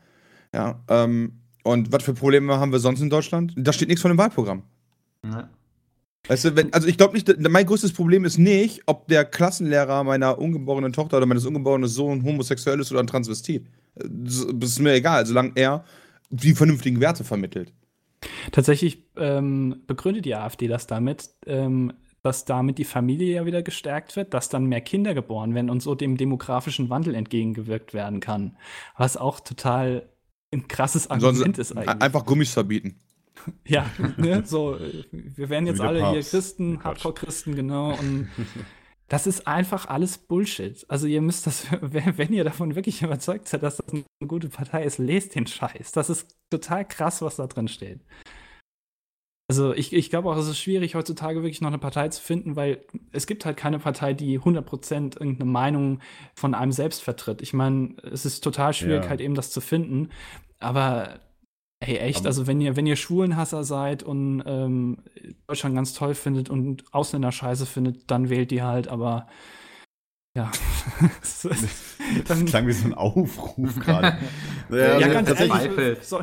Ja, ähm, und was für Probleme haben wir sonst in Deutschland? Da steht nichts von dem Wahlprogramm. Ja. Weißt du, wenn, also ich glaube nicht, mein größtes Problem ist nicht, ob der Klassenlehrer meiner ungeborenen Tochter oder meines ungeborenen Sohnes homosexuell ist oder ein Transvestit. Äh, Das ist mir egal, solange er die vernünftigen Werte vermittelt. Tatsächlich ähm, begründet die AfD das damit, ähm, dass damit die Familie ja wieder gestärkt wird, dass dann mehr Kinder geboren werden und so dem demografischen Wandel entgegengewirkt werden kann. Was auch total ein krasses Argument ist eigentlich. einfach Gummis verbieten. Ja, ne, so, äh, wir werden jetzt alle hier Papst. Christen, Quatsch. Hardcore-Christen, genau. Und das ist einfach alles Bullshit. Also ihr müsst das, wenn ihr davon wirklich überzeugt seid, dass das eine gute Partei ist, lest den Scheiß. Das ist total krass, was da drin steht. Also ich, ich glaube auch, es ist schwierig, heutzutage wirklich noch eine Partei zu finden, weil es gibt halt keine Partei, die 100% irgendeine Meinung von einem selbst vertritt. Ich meine, es ist total schwierig, Ja. halt eben das zu finden. Aber Ey, echt, also wenn ihr, wenn ihr Schwulenhasser seid und ähm, Deutschland ganz toll findet und Ausländer scheiße findet, dann wählt die halt, aber ja. Das klang wie so ein Aufruf gerade. ja, also ganz ehrlich, so,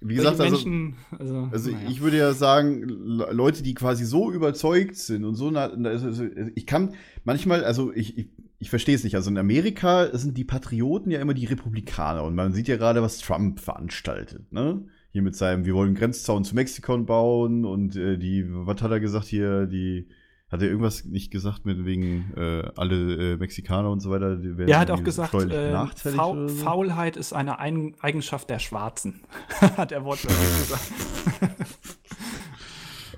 wie gesagt, also, Menschen, also, also naja. ich würde ja sagen, Le- Leute, die quasi so überzeugt sind und so, also, also, ich kann manchmal, also ich, ich, ich verstehe es nicht. Also in Amerika sind die Patrioten ja immer die Republikaner und man sieht ja gerade, was Trump veranstaltet, ne? Hier mit seinem, wir wollen Grenzzaun zu Mexiko bauen und äh, die, was hat er gesagt hier, die, hat er irgendwas nicht gesagt mit wegen äh, alle äh, Mexikaner und so weiter? Die werden Er hat auch gesagt, äh, oder so? Faulheit ist eine Ein Eigenschaft der Schwarzen, hat er wortwörtlich gesagt.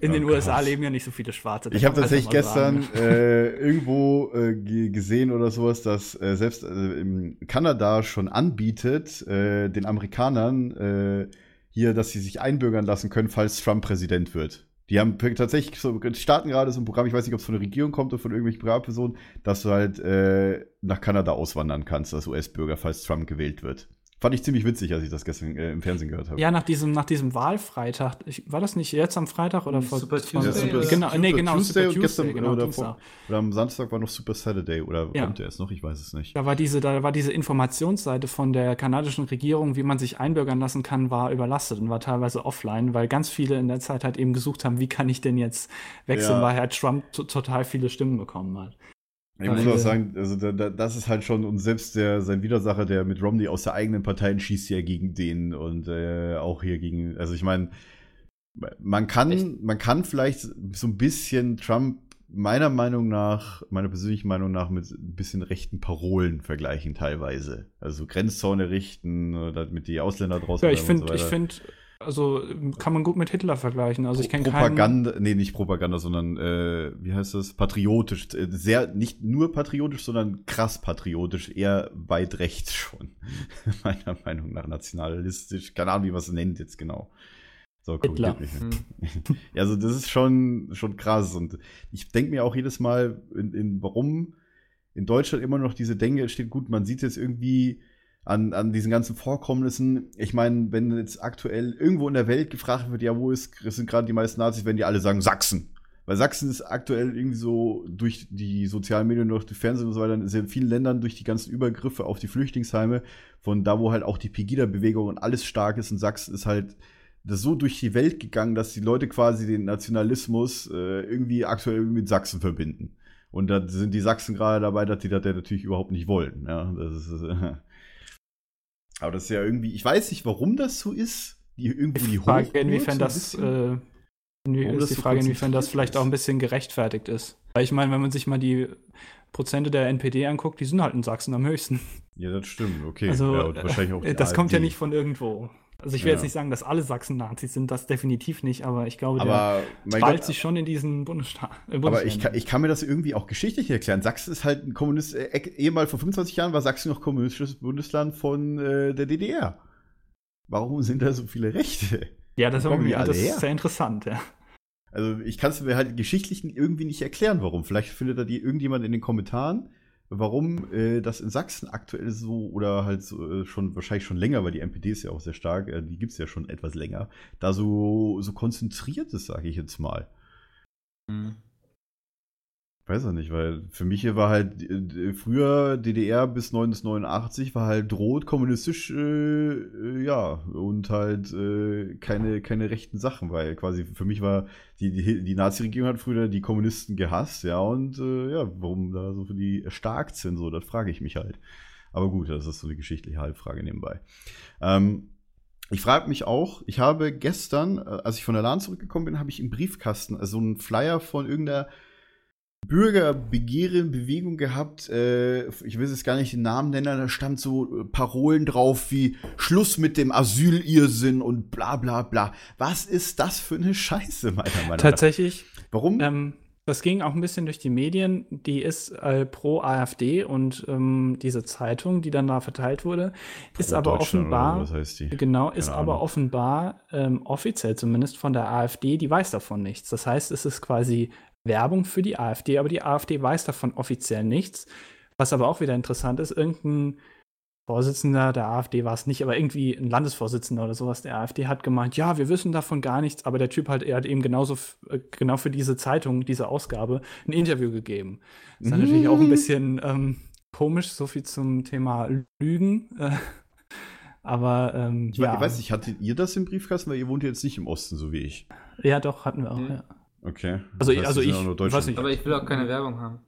In Oh den USA Gott. leben ja nicht so viele Schwarze. Ich habe tatsächlich gestern äh, irgendwo äh, ge- gesehen oder sowas, dass äh, selbst äh, Kanada schon anbietet, äh, den Amerikanern äh, hier, dass sie sich einbürgern lassen können, falls Trump Präsident wird. Die haben tatsächlich so, starten gerade so ein Programm, ich weiß nicht, ob es von der Regierung kommt oder von irgendwelchen Privatpersonen, dass du halt äh, nach Kanada auswandern kannst als US-Bürger, falls Trump gewählt wird. Fand ich ziemlich witzig, als ich das gestern äh, im Fernsehen gehört habe. Ja, nach diesem, nach diesem Wahlfreitag. Ich, war das nicht jetzt am Freitag oder vor Super vor- Tuesday Super, oder- Genau, nee, Super genau, Tuesday Super und gestern Tuesday, genau, oder, vor, oder am Samstag war noch Super Saturday oder Ja. kommt der erst noch? Ich weiß es nicht. Da war diese, da war diese Informationsseite von der kanadischen Regierung, wie man sich einbürgern lassen kann, war überlastet und war teilweise offline, weil ganz viele in der Zeit halt eben gesucht haben, wie kann ich denn jetzt wechseln, Ja. weil halt Trump to- total viele Stimmen bekommen hat. Ich muss auch sagen, also da, da, das ist halt schon, und selbst der, sein Widersacher, der mit Romney aus der eigenen Partei schießt ja gegen den und äh, auch hier gegen, also ich meine, man kann, Echt? man kann vielleicht so ein bisschen Trump meiner Meinung nach, meiner persönlichen Meinung nach, mit ein bisschen rechten Parolen vergleichen teilweise. Also Grenzzaun errichten, oder mit die Ausländer draußen Ja, ich finde, so ich finde, also kann man gut mit Hitler vergleichen. Also ich kenne keinen. Propaganda, nee, nicht Propaganda, sondern äh, wie heißt das? Patriotisch. Äh, Sehr, nicht nur patriotisch, sondern krass patriotisch, eher weit rechts schon. Meiner Meinung nach nationalistisch. Keine Ahnung, wie man es nennt jetzt genau. So, Hitler. korrigiert mich. Ja, also das ist schon, schon krass. Und ich denke mir auch jedes Mal, in, in, warum in Deutschland immer noch diese Denke steht, gut, man sieht jetzt irgendwie an, an diesen ganzen Vorkommnissen. Ich meine, wenn jetzt aktuell irgendwo in der Welt gefragt wird, ja, wo ist, sind gerade die meisten Nazis, werden die alle sagen, Sachsen. Weil Sachsen ist aktuell irgendwie so durch die sozialen Medien, durch die Fernsehen und so weiter, in vielen Ländern durch die ganzen Übergriffe auf die Flüchtlingsheime, von da, wo halt auch die Pegida-Bewegung und alles stark ist, in Sachsen ist halt das so durch die Welt gegangen, dass die Leute quasi den Nationalismus äh, irgendwie aktuell mit Sachsen verbinden. Und da sind die Sachsen gerade dabei, dass die das natürlich überhaupt nicht wollen. Ja, das ist, äh, aber das ist ja irgendwie, ich weiß nicht, warum das so ist. Die irgendwie die Die Frage, Hochburg inwiefern das, äh, inwie ist die Frage, inwiefern das vielleicht auch ein bisschen gerechtfertigt ist. Weil ich meine, wenn man sich mal die Prozente der NPD anguckt, die sind halt in Sachsen am höchsten. Ja, das stimmt, okay. Also, ja, wahrscheinlich auch äh, das kommt ja AfD. nicht von irgendwo. Also ich will Ja. jetzt nicht sagen, dass alle Sachsen Nazis sind, das definitiv nicht, aber ich glaube, Aber, der Gott, sich schon in diesen Bundesstaat. Äh, aber ich kann, ich kann mir das irgendwie auch geschichtlich erklären. Sachsen ist halt ein Kommunist, äh, ehemals vor 25 Jahren war Sachsen noch kommunistisches Bundesland von äh, der DDR. Warum sind da so viele Rechte? ja, das, alle das ist sehr interessant, ja. Also ich kann es mir halt geschichtlich irgendwie nicht erklären, warum. Vielleicht findet da die irgendjemand in den Kommentaren, warum äh, das in Sachsen aktuell so oder halt so, äh, schon wahrscheinlich schon länger, weil die NPD ist ja auch sehr stark, äh, die gibt es ja schon etwas länger, da so, so konzentriert ist, sage ich jetzt mal. Hm. Weiß auch nicht, weil für mich hier war halt äh, früher DDR bis 1989 war halt rot, kommunistisch, äh, äh, ja, und halt äh, keine, keine rechten Sachen, weil quasi für mich war die, die, die Nazi-Regierung hat früher die Kommunisten gehasst, ja, und äh, ja, warum da so für die erstarkt sind, so, das frage ich mich halt. Aber gut, das ist so eine geschichtliche Halbfrage nebenbei. Ähm, ich frage mich auch, ich habe gestern, äh, als ich von der LAN zurückgekommen bin, habe ich im Briefkasten also einen Flyer von irgendeiner Bürgerbegehrenbewegung gehabt. Äh, ich will jetzt gar nicht den Namen nennen, da stand so äh, Parolen drauf wie Schluss mit dem Asylirrsinn und bla bla bla. Was ist das für eine Scheiße, meiner Meinung nach? Tatsächlich, Warum? ähm, das ging auch ein bisschen durch die Medien. Die ist äh, pro AfD und ähm, diese Zeitung, die dann da verteilt wurde, ist Pro aber Deutschland oder offenbar, Was heißt die? genau, ist Keine aber Ahnung. offenbar ähm, offiziell zumindest von der AfD, die weiß davon nichts. Das heißt, es ist quasi Werbung für die AfD, aber die AfD weiß davon offiziell nichts. Was aber auch wieder interessant ist, irgendein Vorsitzender der AfD war es nicht, aber irgendwie ein Landesvorsitzender oder sowas der AfD hat gemeint, ja, wir wissen davon gar nichts, aber der Typ halt, er hat eben genauso, äh, genau für diese Zeitung, diese Ausgabe, ein Interview gegeben. ist dann natürlich auch ein Mhm. bisschen ähm, komisch, so viel zum Thema Lügen. Äh, aber ähm, Ich, ja. ich weiß nicht, hattet ihr das im Briefkasten, weil ihr wohnt jetzt nicht im Osten, so wie ich. ja, doch, hatten wir auch, Mhm. ja. Okay. Also- Das heißt, also ich nur weiß nicht. Aber ich will auch keine Werbung haben.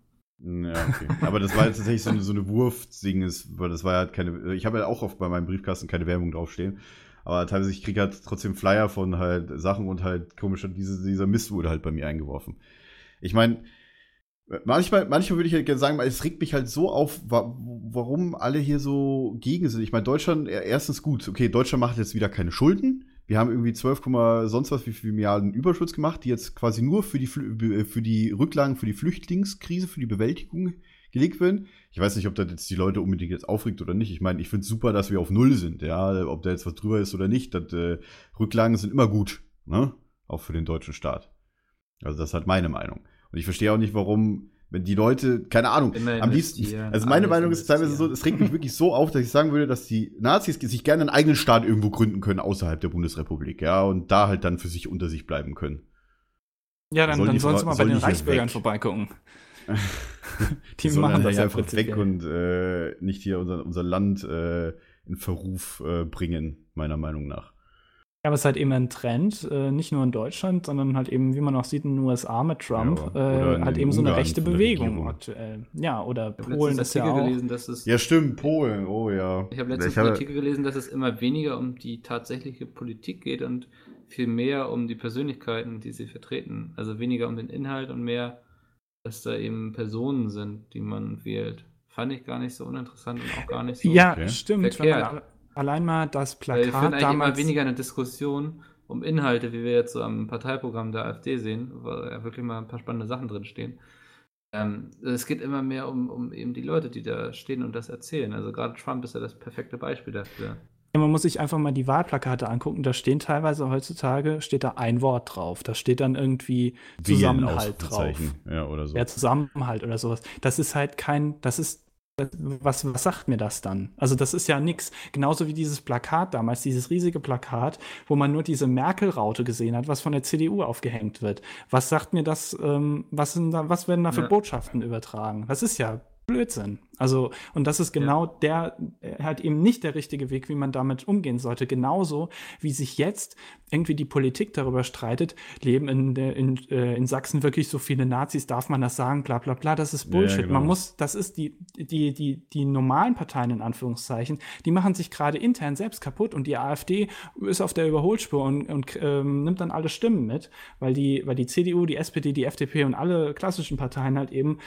Ja, okay. Aber das war jetzt tatsächlich so eine, so eine Wurfding, weil das war halt keine. Ich habe ja auch oft bei meinem Briefkasten keine Werbung draufstehen. Aber teilweise, ich kriege halt trotzdem Flyer von halt Sachen und halt komisch, diese, dieser Mist wurde halt bei mir eingeworfen. Ich meine, manchmal, manchmal würde ich halt gerne sagen, es regt mich halt so auf, wa warum alle hier so gegen sind. Ich meine, Deutschland, äh, erstens gut, okay, Deutschland macht jetzt wieder keine Schulden. Wir haben irgendwie 12, Komma sonst was wie viel Milliarden Überschuss gemacht, die jetzt quasi nur für die, Flü- für die Rücklagen, für die Flüchtlingskrise, für die Bewältigung gelegt werden. Ich weiß nicht, ob das jetzt die Leute unbedingt jetzt aufregt oder nicht. Ich meine, ich finde es super, dass wir auf Null sind, ja, ob da jetzt was drüber ist oder nicht. Das, äh, Rücklagen sind immer gut, ne? Auch für den deutschen Staat. Also das ist halt meine Meinung. Und ich verstehe auch nicht, warum, wenn die Leute, keine Ahnung, Immer am liebsten, also meine Meinung ist teilweise so, es regt mich wirklich so auf, dass ich sagen würde, dass die Nazis sich gerne einen eigenen Staat irgendwo gründen können außerhalb der Bundesrepublik, ja, und da halt dann für sich unter sich bleiben können. Ja, dann, Sollen dann die sollen sie mal bei sollen den die Reichsbürgern vorbeigucken. Die sollen machen das ja einfach weg und äh, nicht hier unser, unser Land äh, in Verruf äh, bringen, meiner Meinung nach. Ja, aber es ist halt eben ein Trend, äh, nicht nur in Deutschland, sondern halt eben, wie man auch sieht in den USA mit Trump, Ja, äh, halt eben so eine Ungarn rechte Bewegung Regierung. aktuell. Ja, oder Ich habe Polen ist ja auch. gelesen, dass es. Ja, stimmt, Polen, oh ja. Ich habe letztens Ich einen Artikel gelesen, dass es immer weniger um die tatsächliche Politik geht und viel mehr um die Persönlichkeiten, die sie vertreten. Also weniger um den Inhalt und mehr, dass da eben Personen sind, die man wählt. Fand ich gar nicht so uninteressant und auch gar nicht so. Ja, Okay. stimmt. Wenn Verkehrt. Allein mal das Weil ich Plakat finde eigentlich immer damals. weniger eine Diskussion um Inhalte, wie wir jetzt so am Parteiprogramm der AfD sehen, wo ja wirklich mal ein paar spannende Sachen drinstehen. Ähm, es geht immer mehr um, um eben die Leute, die da stehen und das erzählen. Also gerade Trump ist ja das perfekte Beispiel dafür. Ja, man muss sich einfach mal die Wahlplakate angucken. Da stehen teilweise heutzutage steht da ein Wort drauf. Da steht dann irgendwie Zusammenhalt drauf. Ja, oder so. Ja, Zusammenhalt oder sowas. Das ist halt kein, das ist, was, was sagt mir das dann? Also das ist ja nix. Genauso wie dieses Plakat damals, dieses riesige Plakat, wo man nur diese Merkel-Raute gesehen hat, was von der CDU aufgehängt wird. Was sagt mir das, ähm, was, sind da, was werden da für Ja. Botschaften übertragen? Das ist ja Blödsinn. Also, und das ist genau der, äh, halt eben nicht der richtige Weg, wie man damit umgehen sollte. Genauso wie sich jetzt irgendwie die Politik darüber streitet, leben in, der, in, äh, in Sachsen wirklich so viele Nazis, darf man das sagen, bla bla bla, das ist Ja, Bullshit. genau. Man muss, das ist die, die, die, die normalen Parteien in Anführungszeichen, die machen sich gerade intern selbst kaputt und die AfD ist auf der Überholspur und, und ähm, nimmt dann alle Stimmen mit, weil die, weil die CDU, die SPD, die FDP und alle klassischen Parteien halt eben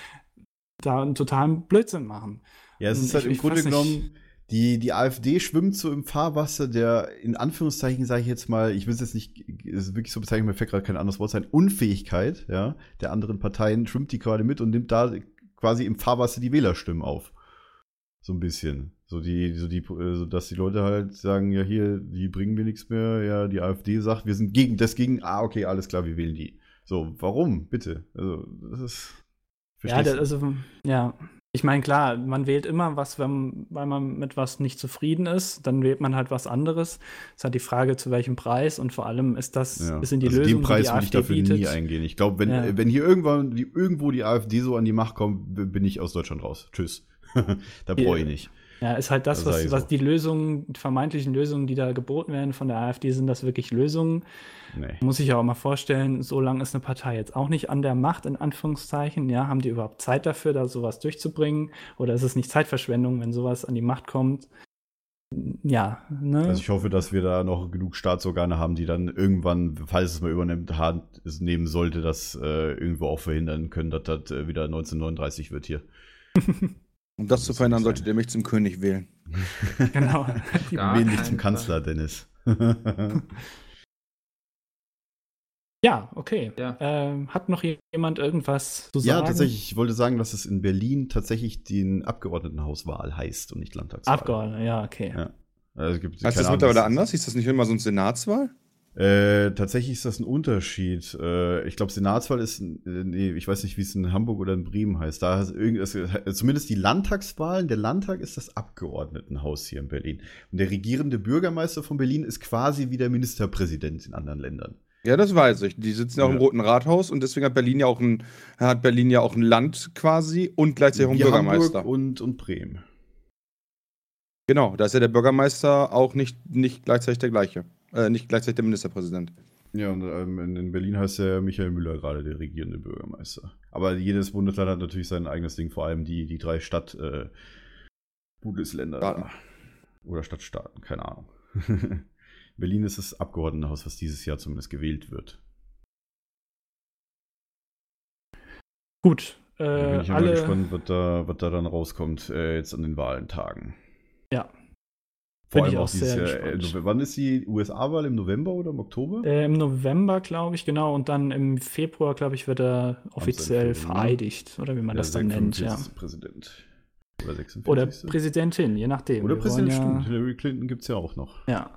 da einen totalen Blödsinn machen. Ja, es Und ist halt ich- im Grunde genommen, die, die AfD schwimmt so im Fahrwasser der, in Anführungszeichen sage ich jetzt mal, ich will es jetzt nicht, es ist wirklich so bezeichnen, mir fällt gerade kein anderes Wort sein, Unfähigkeit, ja, der anderen Parteien schwimmt die gerade mit und nimmt da quasi im Fahrwasser die Wählerstimmen auf. So ein bisschen. So die, so die, so dass die Leute halt sagen, ja hier, die bringen mir nichts mehr, ja, die AfD sagt, wir sind gegen, das gegen, ah, okay, alles klar, wir wählen die. So, warum? Bitte. Also, das ist. Ja, verstehst das, du? also, ja. Ich meine, klar, man wählt immer was, wenn, weil man mit was nicht zufrieden ist, dann wählt man halt was anderes. Es ist halt die Frage, zu welchem Preis und vor allem ist das, Ja. sind die also Lösungen, den Preis die will ich dafür bietet. nie eingehen. Ich glaube, wenn, Ja. wenn hier irgendwann die, irgendwo die AfD so an die Macht kommt, bin ich aus Deutschland raus. Tschüss. da brauche ich Ja. nicht. Ja, ist halt das, Das sag was, was die Lösungen, die vermeintlichen Lösungen, die da geboten werden von der AfD, sind das wirklich Lösungen? Nee. Muss ich ja auch mal vorstellen, so lange ist eine Partei jetzt auch nicht an der Macht, in Anführungszeichen. Ja, haben die überhaupt Zeit dafür, da sowas durchzubringen? Oder ist es nicht Zeitverschwendung, wenn sowas an die Macht kommt? Ja, ne? Also ich hoffe, dass wir da noch genug Staatsorgane haben, die dann irgendwann, falls es mal übernimmt, Hand nehmen sollte, das äh, irgendwo auch verhindern können, dass das äh, wieder 1939 wird hier. Um das zu Das verhindern, muss solltet ihr mich zum König wählen. genau. Die- Gar Wähl dich zum Kanzler, Dennis. Ja, okay. Ja. Ähm, hat noch jemand irgendwas zu ja, sagen? tatsächlich. Ich wollte sagen, dass es in Berlin tatsächlich den Abgeordnetenhauswahl heißt und nicht Landtagswahl. Abgeordnete, ja, okay. Ja. Also es gibt, Heißt das mittlerweile anders? Ist das nicht immer so eine Senatswahl? Äh, tatsächlich ist das ein Unterschied. Äh, ich glaube, Senatswahl ist, äh, nee, ich weiß nicht, wie es in Hamburg oder in Bremen heißt. Da ist irgendwas, äh, zumindest die Landtagswahlen, der Landtag ist das Abgeordnetenhaus hier in Berlin. Und der regierende Bürgermeister von Berlin ist quasi wie der Ministerpräsident in anderen Ländern. Ja, das weiß ich. Die sitzen ja auch im. Roten Rathaus und deswegen hat Berlin ja auch ein, hat Berlin ja auch ein Land quasi und gleichzeitig auch einen Wie Bürgermeister. Hamburg und, und Bremen. Genau, da ist ja der Bürgermeister auch nicht, nicht gleichzeitig der gleiche. Äh, nicht gleichzeitig der Ministerpräsident. Ja, und ähm, in, in Berlin heißt der Michael Müller gerade der regierende Bürgermeister. Aber jedes Bundesland hat natürlich sein eigenes Ding, vor allem die, die drei Stadt äh, Bundesländer. Staaten. Oder Stadtstaaten, keine Ahnung. Berlin ist das Abgeordnetenhaus, was dieses Jahr zumindest gewählt wird. Gut. Äh, bin ich ja mal alle, gespannt, was da, was da dann rauskommt äh, jetzt an den Wahlentagen. Ja. Vor allem ich auch auch dieses sehr Jahr. Äh, wann ist die USA-Wahl? Im November oder im Oktober? äh, Im November, glaube ich, genau. Und dann im Februar, glaube ich, wird er offiziell ne? vereidigt. Oder wie man das dann nennt, ja. 45. Präsident. Oder 46. Oder Präsidentin, je nachdem. Oder Wir Präsident, wollen stimmt. ja, Hillary Clinton gibt es ja auch noch. ja.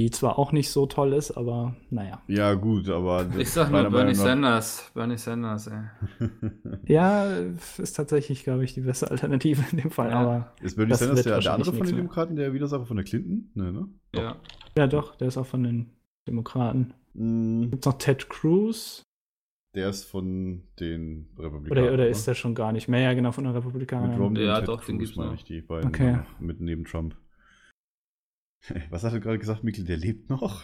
Die zwar auch nicht so toll ist, aber naja. Ja, gut, aber. Ich sag nur Bernie Sanders. Bernie Sanders, ey. Ja, ist tatsächlich, glaube ich, die beste Alternative in dem Fall. Ja. Aber Ist Bernie Sanders der, der andere von den. Demokraten, der Widersacher von der Clinton? Nee, ne? Ja. ja, doch, der ist auch von den Demokraten. Mm, Gibt noch Ted Cruz? Der ist von den Republikanern. Oder, oder ist der schon gar nicht mehr? Ja, genau, von den Mit Republikanern. Romney Ja, und Ted doch, den Cruz, gibt's meine noch. ich, die beiden Okay. noch mit neben Trump. Was hat er gerade gesagt, Mikkel? Der lebt noch?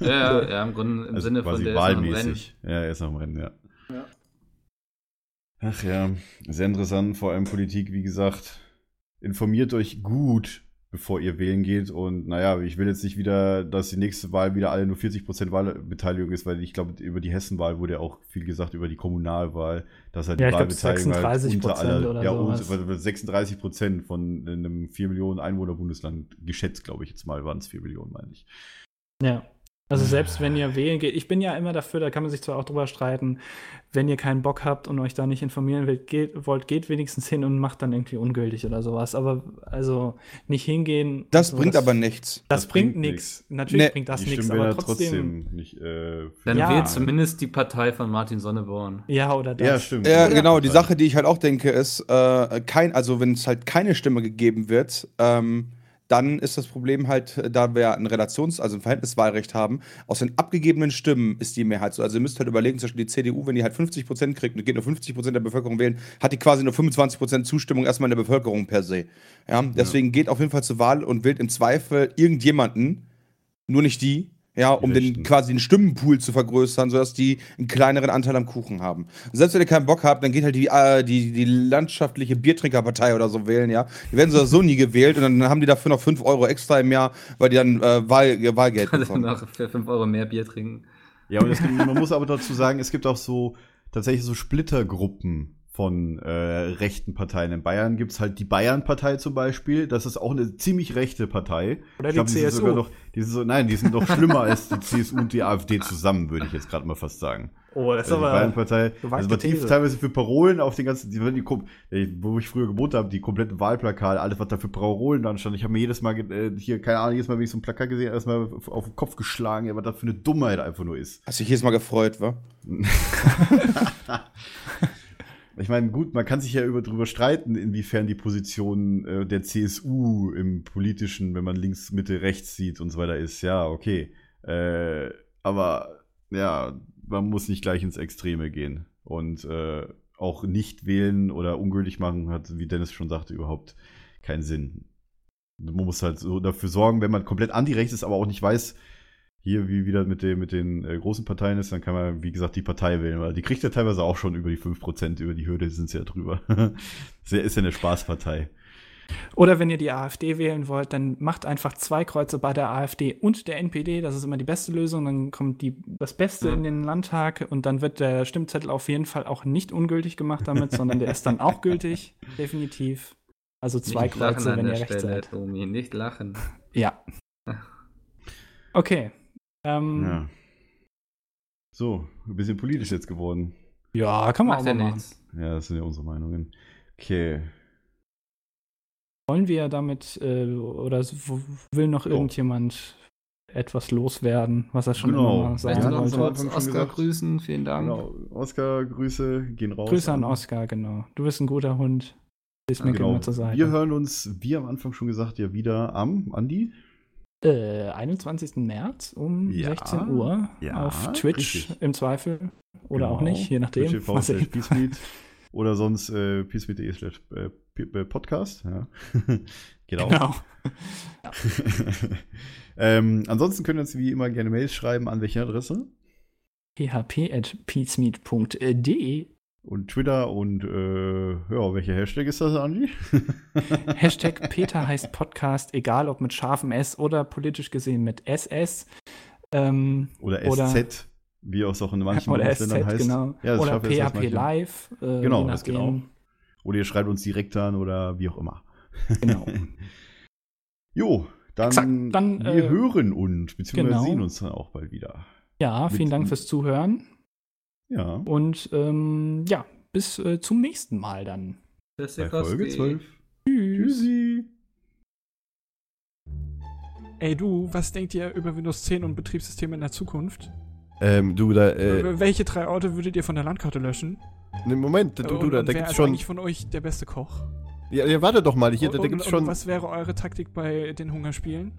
Ja, ja, ja, im Grunde im Also Sinne von quasi der ist noch im Rennen. wahlmäßig. Ja, er ist noch im Rennen, ja. Ja. Ach ja, sehr interessant, vor allem Politik, wie gesagt. Informiert euch gut. Bevor ihr wählen geht. Und naja, ich will jetzt nicht wieder, dass die nächste Wahl wieder alle nur 40% Wahlbeteiligung ist, weil ich glaube, über die Hessenwahl wurde ja auch viel gesagt, über die Kommunalwahl, dass halt Ja, die ich glaub, Wahlbeteiligung halt 36% unter aller, oder ja, sowas. unter- 36 Prozent von einem 4 Millionen Einwohner Bundesland geschätzt, glaube ich jetzt mal, waren es 4 Millionen, meine ich. Ja. Also selbst wenn ihr wählen geht, ich bin ja immer dafür, da kann man sich zwar auch drüber streiten, wenn ihr keinen Bock habt und euch da nicht informieren wollt, geht, wollt, geht wenigstens hin und macht dann irgendwie ungültig oder sowas. Aber also nicht hingehen. Das so, bringt aber nichts. Das, Das bringt bringt nichts. Natürlich Nee, bringt das nichts, aber ja trotzdem. nicht. Äh, Dann Ja. wählt zumindest die Partei von Martin Sonneborn. Ja, oder das. ja, stimmt. Ja, Ja. genau. Die Sache, die ich halt auch denke, ist, äh, kein, also wenn es halt keine Stimme gegeben wird, ähm, dann ist das Problem halt, äh, da wir ein Relations-, also ein Verhältniswahlrecht haben, aus den abgegebenen Stimmen ist die Mehrheit so. Also ihr müsst halt überlegen, zum Beispiel die CDU, wenn die halt 50% kriegt und geht nur 50% der Bevölkerung wählen, hat die quasi nur 25% Zustimmung erstmal in der Bevölkerung per se. Ja, deswegen geht auf jeden Fall zur Wahl und wählt im Zweifel irgendjemanden, nur nicht die, ja, um den quasi den Stimmenpool zu vergrößern, sodass die einen kleineren Anteil am Kuchen haben. Und selbst wenn ihr keinen Bock habt, dann geht halt die, äh, die, die landschaftliche Biertrinkerpartei oder so wählen, ja. Die werden so nie gewählt und dann haben die dafür noch 5 Euro extra im Jahr, weil die dann äh, Wahl, ihr Wahlgeld Also bekommen. noch für 5 Euro mehr Bier trinken. Ja, und gibt, man muss aber dazu sagen, es gibt auch so tatsächlich so Splittergruppen von äh, rechten Parteien. In Bayern gibt's halt die Bayern-Partei zum Beispiel. Das ist auch eine ziemlich rechte Partei. Oder Ich die glaub, die sind CSU. sogar noch, die sind so, nein, die sind noch schlimmer als die CSU und die AfD zusammen, würde ich jetzt gerade mal fast sagen. Oh, das ist Also die aber. Bayern-Partei, gewagte also was die These. teilweise für Parolen auf den ganzen, die, die, wo ich früher gewohnt habe, die kompletten Wahlplakate, alles, was da für Parolen dann stand. Ich habe mir jedes Mal, äh, hier, keine Ahnung, jedes Mal, wenn ich so ein Plakat gesehen habe, erstmal auf, den Kopf geschlagen, ja, was das für eine Dummheit einfach nur ist. Hast dich jedes Mal gefreut, wa? Ich meine, gut, man kann sich ja über, drüber streiten, inwiefern die Position äh, der CSU im politischen, wenn man links, Mitte, rechts sieht und so weiter ist. Ja, okay. Äh, aber ja, man muss nicht gleich ins Extreme gehen. Und äh, auch nicht wählen oder ungültig machen hat, wie Dennis schon sagte, überhaupt keinen Sinn. Man muss halt so dafür sorgen, wenn man komplett anti-rechts ist, aber auch nicht weiß, hier wie wieder mit, dem, mit den äh, großen Parteien ist, dann kann man, wie gesagt, die Partei wählen, weil die kriegt ja teilweise auch schon über die 5%, über die Hürde sind sie ja drüber. das ist ja eine Spaßpartei. Oder wenn ihr die AfD wählen wollt, dann macht einfach zwei Kreuze bei der AfD und der NPD. Das ist immer die beste Lösung. Dann kommt die, das Beste Ja. in den Landtag und dann wird der Stimmzettel auf jeden Fall auch nicht ungültig gemacht damit, sondern der ist dann auch gültig. Definitiv. Also zwei nicht lachen Kreuze, an wenn ihr der recht Stelle, seid. Tomi, nicht lachen. Ja. Okay. Ähm, Ja. So, ein bisschen politisch jetzt geworden. ja. kann man Macht auch ja mal machen. nichts. Ja, das sind ja unsere Meinungen. Okay. Wollen wir damit, äh, oder will noch irgendjemand etwas loswerden, was er schon Genau. immer Ja, sagen das wollte? kurz Oscar gesagt. grüßen, vielen Dank. Genau. Oscar, Grüße gehen raus. Grüße an Oscar, genau. Du bist ein guter Hund. Ist mir Genau. immer zur Seite. Wir hören uns, wie am Anfang schon gesagt, ja wieder am, Andi? Äh, 21. März um Ja, 16 Uhr ja, auf Twitch richtig. im Zweifel. Oder Genau. auch nicht, je nachdem. Oder sonst äh, peacemeet.de slash äh, äh, Podcast. Ja. Geht auch. Genau. ähm, ansonsten könnt ihr uns wie immer gerne Mails schreiben. An welche Adresse? php.peacemeet.de Und Twitter und äh, ja, welcher Hashtag ist das, Andi? Hashtag Peter heißt Podcast, egal ob mit scharfem S oder politisch gesehen mit SS. Ähm, Oder Oder- SZ, wie es auch in manchen oder Bundesländern heißt. genau. Ja, oder PHP. Live. Äh, Genau, das nachdem. Oder ihr schreibt uns direkt an oder wie auch immer. Genau. Jo, dann, Exakt, dann, wir äh, hören uns, beziehungsweise genau. sehen uns dann auch bald wieder. Ja, vielen Mit- Dank fürs Zuhören. Ja, Und ähm, ja, bis äh, zum nächsten Mal dann. Tschüss, bei Folge 12. Tschüss. Tschüssi. Ey du, was denkt ihr über Windows 10 und Betriebssysteme in der Zukunft? Ähm, du, da, äh, Welche drei Orte würdet ihr von der Landkarte löschen? ne, Moment, du, und, du, da, und da gibt's ist schon. eigentlich von euch der beste Koch? Ja, ja, warte doch mal, hier, da, und, da gibt's und, schon. und was wäre eure Taktik bei den Hungerspielen?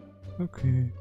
Okay.